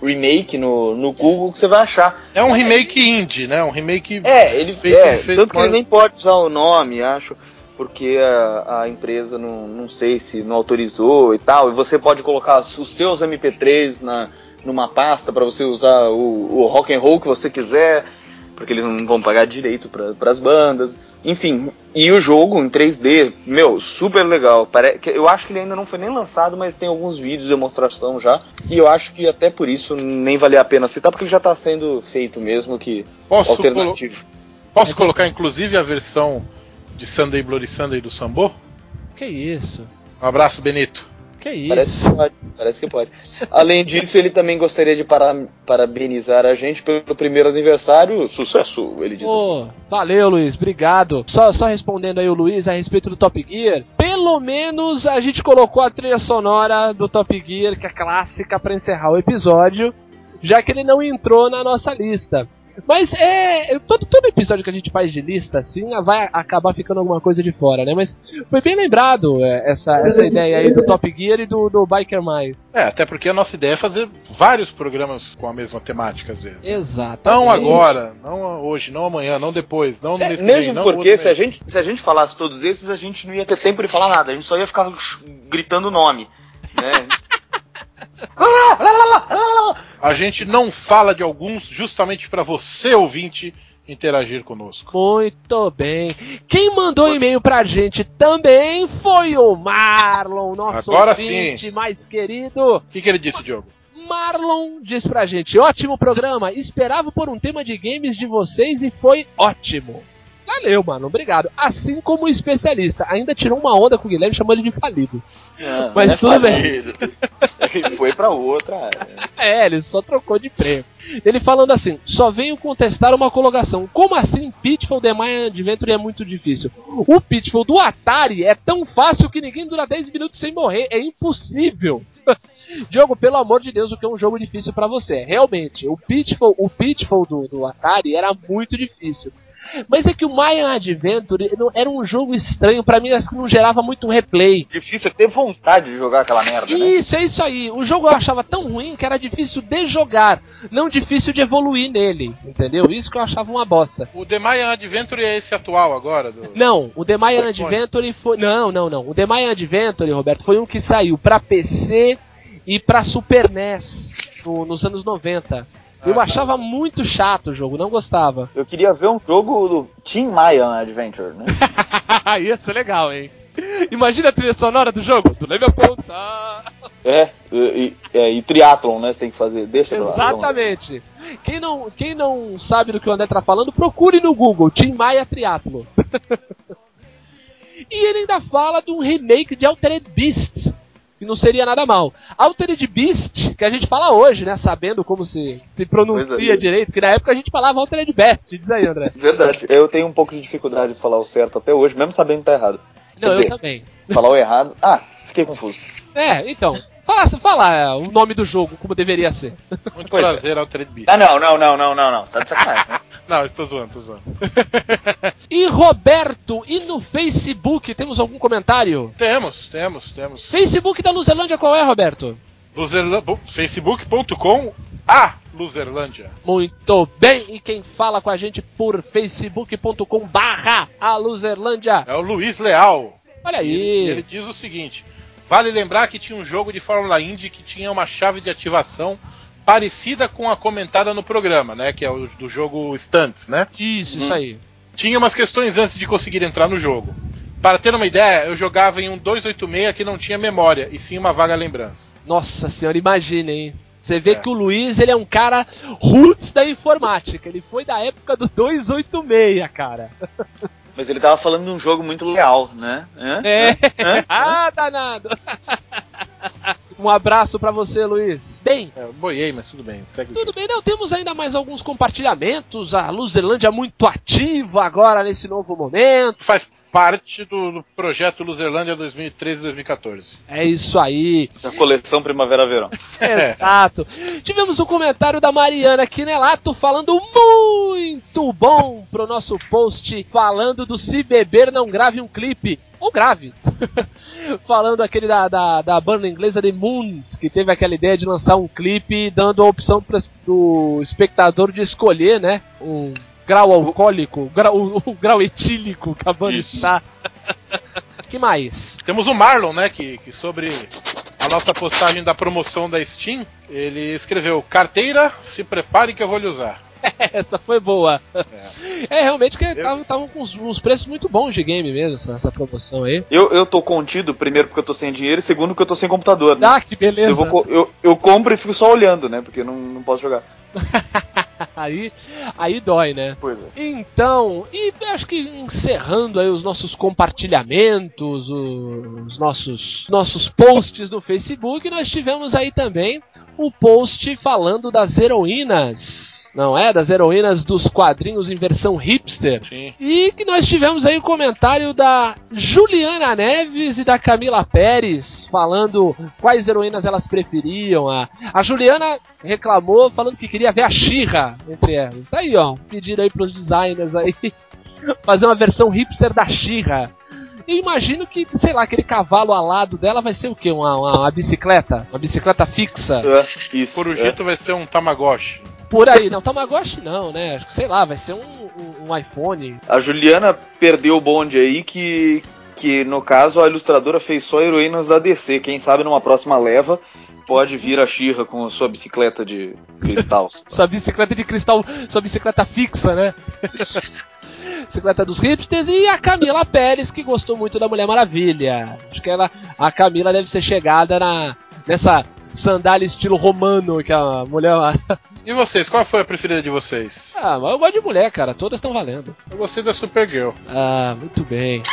Remake no, no Google que você vai achar. É um remake indie, né? Um remake. É, ele Feito- é, feito tanto que ele nem pode usar o nome, acho, porque a, a empresa não, não sei se não autorizou e tal. E você pode colocar os seus MP3 na, numa pasta para você usar o, o rock and roll que você quiser, porque eles não vão pagar direito para as bandas. Enfim, e o jogo em 3D, meu, super legal. Pare... que Eu acho que ele ainda não foi nem lançado, mas tem alguns vídeos de demonstração já. E eu acho que até por isso nem valia a pena citar, porque ele já está sendo feito mesmo que Posso, colo- alternativo. posso colocar inclusive a versão de Sunday Bloody Sunday do Sambo? Que isso? Um abraço, Benito. Que isso? Parece que pode, parece que pode. Além disso, ele também gostaria de para- parabenizar a gente pelo primeiro aniversário. Sucesso, ele diz. Ô, valeu, Luiz, obrigado. Só, só respondendo aí o Luiz a respeito do Top Gear. Pelo menos a gente colocou a trilha sonora do Top Gear, que é clássica, pra encerrar o episódio, já que ele não entrou na nossa lista. Mas é. Todo, todo episódio que a gente faz de lista, assim, vai acabar ficando alguma coisa de fora, né? Mas foi bem lembrado é, essa, essa ideia aí do [LAUGHS] Top Gear e do, do Biker Mais. É, até porque a nossa ideia é fazer vários programas com a mesma temática às vezes. Exato. Não agora, não hoje, não amanhã, não depois, não É, nesse mesmo porque outro se a, gente, se a gente falasse todos esses, a gente não ia ter tempo de falar nada. A gente só ia ficar gritando o nome. Né? A gente não fala de alguns justamente para você, ouvinte, interagir conosco. Muito bem. Quem mandou e-mail pra gente também foi o Marlon, nosso Agora ouvinte mais querido. O que, que ele disse, Diogo? Marlon diz pra gente: ótimo programa, esperava por um tema de games de vocês e foi ótimo. Valeu, mano, obrigado. Assim como o especialista, ainda tirou uma onda com o Guilherme, chamou ele de falido. Não, Mas não é tudo bem. falido. Ele foi pra outra área. [LAUGHS] É, ele só trocou de prêmio. Ele falando assim: só venho contestar uma colocação. Como assim Pitfall The Mayan Adventure é muito difícil? O Pitfall do Atari é tão fácil que ninguém dura 10 minutos sem morrer. É impossível. [LAUGHS] Diogo, pelo amor de Deus, o que é um jogo difícil pra você? Realmente, o Pitfall, o Pitfall do, do Atari era muito difícil. Mas é que o Mayan Adventure não- era um jogo estranho, pra mim acho que não gerava muito replay. Difícil é ter vontade de jogar aquela merda, né? Isso, é isso aí. O jogo eu achava tão ruim que era difícil de jogar, não difícil de evoluir nele, entendeu? Isso que eu achava uma bosta. O The Mayan Adventure é esse atual agora? Do... Não, o The Mayan. Adventure foi. Não, não, não. O The Mayan Adventure, Roberto, foi um que saiu pra PC e pra Super NES no- nos anos 90. Eu Ah, tá. achava muito chato o jogo, não gostava. Eu queria ver um jogo do Team Mayan Adventure, né? [LAUGHS] Ia ser legal, hein? Imagina a trilha sonora do jogo. Tu lembra a ponta. É, e, é, e triatlon, né? Você tem que fazer. Deixa pra lá. Exatamente. Quem não, quem não sabe do que o André tá falando, procure no Google, Tim Maia Triatlo. [LAUGHS] e ele ainda fala de um remake de Altered Beast, que não seria nada mal. Altered Beast, que a gente fala hoje, né, sabendo como se, se pronuncia é. direito, que na época a gente falava Altered Beast, diz aí, André. Verdade, eu tenho um pouco de dificuldade de falar o certo até hoje, mesmo sabendo que tá errado. Não, Quer eu dizer, também. falar o errado. Ah, fiquei confuso. É, então, fala, fala é, o nome do jogo como deveria ser. Muito Pois é. prazer, Altered Beast. Ah, não, não, não, não, não, não. Você tá de sacanagem, né? [LAUGHS] Não, estou zoando, estou zoando. [LAUGHS] E Roberto, e no Facebook, temos algum comentário? Temos, temos, temos. Facebook da Luzerlândia qual é, Roberto? Luzerla- Facebook.com a Luzerlândia. Muito bem, e quem fala com a gente por facebook.com barra a Luzerlândia. É o Luiz Leal. Olha E ele, ele aí. diz o seguinte: vale lembrar que tinha um jogo de Fórmula Indy que tinha uma chave de ativação parecida com a comentada no programa, né? Que é o do jogo Stunts, né? Isso, isso aí. Tinha umas questões antes de conseguir entrar no jogo. Para ter uma ideia, eu jogava em um 286 que não tinha memória, e sim uma vaga lembrança. Nossa senhora, imagina, hein? Você vê É. que o Luiz, ele é um cara roots da informática. Ele foi da época do 286, cara. [LAUGHS] Mas ele tava falando de um jogo muito leal, né? Hã? É. Hã? Hã? [LAUGHS] ah, danado. [LAUGHS] um abraço pra você, Luiz. Bem, É, boiei, mas tudo bem, segue Tudo bem, não, temos ainda mais alguns compartilhamentos. A Luzerlândia muito ativa agora nesse novo momento. Faz parte do, do projeto Luzerlândia 2013-2014. É isso aí, Da coleção Primavera-Verão. [LAUGHS] exato. Tivemos um comentário da Mariana Quinelato falando muito bom pro nosso post, falando do Se Beber Não Grave um Clipe. Ou grave. [LAUGHS] falando aquele da, da, da banda inglesa The Moons, que teve aquela ideia de lançar um clipe dando a opção para o espectador de escolher, né? Um grau alcoólico, grau, o, [LAUGHS] o grau etílico que a banda Isso. está. que mais? Temos o Marlon, né, que, que sobre a nossa postagem da promoção da Steam, ele escreveu: Carteira, se prepare que eu vou lhe usar. [LAUGHS] Essa foi boa. É, realmente que Eu- estavam com uns, uns preços muito bons de game mesmo, essa, essa promoção aí. Eu, eu tô contido, primeiro porque eu tô sem dinheiro, e segundo porque eu tô sem computador, né? Ah, que beleza. Eu, vou, eu, eu compro e fico só olhando, né? Porque não, não posso jogar. [LAUGHS] [LAUGHS] aí, aí dói, né? Pois é. Então, e acho que encerrando aí os nossos compartilhamentos, os nossos, nossos posts no Facebook, nós tivemos aí também o post falando das heroínas. Não é? Das heroínas dos quadrinhos em versão hipster. Sim. E que nós tivemos aí o comentário da Juliana Neves e da Camila Pérez falando quais heroínas elas preferiam. A, a Juliana reclamou falando que queria ver a Xirra entre elas. Tá aí, ó. Um pedido aí pros designers aí [LAUGHS] fazer uma versão hipster da Xirra. Eu imagino que, sei lá, aquele cavalo alado dela vai ser o quê? Uma, uma, uma bicicleta? Uma bicicleta fixa? É, isso. Corujito vai ser um Tamagotchi. Por aí. Não, Tamagotchi não, né? Acho que, sei lá, vai ser um, um, um iPhone. A Juliana perdeu o bonde aí que, que, no caso, a ilustradora fez só heroínas da DC. Quem sabe numa próxima leva pode vir a Xirra com a sua bicicleta de cristal. [LAUGHS] Sua bicicleta de cristal, sua bicicleta fixa, né? [LAUGHS] bicicleta dos hipsters e a Camila Pérez que gostou muito da Mulher Maravilha. Acho que ela, a Camila deve ser chegada na nessa sandália estilo romano que a mulher. E vocês, qual foi a preferida de vocês? Ah, mas eu gosto de mulher, cara. Todas estão valendo. Eu gostei da Supergirl. Ah, muito bem. [LAUGHS]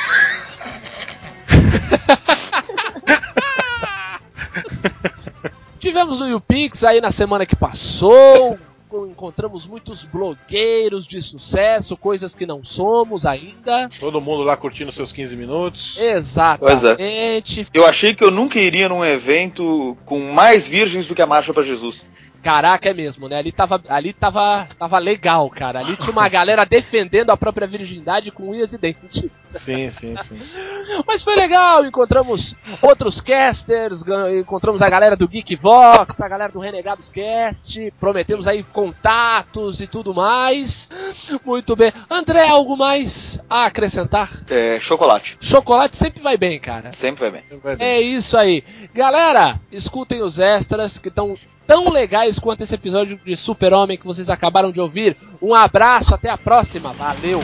Tivemos no YouPix aí na semana que passou. Encontramos muitos blogueiros de sucesso, coisas que não somos ainda. Todo mundo lá curtindo seus 15 minutos. Exatamente. Eu achei que eu nunca iria num evento com mais virgens do que a Marcha pra Jesus. Caraca, é mesmo, né? Ali tava, ali tava, tava legal, cara. Ali tinha uma galera defendendo a própria virgindade com unhas e dentes. Sim, sim, sim. [LAUGHS] Mas foi legal, encontramos outros casters, encontramos a galera do Geekvox, a galera do Renegados Cast, prometemos aí contatos e tudo mais. Muito bem. André, algo mais a acrescentar? É, chocolate. Chocolate sempre vai bem, cara. Sempre vai bem. É isso aí. Galera, escutem os extras que estão tão legais quanto esse episódio de Super-Homem que vocês acabaram de ouvir. Um abraço, até a próxima. Valeu!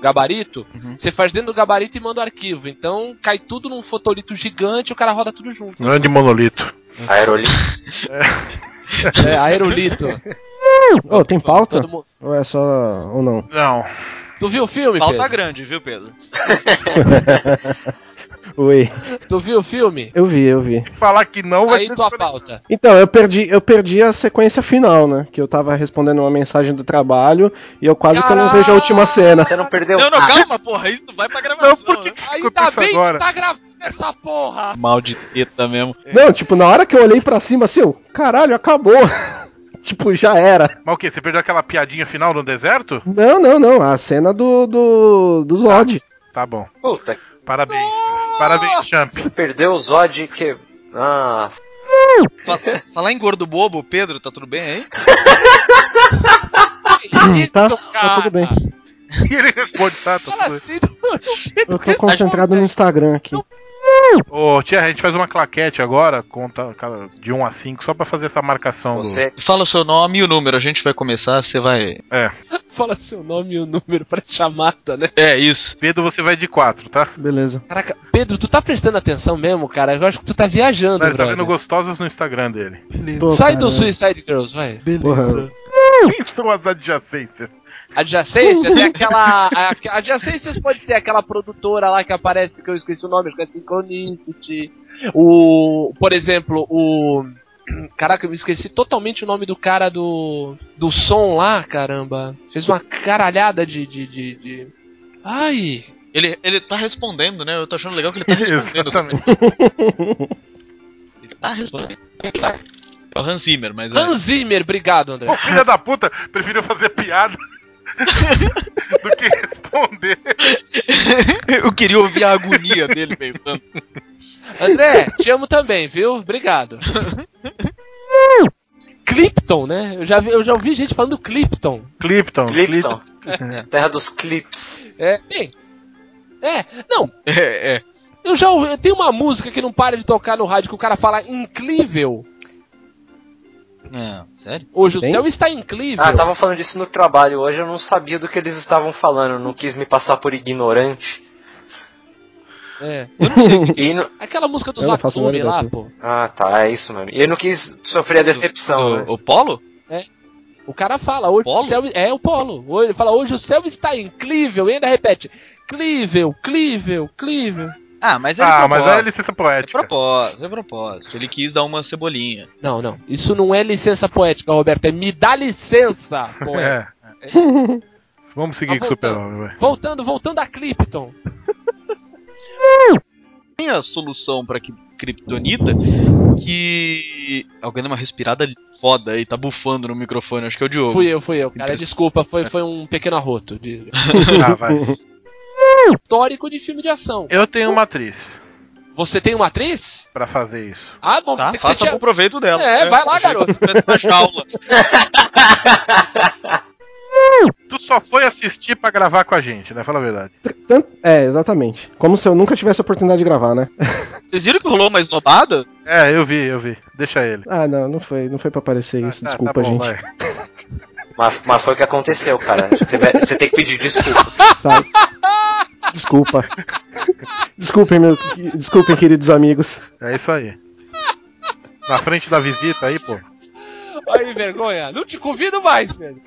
Gabarito, você faz dentro do gabarito e manda o arquivo. Então cai tudo num fotolito gigante e o cara roda tudo junto. Grande monolito. Aerolito. É, aerolito. Ô, tem pauta? Todo Ou é só. ou não? Não. Tu viu o filme, Pauta Pedro? grande, viu, Pedro? [LAUGHS] Oi. Tu viu o filme? Eu vi, eu vi. Falar que não vai Aí ser tua pauta. Então, eu perdi, eu perdi a sequência final, né? Que eu tava respondendo uma mensagem do trabalho e eu quase que eu não vejo a última cena. Você não perdeu Não, não, calma, porra, isso vai pra gravação. Não, por que, que você Ainda isso bem agora? que tá gravando essa porra! Mal de teta mesmo. Não, tipo, na hora que eu olhei pra cima assim, eu, caralho, acabou. [LAUGHS] tipo, já era. Mas o quê? Você perdeu aquela piadinha final no deserto? Não, não, não. A cena do, do, do Zod. Tá bom. Puta, Parabéns, cara. Parabéns, Champ. perdeu o Zod que. Ah. Fa- Falar em gordo bobo, Pedro, tá tudo bem aí? [LAUGHS] Tá, tá tudo bem. [LAUGHS] E ele responde, tá, tá Fala tudo assim, Eu tô concentrado no Instagram aqui. Ô, tia, a gente faz uma claquete agora, conta cara, de 1 a 5, só pra fazer essa marcação do. Você. Fala o seu nome e o número, a gente vai começar, você vai. É. [LAUGHS] Fala seu nome e o número pra chamada, né? É, isso. Pedro, você vai de 4, tá? Beleza. Caraca, Pedro, tu tá prestando atenção mesmo, cara? Eu acho que tu tá viajando, Não, ele tá vendo gostosas no Instagram dele. Pô, Sai cara, do Suicide Girls, vai. Porra. Quem são as adjacências? Adjacências [LAUGHS] é aquela. A, adjacências pode ser aquela produtora lá que aparece, que eu esqueci o nome, acho que é Synchronicity. O. Por exemplo, o. Caraca, eu me esqueci totalmente o nome do cara do. Do som lá, caramba. Fez uma caralhada de. de, de, de... Ai! Ele, ele tá respondendo, né? Eu tô achando legal que ele tá respondendo. [LAUGHS] Exatamente. Ele tá respondendo. É o Hans Zimmer, mas. é- Hans Zimmer, obrigado, André. Pô, filha da puta, preferiu fazer piada [LAUGHS] do que responder. Eu queria ouvir a agonia dele pensando. André, te amo também, viu? Obrigado. Clipton, né? Eu já, vi, eu já ouvi gente falando Clipton. Clipton, Clipton. Terra dos clips. É, bem. É, não, É, é. eu já ouvi. Tem uma música que não para de tocar no rádio que o cara fala incrível. Não, sério? Hoje Tem? o céu está incrível. Ah, tava falando disso no trabalho hoje, eu não sabia do que eles estavam falando, não quis me passar por ignorante. É. E no- Aquela música dos Eu não menor lá, pô. Ah, tá, é isso mesmo. E eu não quis sofrer a decepção, né? O, o Polo? O cara fala, hoje Polo? o céu. É o polo. Hoje- Ele fala, hoje o céu está incrível. E ainda repete: Crível, crível, crível. Ah, mas é Ah, mas é licença É poética. propósito, é propósito. Ele quis dar uma cebolinha. Não, não. Isso não é licença poética, Roberto. É me dá licença, poética. [LAUGHS] É. Vamos seguir Tá com o. Super-Homem, vai. Voltando, voltando a Clipton. [LAUGHS] Tem a solução pra Kryptonita que. Alguém deu uma respirada foda aí, tá bufando no microfone, acho que é o Diogo. Fui eu, fui eu, cara. Desculpa, foi, foi um pequeno arroto. De... [LAUGHS] Ah, vai. Histórico de filme de ação. Eu tenho uma atriz. Você tem uma atriz? pra fazer isso. Ah, bom, Tá, tem que ser faça tia- bom proveito dela. É, vai lá, garoto. Na jaula. [LAUGHS] Tu só foi assistir pra gravar com a gente, né? Fala a verdade. É, exatamente. Como se eu nunca tivesse a oportunidade de gravar, né? [LAUGHS] Vocês viram que rolou uma esnobada? É, eu vi, eu vi. Deixa ele. Ah, não, não foi, não foi pra aparecer isso. Tá, tá Desculpa, bom, gente. Mas, mas foi o que aconteceu, cara. Você, vai- você tem que pedir desculpa. [LAUGHS] Tá. Desculpa. Desculpem, meu, desculpem, queridos amigos. É isso aí. Na frente da visita aí, pô. Aí, vergonha. Não te convido mais, Pedro.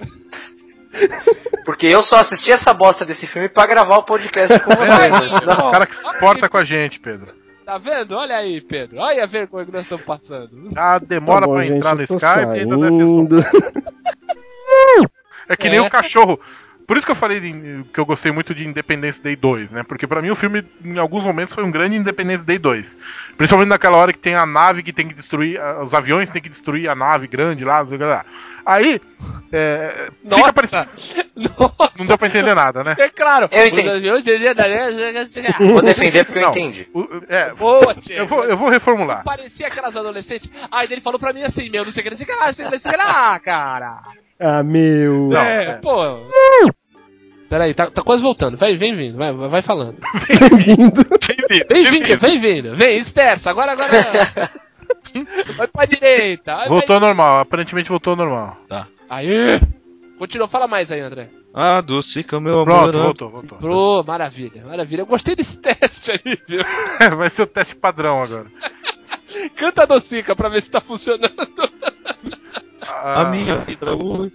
Porque eu só assisti essa bosta desse filme pra gravar o podcast com vocês. É, né? o cara que se porta com a gente, Pedro. Tá vendo? Olha aí, Pedro. Olha a vergonha que nós estamos passando. Ah, demora Tá bom, pra gente, entrar no Skype e ainda dá saindo. [LAUGHS] É que nem É. o cachorro. Por isso que eu falei de- que eu gostei muito de Independence Day 2, né? Porque pra mim o filme, em alguns momentos, foi um grande Independence Day 2. Principalmente naquela hora que tem a nave que tem que destruir, os aviões tem que destruir a nave grande lá, blá, blá, blá. Aí, é, fica parecendo. [LAUGHS] Nossa. Não deu pra entender nada, né? É claro. Eu entendi. Vou defender porque eu Não. entendi. O- é, Boa, tia. eu, vou, eu vou reformular. Parecia aquelas adolescentes. Aí ele falou pra mim assim, meu, não sei o que, não sei o que lá, não sei o que, não sei o que lá, cara. Ah, meu. Não, é, é. pô. Peraí, tá, tá quase voltando. Vai, vem vindo, vai, vai falando. Bem-vindo. [LAUGHS] Vem vindo, vem vindo. Vem, esterça, agora, agora. [LAUGHS] vai pra direita. Vai, Voltou ao normal, aparentemente voltou ao normal. vai. Aí. Continua, fala mais aí, André. Adocica meu amor. Pronto, voltou, voltou. Pro, maravilha, maravilha. Eu gostei desse [LAUGHS] teste aí, viu? Vai ser o teste padrão agora. Canta a docica pra ver se tá funcionando. Ah, A minha vida hoje.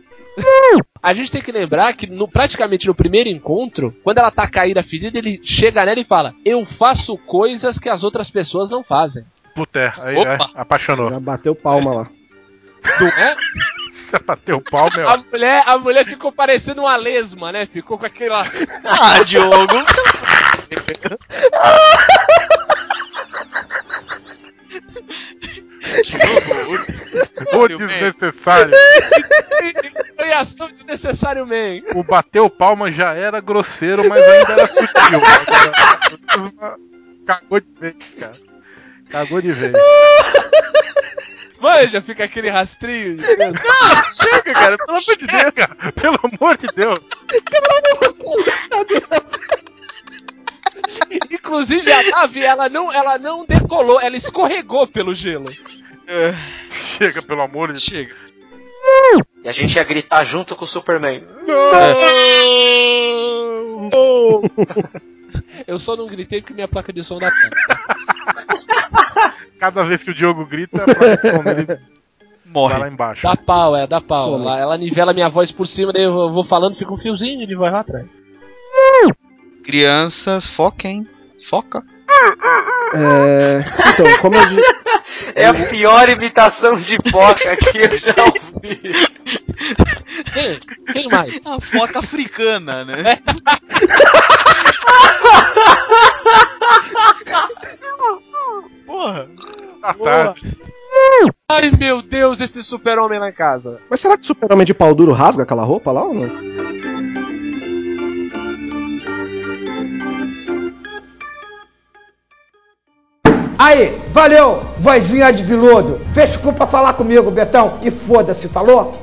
A gente tem que lembrar que no- praticamente no primeiro encontro, quando ela tá caída ferida, ele chega nela e fala: Eu faço coisas que as outras pessoas não fazem. Puta, é, aí, Opa. é, apaixonou. Já bateu palma lá. Não é? [LAUGHS] Já bateu pau, meu. A mulher, a mulher ficou parecendo uma lesma, né? Ficou com aquela. [LAUGHS] Ah, Diogo. [LAUGHS] O desnecessário. Reação desnecessário, man. O bateu palma já era grosseiro, mas ainda era sutil. Agora, [LAUGHS] Cagou de vez, cara. Cagou de vez. Manja, fica aquele rastrinho. [LAUGHS] Chega, cara, pelo amor de Deus. Pelo amor de Deus. [LAUGHS] Inclusive a nave, ela não, ela não decolou, ela escorregou pelo gelo. Chega, pelo amor de Deus. Chega. E a gente ia gritar junto com o Superman. Eu só não gritei porque minha placa de som dá pau. Cada vez que o Diogo grita, a proteção dele vai Morre. lá embaixo. Dá pau, é, dá pau. Ela, ela nivela minha voz por cima, daí eu vou falando, fica um fiozinho de voz lá atrás. Crianças, foquem. Foca. É, então, como eu disse. [LAUGHS] É a pior imitação de boca que eu já ouvi. Quem? Quem mais? A foca africana, né? [LAUGHS] Porra. Tá tarde. Ai meu Deus, esse super-homem lá em casa. Mas será que o super-homem de pau duro rasga aquela roupa lá ou não? Aí, valeu, vozinha de viludo. Fez cu pra falar comigo, Betão. E foda-se, falou?